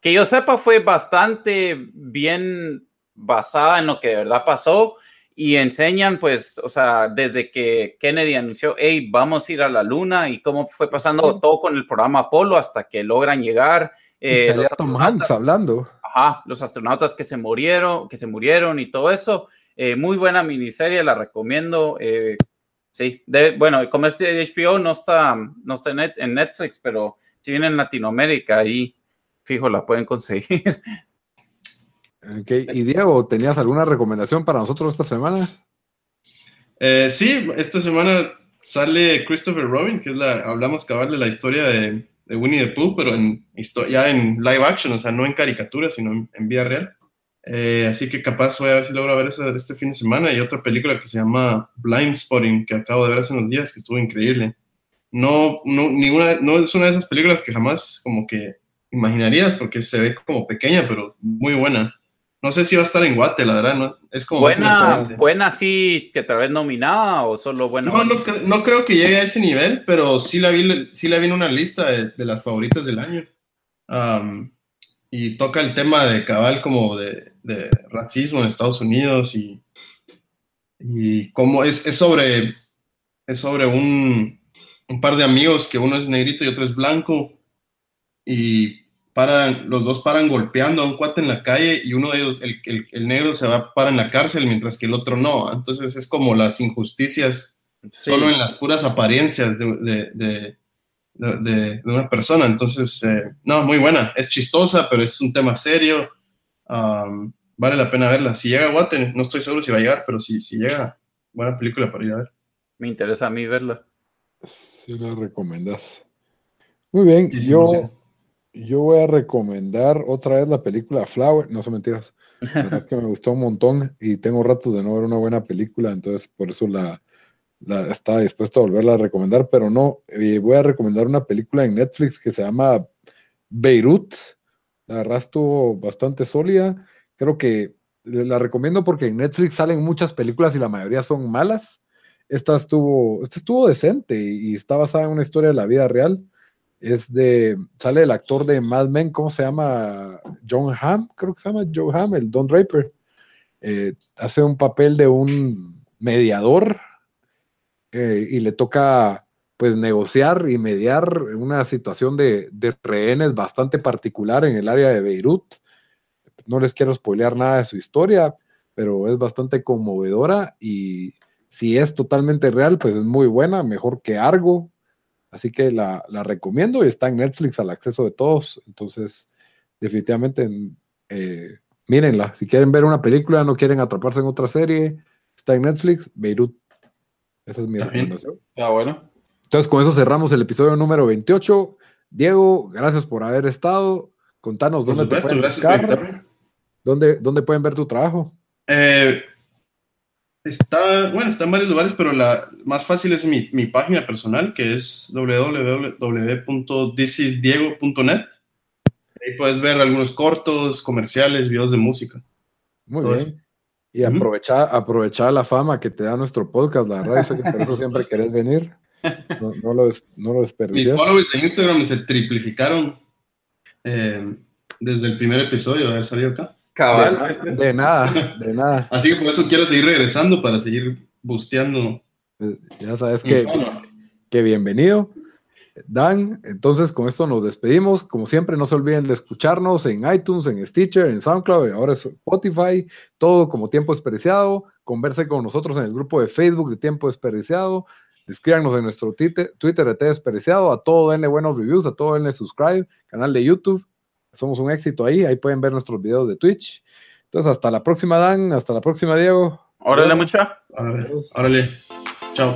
que yo sepa, fue bastante bien basada en lo que de verdad pasó y enseñan, pues, o sea, desde que Kennedy anunció, hey, vamos a ir a la luna y cómo fue pasando todo con el programa Apolo hasta que logran llegar eh, los Tom Hanks hablando. Ajá, los astronautas que se murieron, que se murieron y todo eso. Eh, muy buena miniserie, la recomiendo. Eh, sí, bueno, como este de HBO no está, no está en, Netflix, pero si viene en Latinoamérica, ahí fijo la pueden conseguir. Okay. Y Diego, ¿tenías alguna recomendación para nosotros esta semana? sí, esta semana sale Christopher Robin, que es la, hablamos cabal de la historia de, de Winnie the Pooh, pero en, ya en live action, o sea, no en caricatura, sino en, vida real. Eh, así que capaz voy a ver si logro ver esa este fin de semana. Y otra película que se llama Blind Spotting, que acabo de ver hace unos días, que estuvo increíble. No, no, ninguna, no es una de esas películas que jamás como que imaginarías porque se ve como pequeña, pero muy buena. No sé si va a estar en Guate, la verdad, ¿no? Es como buena, buena sí, que tal vez nominada o solo buena. No, no, creo que llegue a ese nivel, pero sí la vi, sí la vi en una lista de, las favoritas del año. y toca el tema de cabal como de, racismo en Estados Unidos y, y cómo es, es sobre, es sobre un, un par de amigos que uno es negrito y otro es blanco y paran, los dos paran golpeando a un cuate en la calle y uno de ellos, el, negro se va para en la cárcel mientras que el otro no. Entonces es como las injusticias solo en las puras apariencias de, una persona. Entonces, eh, no, muy buena. Es chistosa, pero es un tema serio. vale la pena verla. Si llega a Guate, no estoy seguro si va a llegar, pero si, si llega, buena película para ir a ver. Me interesa a mí verla. Sí, la recomendas. Muy bien, yo, yo voy a recomendar otra vez la película Flower, no son mentiras. es que me gustó un montón y tengo ratos de no ver una buena película, entonces por eso la, la estaba dispuesto a volverla a recomendar, pero no. Eh, voy a recomendar una película en Netflix que se llama Beirut. La verdad estuvo bastante sólida. Creo que la recomiendo porque en Netflix salen muchas películas y la mayoría son malas. Esta estuvo, esta estuvo decente y, está basada en una historia de la vida real. Es de, sale el actor de Mad Men, ¿cómo se llama? John Hamm, creo que se llama Joe Hamm, el Don Draper. Eh, hace un papel de un mediador eh, y le toca pues negociar y mediar una situación de, de, rehenes bastante particular en el área de Beirut. No les quiero spoilear nada de su historia, pero es bastante conmovedora y si es totalmente real, pues es muy buena, mejor que Argo. Así que la, recomiendo y está en Netflix al acceso de todos. Entonces, definitivamente, eh, mírenla. Si quieren ver una película, no quieren atraparse en otra serie, está en Netflix, Beirut. Esa es mi recomendación. Ah, bueno. Entonces, con eso cerramos el episodio número 28. Diego, gracias por haber estado. Contanos dónde te pueden buscar. ¿Dónde, ¿Dónde pueden ver tu trabajo? Eh, Está, bueno, está en varios lugares, pero la más fácil es mi, mi página personal, que es www.thisisdiego.net. Ahí puedes ver algunos cortos, comerciales, videos de música. Muy bien. Y aprovechar, aprovechar la fama que te da nuestro podcast, la verdad, eso que por eso siempre querés venir. No, no, lo, no lo Mis followers de Instagram se triplificaron eh, desde el primer episodio de haber salido acá. De, nada, de nada. Así que por eso quiero seguir regresando para seguir busteando. Ya sabes que, que bienvenido. Dan, entonces con esto nos despedimos. Como siempre, no se olviden de escucharnos en iTunes, en Stitcher, en SoundCloud y ahora es Spotify, todo como tiempo desperdiciado. Converse con nosotros en el grupo de Facebook de Tiempo Desperdiciado. Escríbanos en nuestro Twitter, Twitter de T Desperdiciado. A todo denle buenos reviews, a todo denle subscribe, canal de YouTube somos un éxito ahí. Ahí pueden ver nuestros videos de Twitch. Entonces, hasta la próxima, Dan. Hasta la próxima, Diego. Órale, mucha. Órale. Chao.